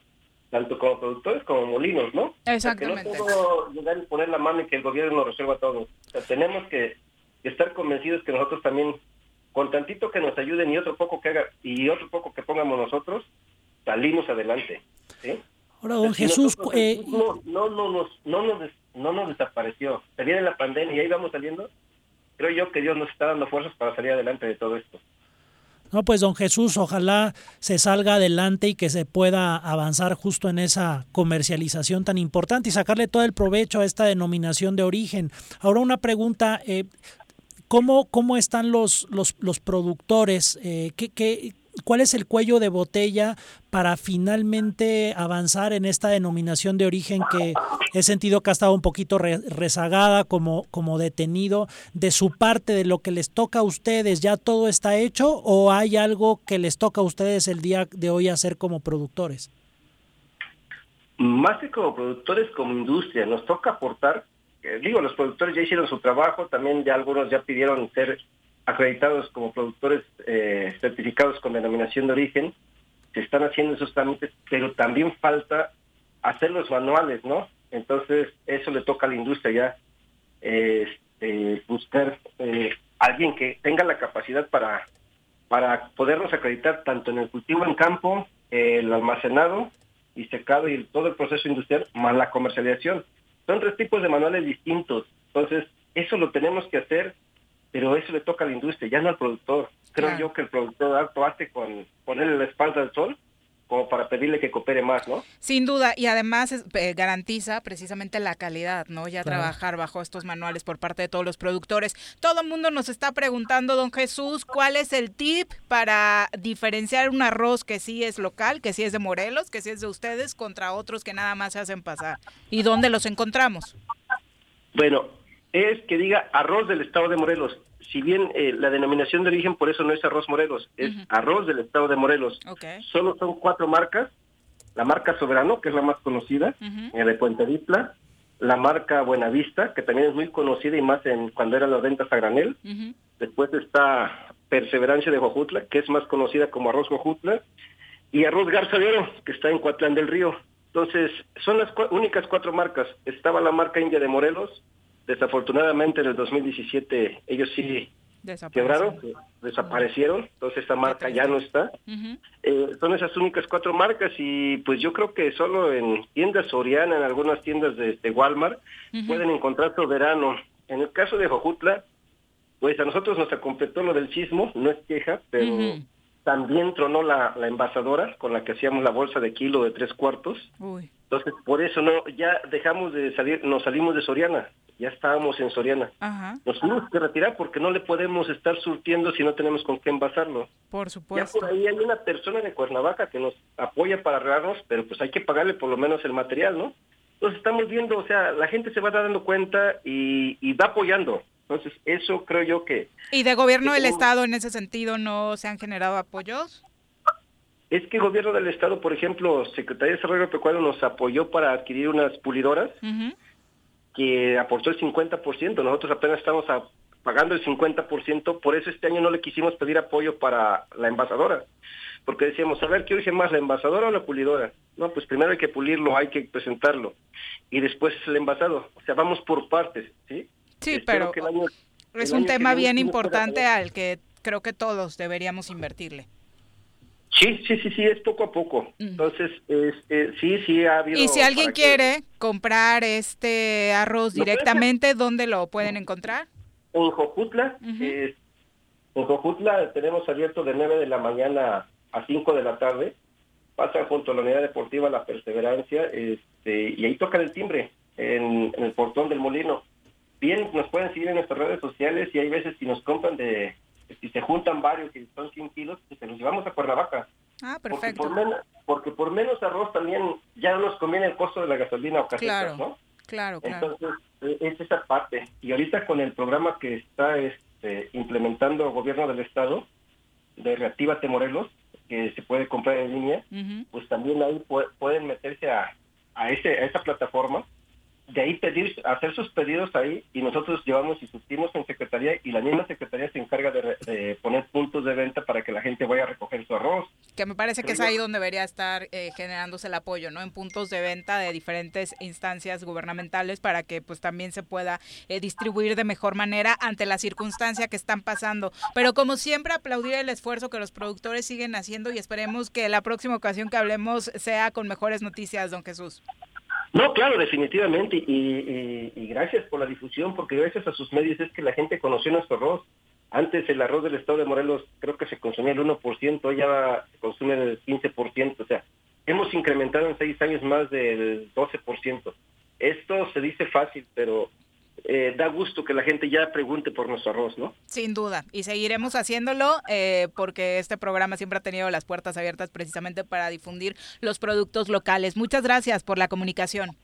tanto como productores como molinos, ¿no? Exactamente. que no puedo llegar y poner la mano y que el gobierno nos resuelva todo. O sea, tenemos que estar convencidos que nosotros también, con tantito que nos ayuden y otro poco que haga y otro poco que pongamos nosotros, salimos adelante. ¿sí? Ahora, don Jesús... Eh, no, no, no, nos, no, nos, no nos desapareció. Se viene la pandemia y ahí vamos saliendo. Creo yo que Dios nos está dando fuerzas para salir adelante de todo esto. No, pues don Jesús, ojalá se salga adelante y que se pueda avanzar justo en esa comercialización tan importante y sacarle todo el provecho a esta denominación de origen. Ahora una pregunta, eh, ¿cómo, cómo están los, los, los productores? Eh, ¿qué, qué, ¿Cuál es el cuello de botella para finalmente avanzar en esta denominación de origen que he sentido que ha estado un poquito rezagada, como, como detenido? De su parte, de lo que les toca a ustedes, ¿ya todo está hecho o hay algo que les toca a ustedes el día de hoy hacer como productores? Más que como productores, como industria, nos toca aportar, eh, digo, los productores ya hicieron su trabajo, también ya algunos ya pidieron ser acreditados como productores eh, certificados con denominación de origen, se están haciendo esos trámites, pero también falta hacer los manuales, ¿no? Entonces, eso le toca a la industria ya, este, buscar eh, alguien que tenga la capacidad para, para podernos acreditar tanto en el cultivo en campo, el almacenado y secado y todo el proceso industrial, más la comercialización. Son tres tipos de manuales distintos. Entonces, eso lo tenemos que hacer pero eso le toca a la industria, ya no al productor. Creo yo que el productor alto hace con ponerle la espalda al sol como para pedirle que coopere más, ¿no? Sin duda, y además eh, garantiza precisamente la calidad, ¿no? Ya trabajar bajo estos manuales por parte de todos los productores. Todo el mundo nos está preguntando, don Jesús, ¿cuál es el tip para diferenciar un arroz que sí es local, que sí es de Morelos, que sí es de ustedes, contra otros que nada más se hacen pasar? ¿Y dónde los encontramos? Bueno, es que diga arroz del estado de Morelos. Si bien eh, la denominación de origen por eso no es arroz Morelos, es arroz del estado de Morelos. Solo son cuatro marcas. La marca Soberano, que es la más conocida, eh, de Puente Dipla. La marca Buenavista, que también es muy conocida y más en cuando eran las ventas a granel. Después está Perseverancia de Jojutla, que es más conocida como arroz Jojutla. Y arroz Garza de Oro, que está en Coatlán del Río. Entonces, son las únicas cuatro marcas. Estaba la marca India de Morelos, Desafortunadamente en el 2017 ellos sí quebraron, desaparecieron, entonces esta marca ya no está. Eh, son esas únicas cuatro marcas y pues yo creo que solo en tiendas Soriana, en algunas tiendas de, Walmart, pueden encontrar Soberano. En el caso de Jojutla, pues a nosotros nos completó lo del chismo, no es queja, pero también tronó la, la, envasadora con la que hacíamos la bolsa de kilo de tres cuartos. Entonces, por eso no, ya dejamos de salir, nos salimos de Soriana ya estábamos en Soriana. Nos tuvimos que retirar porque no le podemos estar surtiendo si no tenemos con qué envasarlo. Por supuesto. Ya por ahí hay una persona de Cuernavaca que nos apoya para arreglarnos, pero pues hay que pagarle por lo menos el material, ¿no? Entonces estamos viendo, o sea, la gente se va dando cuenta y, y va apoyando. Entonces eso creo yo que... ¿Y de gobierno del Estado en ese sentido no se han generado apoyos? Es que el gobierno del Estado, por ejemplo, Secretaría de Desarrollo Pecuario nos apoyó para adquirir unas pulidoras que aportó el 50%, nosotros apenas estamos pagando el 50%, por eso este año no le quisimos pedir apoyo para la envasadora, porque decíamos, a ver, ¿qué urge más, la envasadora o la pulidora? No, pues primero hay que pulirlo, hay que presentarlo, y después el envasado, o sea, vamos por partes, ¿sí? Sí, pero es un tema bien importante al que creo que todos deberíamos invertirle. Sí, sí, sí, sí, es poco a poco. Mm. Entonces, eh, sí, sí ha habido... Y si alguien quiere comprar este arroz directamente, ¿dónde lo pueden encontrar? En Jojutla. en Jojutla tenemos abierto de 9 de la mañana a 5 de la tarde. Pasa junto a la unidad deportiva La Perseverancia este, y ahí tocan el timbre en, en el portón del molino. Bien, nos pueden seguir en nuestras redes sociales y hay veces si nos compran de si se juntan varios y son 100 kilos, pues se los llevamos a Cuernavaca. Ah, perfecto. Porque por, menos, arroz también ya no nos conviene el costo de la gasolina o casetas, ¿no? Claro, claro. Entonces, e, es esa parte. Y ahorita con el programa que está este, implementando el gobierno del estado, de Reactívate Morelos, que se puede comprar en línea, pues también ahí pueden meterse a, a, ese, a esa plataforma de ahí pedir, hacer sus pedidos ahí y nosotros llevamos y surtimos en secretaría y la misma secretaría se encarga de, poner puntos de venta para que la gente vaya a recoger su arroz. Que me parece que es ahí donde debería estar eh, generándose el apoyo, ¿no? En puntos de venta de diferentes instancias gubernamentales para que pues también se pueda eh, distribuir de mejor manera ante la circunstancia que están pasando. Pero como siempre aplaudir el esfuerzo que los productores siguen haciendo y esperemos que la próxima ocasión que hablemos sea con mejores noticias, don Jesús. No, claro, definitivamente. Y, gracias por la difusión, porque gracias a sus medios es que la gente conoció nuestro arroz. Antes el arroz del estado de Morelos creo que se consumía el 1%, hoy ya se consume el 15%. O sea, hemos incrementado en seis años más del 12%. Esto se dice fácil, pero eh, da gusto que la gente ya pregunte por nuestro arroz, ¿no? Sin duda, y seguiremos haciéndolo eh, porque este programa siempre ha tenido las puertas abiertas precisamente para difundir los productos locales. Muchas gracias por la comunicación.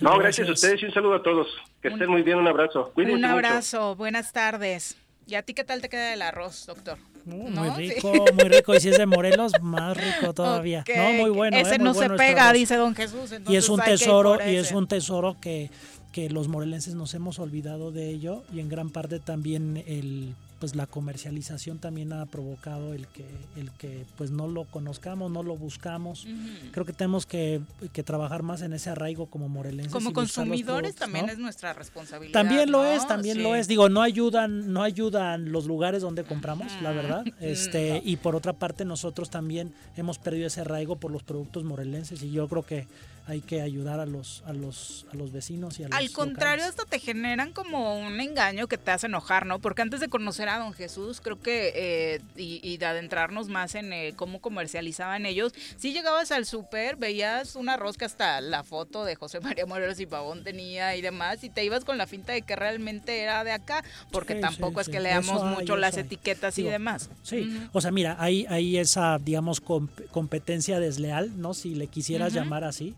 no, gracias. a ustedes y un saludo a todos. Que estén muy bien, un abrazo. un abrazo, buenas tardes. ¿Y a ti qué tal te queda el arroz, doctor? muy rico, muy rico. Y si es de Morelos, más rico todavía. No, muy bueno. Ese ¿eh? no se pega, dice don Jesús. Y es un tesoro, y es un tesoro que, que los morelenses nos hemos olvidado de ello y en gran parte también el pues la comercialización también ha provocado el que el que pues no lo conozcamos, no lo buscamos. Creo que tenemos que, trabajar más en ese arraigo como morelenses. Como consumidores también es nuestra responsabilidad. También lo es, también lo es. Digo, no ayudan, no ayudan los lugares donde compramos, la verdad. Este, y por otra parte nosotros también hemos perdido ese arraigo por los productos morelenses y yo creo que hay que ayudar a los a los a los vecinos y a los Al contrario, esto te generan como un engaño que te hace enojar, ¿no? Porque antes de conocer a Don Jesús, creo que eh, y, de adentrarnos más en eh, cómo comercializaban ellos, si llegabas al súper, veías un arroz que hasta la foto de José María Morelos y Pavón tenía y demás, y te ibas con la finta de que realmente era de acá, porque tampoco es que leamos mucho las etiquetas y demás. Sí, o sea, mira, hay, hay esa, digamos, competencia desleal, ¿no? Si le quisieras llamar así.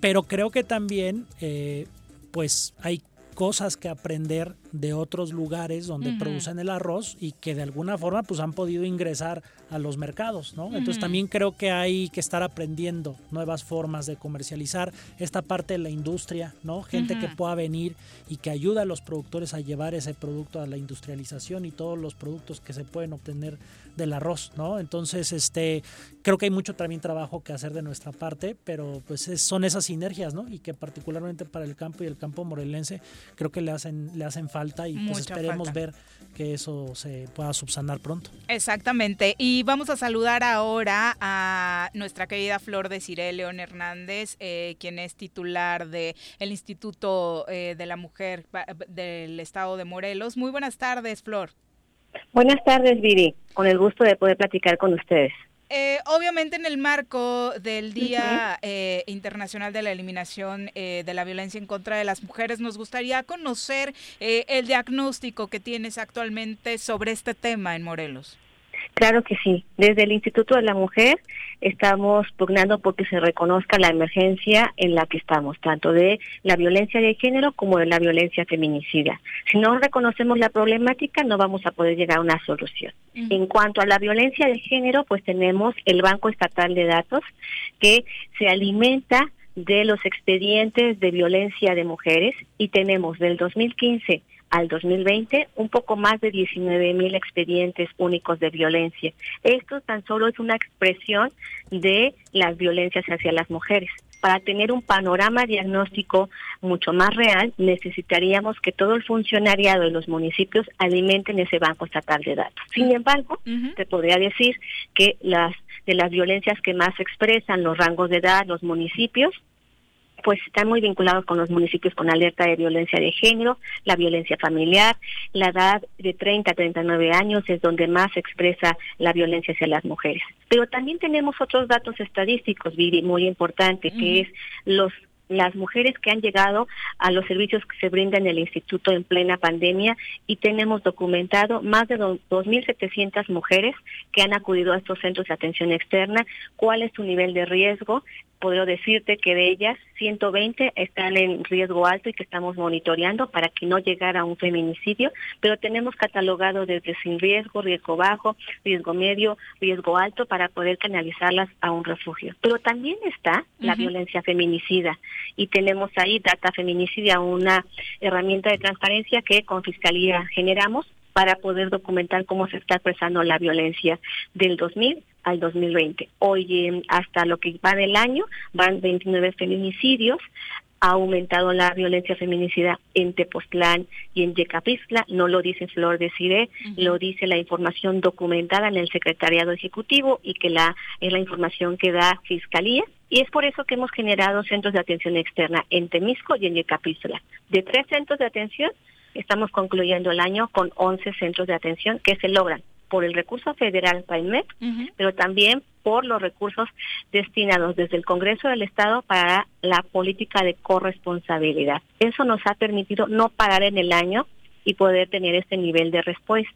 Pero creo que también, eh, pues hay cosas que aprender de otros lugares donde producen el arroz y que de alguna forma pues han podido ingresar a los mercados, ¿no? Entonces también creo que hay que estar aprendiendo nuevas formas de comercializar esta parte de la industria, ¿no? Gente que pueda venir y que ayuda a los productores a llevar ese producto a la industrialización y todos los productos que se pueden obtener del arroz, ¿no? Entonces, este, creo que hay mucho también trabajo que hacer de nuestra parte, pero pues son esas sinergias, ¿no? Y que particularmente para el campo y el campo morelense creo que le hacen le hacen falta y pues esperemos ver que eso se pueda subsanar pronto. Exactamente. Y vamos a saludar ahora a nuestra querida Flor de Cire León Hernández, eh, quien es titular del el Instituto eh, de la Mujer del Estado de Morelos. Muy buenas tardes, Flor. Buenas tardes, Viri. Con el gusto de poder platicar con ustedes. Eh, obviamente en el marco del Día eh, Internacional de la Eliminación eh, de la Violencia en contra de las Mujeres, nos gustaría conocer el diagnóstico que tienes actualmente sobre este tema en Morelos. Claro que sí. Desde el Instituto de la Mujer estamos pugnando porque se reconozca la emergencia en la que estamos, tanto de la violencia de género como de la violencia feminicida. Si no reconocemos la problemática, no vamos a poder llegar a una solución. En cuanto a la violencia de género, pues tenemos el Banco Estatal de Datos que se alimenta de los expedientes de violencia de mujeres y tenemos del 2015 al 2020 un poco más de 19 mil expedientes únicos de violencia. Esto tan solo es una expresión de las violencias hacia las mujeres. Para tener un panorama diagnóstico mucho más real, necesitaríamos que todo el funcionariado de los municipios alimenten ese banco estatal de datos. Sin embargo, te podría decir que las de las violencias que más expresan los rangos de edad, los municipios, pues están muy vinculados con los municipios con alerta de violencia de género, la violencia familiar, la edad de 30 a 39 años es donde más se expresa la violencia hacia las mujeres. Pero también tenemos otros datos estadísticos, muy importante, que es los las mujeres que han llegado a los servicios que se brindan en el instituto en plena pandemia y tenemos documentado más de 2.700 mujeres que han acudido a estos centros de atención externa, cuál es su nivel de riesgo. Puedo decirte que de ellas 120 están en riesgo alto y que estamos monitoreando para que no llegara a un feminicidio, pero tenemos catalogado desde sin riesgo, riesgo bajo, riesgo medio, riesgo alto para poder canalizarlas a un refugio. Pero también está la violencia feminicida y tenemos ahí Data Feminicidia, una herramienta de transparencia que con Fiscalía generamos para poder documentar cómo se está expresando la violencia del 2000 al 2020. Hoy, hasta lo que va del año, van 29 feminicidios, ha aumentado la violencia feminicida en Tepoztlán y en Yecapistla, no lo dice Flor de Cire, lo dice la información documentada en el Secretariado Ejecutivo y que la es la información que da Fiscalía. Y es por eso que hemos generado centros de atención externa en Temisco y en Yecapistla. De tres centros de atención, estamos concluyendo el año con 11 centros de atención que se logran por el recurso federal PAIMEC, pero también por los recursos destinados desde el Congreso del Estado para la política de corresponsabilidad. Eso nos ha permitido no parar en el año y poder tener este nivel de respuesta.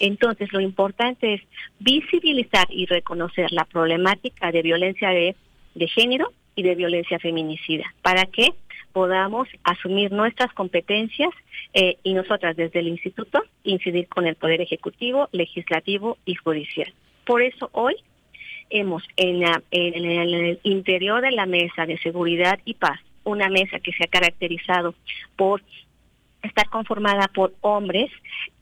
Entonces, lo importante es visibilizar y reconocer la problemática de violencia de, de género y de violencia feminicida. ¿Para que podamos asumir nuestras competencias eh, y nosotras desde el instituto incidir con el Poder Ejecutivo, Legislativo y Judicial. Por eso hoy hemos en, en, el interior de la mesa de seguridad y paz, una mesa que se ha caracterizado por estar conformada por hombres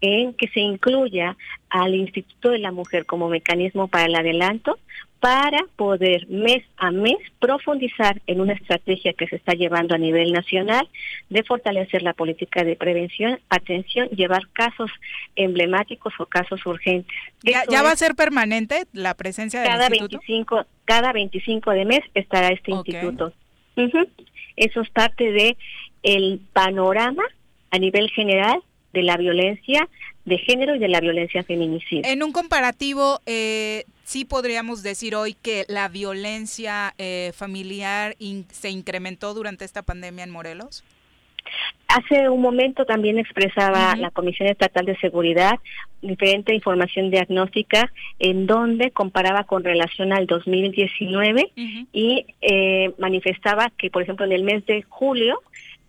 en que se incluya al Instituto de la Mujer como mecanismo para el adelanto para poder mes a mes profundizar en una estrategia que se está llevando a nivel nacional de fortalecer la política de prevención, atención, llevar casos emblemáticos o casos urgentes. ¿Ya, va a ser permanente la presencia del cada instituto? 25, cada 25 de mes estará este instituto. Eso es parte de el panorama a nivel general de la violencia de género y de la violencia feminicida. En un comparativo, eh, sí podríamos decir hoy que la violencia eh, familiar se incrementó durante esta pandemia en Morelos. Hace un momento también expresaba la Comisión Estatal de Seguridad diferente información diagnóstica en donde comparaba con relación al 2019 y eh, manifestaba que, por ejemplo, en el mes de julio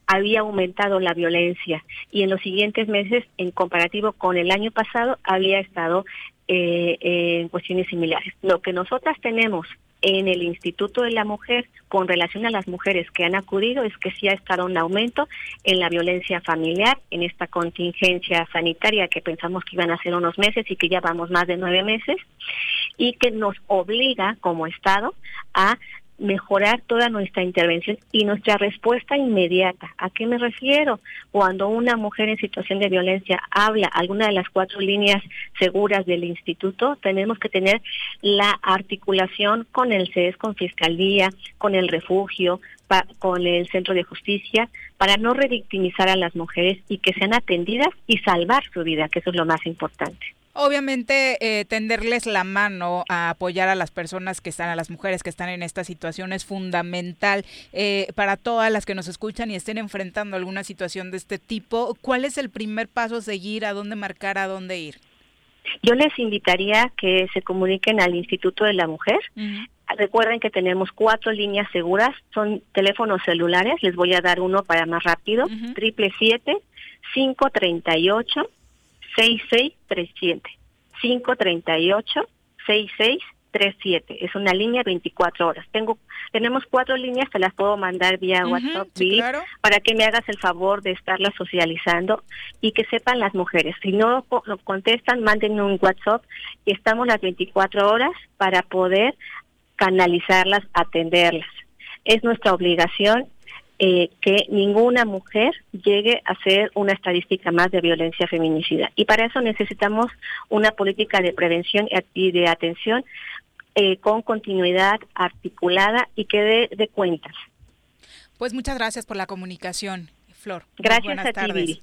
había aumentado la violencia y en los siguientes meses, en comparativo con el año pasado, había estado eh, en cuestiones similares. Lo que nosotras tenemos en el Instituto de la Mujer con relación a las mujeres que han acudido es que sí ha estado un aumento en la violencia familiar, en esta contingencia sanitaria que pensamos que iban a ser unos meses y que ya vamos más de nueve meses, y que nos obliga como Estado a mejorar toda nuestra intervención y nuestra respuesta inmediata. ¿A qué me refiero? Cuando una mujer en situación de violencia habla alguna de las cuatro líneas seguras del instituto, tenemos que tener la articulación con el CES, con Fiscalía, con el refugio, con el Centro de Justicia, para no revictimizar a las mujeres y que sean atendidas y salvar su vida, que eso es lo más importante. Obviamente, eh, tenderles la mano a apoyar a las personas que están, a las mujeres que están en esta situación es fundamental eh, para todas las que nos escuchan y estén enfrentando alguna situación de este tipo. ¿Cuál es el primer paso a seguir? ¿A dónde marcar? ¿A dónde ir? Yo les invitaría que se comuniquen al Instituto de la Mujer. Recuerden que tenemos cuatro líneas seguras, son teléfonos celulares, les voy a dar uno para más rápido, triple siete cinco treinta y ocho 6637. 538 6637. Es una línea 24 horas. Tengo tenemos cuatro líneas, te las puedo mandar vía WhatsApp para que me hagas el favor de estarlas socializando y que sepan las mujeres. Si no lo contestan, manden un WhatsApp y estamos las 24 horas para poder canalizarlas, atenderlas. Es nuestra obligación eh, que ninguna mujer llegue a ser una estadística más de violencia feminicida. Y para eso necesitamos una política de prevención y de atención eh, con continuidad articulada y que dé de cuentas. Pues muchas gracias por la comunicación, Flor. Gracias a ti,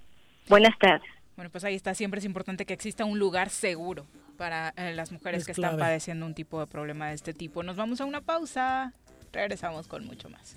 Buenas tardes. Bueno, pues ahí está. Siempre es importante que exista un lugar seguro para eh, las mujeres que están padeciendo un tipo de problema de este tipo. Nos vamos a una pausa. Regresamos con mucho más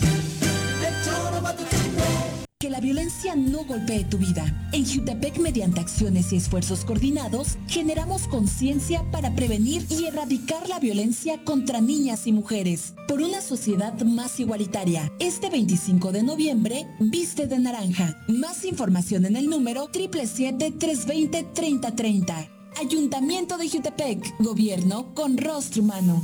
La violencia no golpee tu vida. En Jutepec, mediante acciones y esfuerzos coordinados, generamos conciencia para prevenir y erradicar la violencia contra niñas y mujeres. Por una sociedad más igualitaria. Este 25 de noviembre, viste de naranja. Más información en el número 777-320-3030. Ayuntamiento de Jutepec. Gobierno con rostro humano.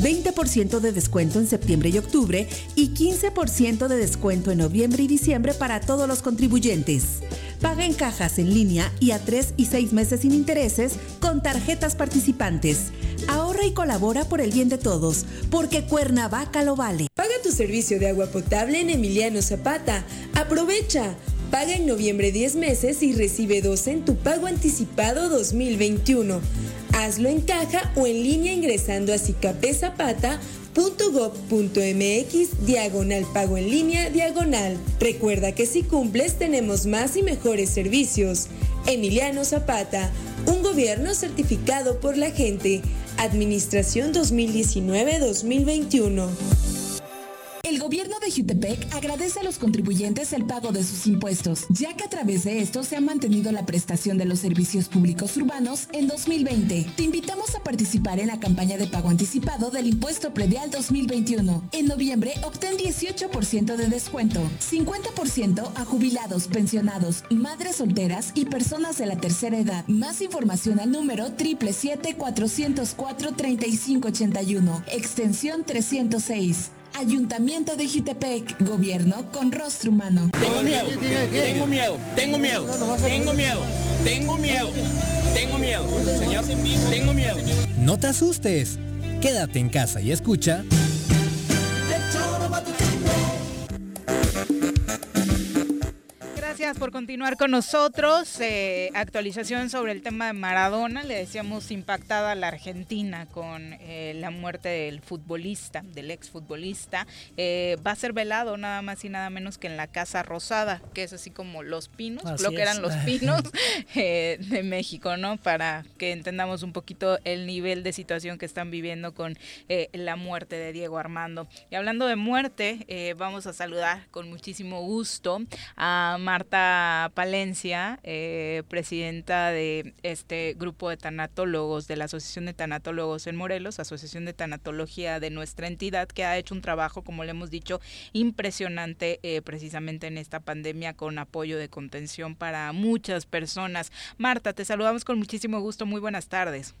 20% de descuento en septiembre y octubre y 15% de descuento en noviembre y diciembre para todos los contribuyentes. Paga en cajas en línea y a 3 y 6 meses sin intereses con tarjetas participantes. Ahorra y colabora por el bien de todos, porque Cuernavaca lo vale. Paga tu servicio de agua potable en Emiliano Zapata. Aprovecha. Paga en noviembre 10 meses y recibe 12 en tu pago anticipado 2021. Hazlo en caja o en línea ingresando a cicapezapata.gov.mx diagonal pago en línea diagonal. Recuerda que si cumples tenemos más y mejores servicios. Emiliano Zapata, un gobierno certificado por la gente. Administración 2019-2021. El gobierno de Jutepec agradece a los contribuyentes el pago de sus impuestos, ya que a través de esto se ha mantenido la prestación de los servicios públicos urbanos en 2020. Te invitamos a participar en la campaña de pago anticipado del impuesto predial 2021. En noviembre obtén 18% de descuento, 50% a jubilados, pensionados, madres solteras y personas de la tercera edad. Más información al número 777-404-3581, extensión 306. Ayuntamiento de Jutepec, gobierno con rostro humano. Tengo miedo, tengo miedo, tengo miedo, tengo miedo, tengo miedo, tengo miedo, señor, tengo miedo. No te asustes, quédate en casa y escucha. Gracias por continuar con nosotros. Eh, actualización sobre el tema de Maradona. Le decíamos impactada a la Argentina con eh, la muerte del futbolista, del exfutbolista. Eh, va a ser velado nada más y nada menos que en la Casa Rosada, que es así como Los Pinos, Así lo que eran es. los pinos eh, de México, ¿no? Para que entendamos un poquito el nivel de situación que están viviendo con la muerte de Diego Armando. Y hablando de muerte, vamos a saludar con muchísimo gusto a Marta Palencia, eh, presidenta de este grupo de tanatólogos de la Asociación de Tanatólogos en Morelos, Asociación de Tanatología de nuestra entidad, que ha hecho un trabajo, como le hemos dicho, impresionante eh, precisamente en esta pandemia con apoyo de contención para muchas personas. Marta, te saludamos con muchísimo gusto. Muy buenas tardes.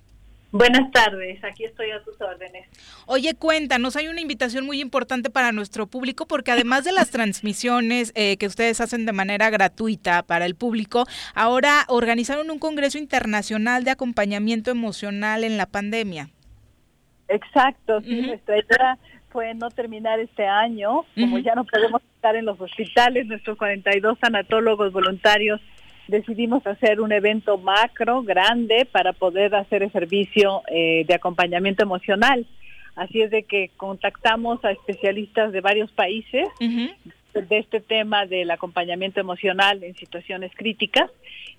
Buenas tardes, aquí estoy a tus órdenes. Oye, cuéntanos, hay una invitación muy importante para nuestro público porque además de las transmisiones eh, que ustedes hacen de manera gratuita para el público, ahora organizaron un Congreso Internacional de Acompañamiento Emocional en la Pandemia. Exacto, sí, nuestra idea fue no terminar este año, como ya no podemos estar en los hospitales, nuestros 42 tanatólogos voluntarios decidimos hacer un evento macro, grande, para poder hacer el servicio eh, de acompañamiento emocional. Así es de que contactamos a especialistas de varios países de este tema del acompañamiento emocional en situaciones críticas.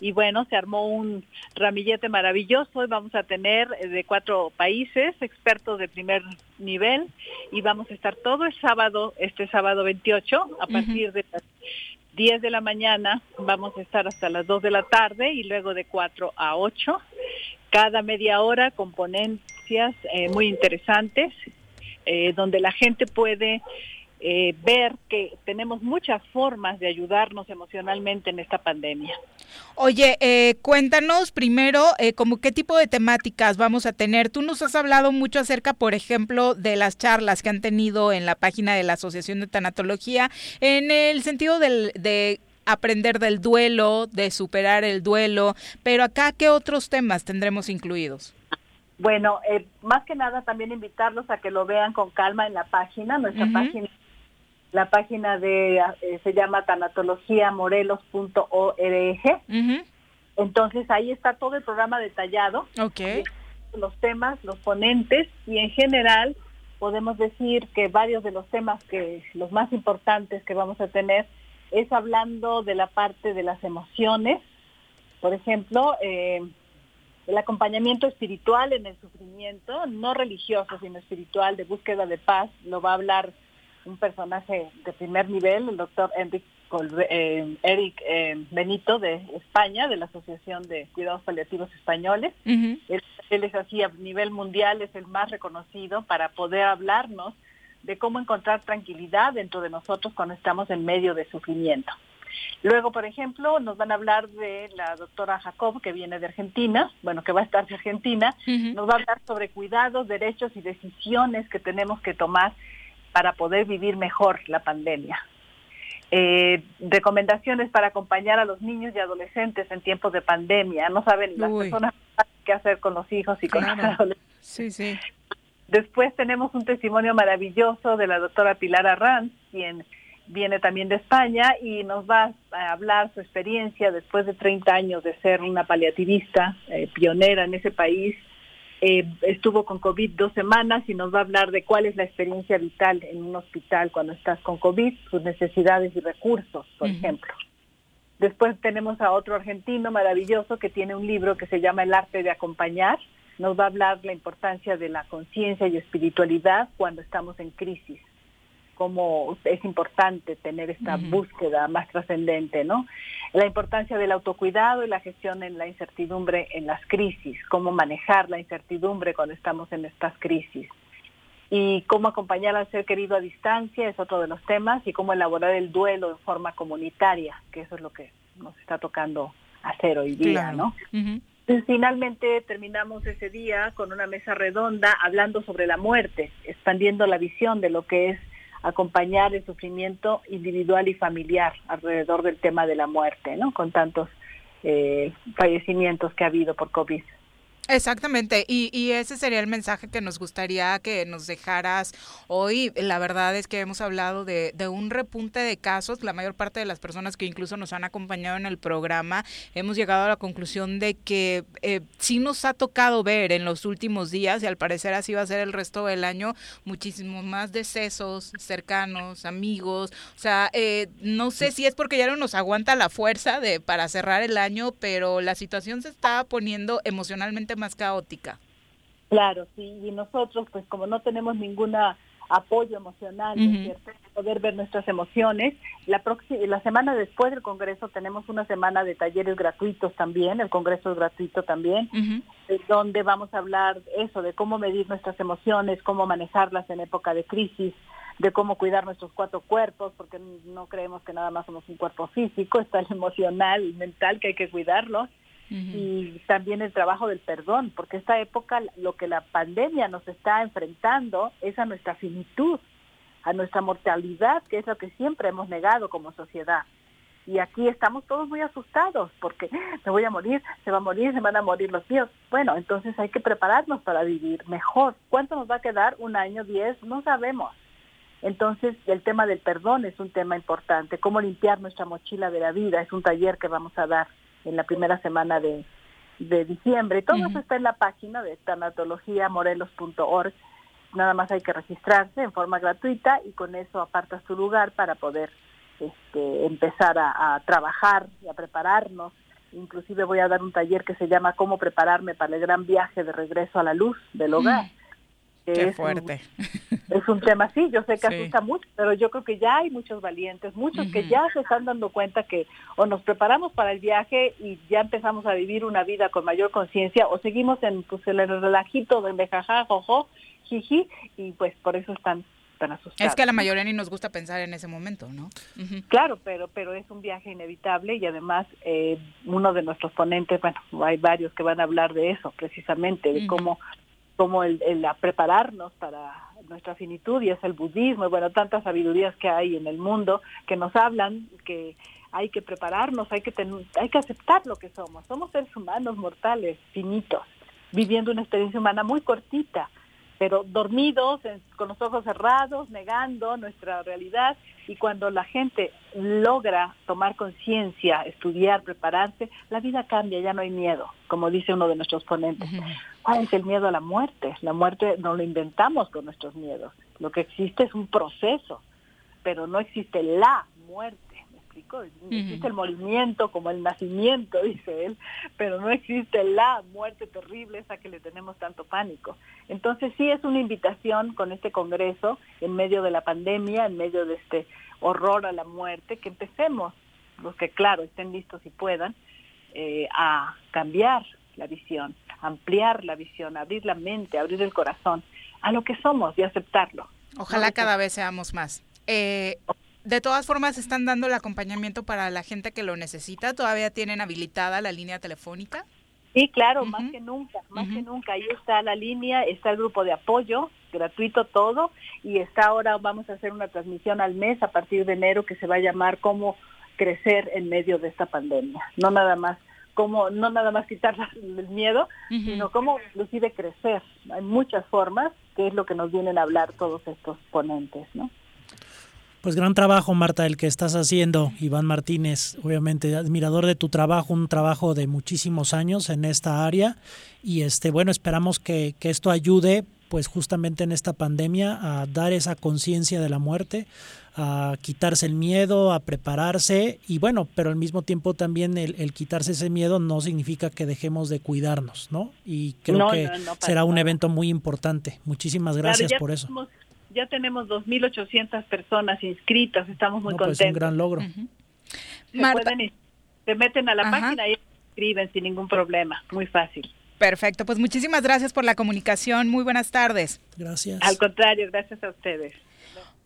Y bueno, se armó un ramillete maravilloso. Y vamos a tener eh, de cuatro países expertos de primer nivel. Y vamos a estar todo el sábado, este sábado 28, a partir de las 10 de la mañana, vamos a estar hasta las 2 de la tarde y luego de 4 a 8, cada media hora con ponencias eh, muy interesantes, eh, donde la gente puede eh, ver que tenemos muchas formas de ayudarnos emocionalmente en esta pandemia. Oye, eh, cuéntanos primero eh, como qué tipo de temáticas vamos a tener. Tú nos has hablado mucho acerca, por ejemplo, de las charlas que han tenido en la página de la Asociación de Tanatología, en el sentido del, de aprender del duelo, de superar el duelo, pero acá, ¿qué otros temas tendremos incluidos? Bueno, eh, más que nada también invitarlos a que lo vean con calma en la página, nuestra página, la página de eh, se llama tanatologiamorelos.org. Entonces ahí está todo el programa detallado. Ok. Los temas, los ponentes y en general podemos decir que varios de los temas que los más importantes que vamos a tener es hablando de la parte de las emociones, por ejemplo, eh, el acompañamiento espiritual en el sufrimiento, no religioso, sino espiritual, de búsqueda de paz, lo va a hablar un personaje de primer nivel, el doctor Enric, eh, Eric eh, Benito de España, de la Asociación de Cuidados Paliativos Españoles. él, él, es así a nivel mundial, es el más reconocido para poder hablarnos de cómo encontrar tranquilidad dentro de nosotros cuando estamos en medio de sufrimiento. Luego, por ejemplo, nos van a hablar de la doctora Jacob, que viene de Argentina, bueno, que va a estar de Argentina, nos va a hablar sobre cuidados, derechos y decisiones que tenemos que tomar para poder vivir mejor la pandemia. Eh, recomendaciones para acompañar a los niños y adolescentes en tiempos de pandemia. No saben las personas qué hacer con los hijos y con los adolescentes. Sí, sí. Después tenemos un testimonio maravilloso de la doctora Pilar Arranz, quien viene también de España y nos va a hablar su experiencia después de 30 años de ser una paliativista eh, pionera en ese país. Eh, estuvo con COVID dos semanas y nos va a hablar de cuál es la experiencia vital en un hospital cuando estás con COVID, sus necesidades y recursos, por uh -huh. ejemplo. Después tenemos a otro argentino maravilloso que tiene un libro que se llama El arte de acompañar, nos va a hablar la importancia de la conciencia y espiritualidad cuando estamos en crisis, cómo es importante tener esta uh -huh. búsqueda más trascendente, ¿no? La importancia del autocuidado y la gestión en la incertidumbre en las crisis, cómo manejar la incertidumbre cuando estamos en estas crisis. Y cómo acompañar al ser querido a distancia es otro de los temas y cómo elaborar el duelo en forma comunitaria, que eso es lo que nos está tocando hacer hoy día, claro. ¿no? Uh -huh. Finalmente terminamos ese día con una mesa redonda hablando sobre la muerte, expandiendo la visión de lo que es acompañar el sufrimiento individual y familiar alrededor del tema de la muerte, ¿no? Con tantos eh, fallecimientos que ha habido por COVID. Exactamente, y, y, ese sería el mensaje que nos gustaría que nos dejaras hoy. La verdad es que hemos hablado de, de, un repunte de casos. La mayor parte de las personas que incluso nos han acompañado en el programa hemos llegado a la conclusión de que eh, sí nos ha tocado ver en los últimos días, y al parecer así va a ser el resto del año, muchísimo más decesos cercanos, amigos. O sea, eh, no sé si es porque ya no nos aguanta la fuerza de para cerrar el año, pero la situación se está poniendo emocionalmente más caótica. Claro, sí, y nosotros, pues como no tenemos ninguna apoyo emocional, uh -huh. ¿cierto? poder ver nuestras emociones. La, la semana después del Congreso tenemos una semana de talleres gratuitos también, el Congreso es gratuito también, uh -huh. donde vamos a hablar eso, de cómo medir nuestras emociones, cómo manejarlas en época de crisis, de cómo cuidar nuestros cuatro cuerpos, porque no creemos que nada más somos un cuerpo físico, está el emocional, el mental, que hay que cuidarlo. Y también el trabajo del perdón, porque esta época lo que la pandemia nos está enfrentando es a nuestra finitud, a nuestra mortalidad, que es lo que siempre hemos negado como sociedad. Y aquí estamos todos muy asustados porque me voy a morir, se va a morir, se van a morir los míos. Bueno, entonces hay que prepararnos para vivir mejor. ¿Cuánto nos va a quedar? ¿Un año, diez? No sabemos. Entonces, el tema del perdón es un tema importante. Cómo limpiar nuestra mochila de la vida es un taller que vamos a dar en la primera semana de, de diciembre. Todo uh -huh. eso está en la página de tanatologiamorelos.org. Nada más hay que registrarse en forma gratuita y con eso apartas tu lugar para poder este, empezar a, a, trabajar y a prepararnos. Inclusive voy a dar un taller que se llama Cómo prepararme para el gran viaje de regreso a la luz del hogar. Qué fuerte. Un, es un tema así, yo sé que sí. asusta mucho, pero yo creo que ya hay muchos valientes, muchos uh -huh. que ya se están dando cuenta que o nos preparamos para el viaje y ya empezamos a vivir una vida con mayor conciencia o seguimos en pues, el relajito de jajaja, jojo, jiji, y pues por eso están tan asustados. Es que a la mayoría ni nos gusta pensar en ese momento, ¿no? Uh -huh. Claro, pero pero es un viaje inevitable y además eh, uno de nuestros ponentes, bueno, hay varios que van a hablar de eso precisamente, de uh -huh. cómo como el, el a prepararnos para nuestra finitud y es el budismo y bueno tantas sabidurías que hay en el mundo que nos hablan que hay que prepararnos hay que hay que aceptar lo que somos. Somos seres humanos mortales finitos viviendo una experiencia humana muy cortita pero dormidos, con los ojos cerrados, negando nuestra realidad. Y cuando la gente logra tomar conciencia, estudiar, prepararse, la vida cambia, ya no hay miedo, como dice uno de nuestros ponentes. ¿Cuál es el miedo a la muerte? La muerte no lo inventamos con nuestros miedos. Lo que existe es un proceso, pero no existe la muerte Existe el movimiento como el nacimiento, dice él, pero no existe la muerte terrible esa que le tenemos tanto pánico. Entonces sí es una invitación con este Congreso, en medio de la pandemia, en medio de este horror a la muerte, que empecemos, los que claro estén listos y puedan, eh, a cambiar la visión, ampliar la visión, abrir la mente, abrir el corazón a lo que somos y aceptarlo. Ojalá cada vez seamos más. Eh, de todas formas, están dando el acompañamiento para la gente que lo necesita. ¿Todavía tienen habilitada la línea telefónica? Sí, claro, más que nunca, más que nunca. Ahí está la línea, está el grupo de apoyo, gratuito todo, y está ahora, vamos a hacer una transmisión al mes a partir de enero que se va a llamar Cómo crecer en medio de esta pandemia. No nada más cómo, no nada más quitar el miedo, sino cómo inclusive crecer. Hay muchas formas, que es lo que nos vienen a hablar todos estos ponentes, ¿no? Pues gran trabajo, Marta, el que estás haciendo. Iván Martínez, obviamente, admirador de tu trabajo, un trabajo de muchísimos años en esta área. Y este, bueno, esperamos que, que esto ayude, pues justamente en esta pandemia, a dar esa conciencia de la muerte, a quitarse el miedo, a prepararse. Y bueno, pero al mismo tiempo también el, quitarse ese miedo no significa que dejemos de cuidarnos, ¿no? Y creo que será un evento muy importante. Muchísimas gracias por eso ya tenemos 2.800 personas inscritas, estamos muy contentos. Es un gran logro. se, meten a la página y escriben sin ningún problema, muy fácil. Perfecto, pues muchísimas gracias por la comunicación, muy buenas tardes. Gracias. Al contrario, gracias a ustedes.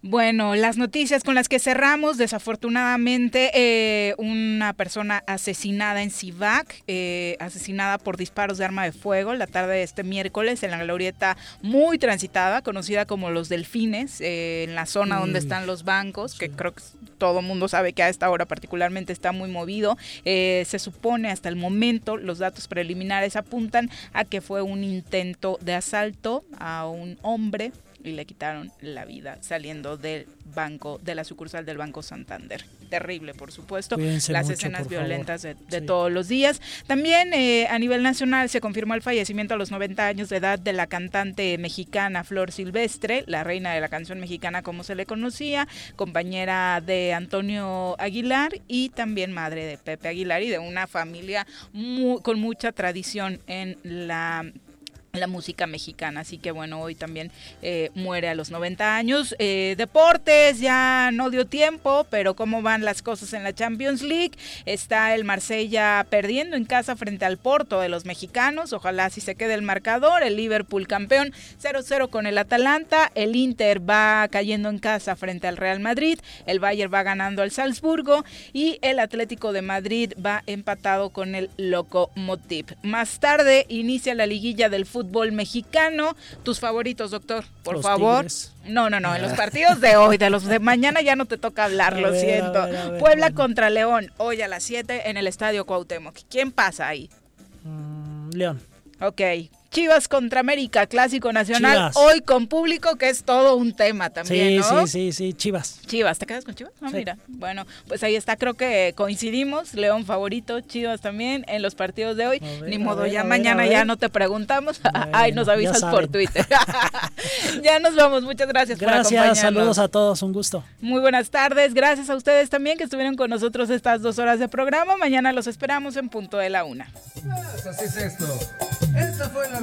Bueno, las noticias con las que cerramos, desafortunadamente, eh, una persona asesinada en Civac, eh, asesinada por disparos de arma de fuego la tarde de este miércoles en la glorieta muy transitada, conocida como Los Delfines, eh, en la zona donde están los bancos, que creo que todo el mundo sabe que a esta hora particularmente está muy movido. se supone hasta el momento, los datos preliminares apuntan a que fue un intento de asalto a un hombre y le quitaron la vida saliendo del banco, de la sucursal del Banco Santander. Terrible, por supuesto, las escenas violentas de, todos los días. También eh, a nivel nacional se confirmó el fallecimiento a los 90 años de edad de la cantante mexicana Flor Silvestre, la reina de la canción mexicana como se le conocía, compañera de Antonio Aguilar y también madre de Pepe Aguilar y de una familia con mucha tradición en la la música mexicana. Así que bueno, hoy también eh, muere a los 90 años. Eh, deportes, ya no dio tiempo, pero cómo van las cosas en la Champions League. Está el Marsella perdiendo en casa frente al Porto de los mexicanos. Ojalá si se quede el marcador. El Liverpool campeón 0-0 con el Atalanta. El Inter va cayendo en casa frente al Real Madrid. El Bayern va ganando al Salzburgo. Y el Atlético de Madrid va empatado con el Lokomotiv. Más tarde inicia la liguilla del fútbol fútbol mexicano. Tus favoritos, doctor, por favor. No, no, no, en los partidos de hoy, de los de mañana ya no te toca hablar, lo siento. Puebla contra León, hoy a las 7 en el Estadio Cuauhtémoc. ¿Quién pasa ahí? Mm, León. Ok, Chivas contra América, clásico nacional, hoy con público, que es todo un tema también, sí, Sí, sí, sí, Chivas. Chivas, ¿te quedas con Chivas? No, mira. Bueno, pues ahí está, creo que coincidimos, León favorito, Chivas también en los partidos de hoy. Ni modo, ya mañana ya no te preguntamos, ahí nos avisas por Twitter. ya nos vamos, muchas gracias, gracias por Gracias, saludos a todos, un gusto. Muy buenas tardes, gracias a ustedes también que estuvieron con nosotros estas dos horas de programa. Mañana los esperamos en punto de la una. Así es esto. Esta fue la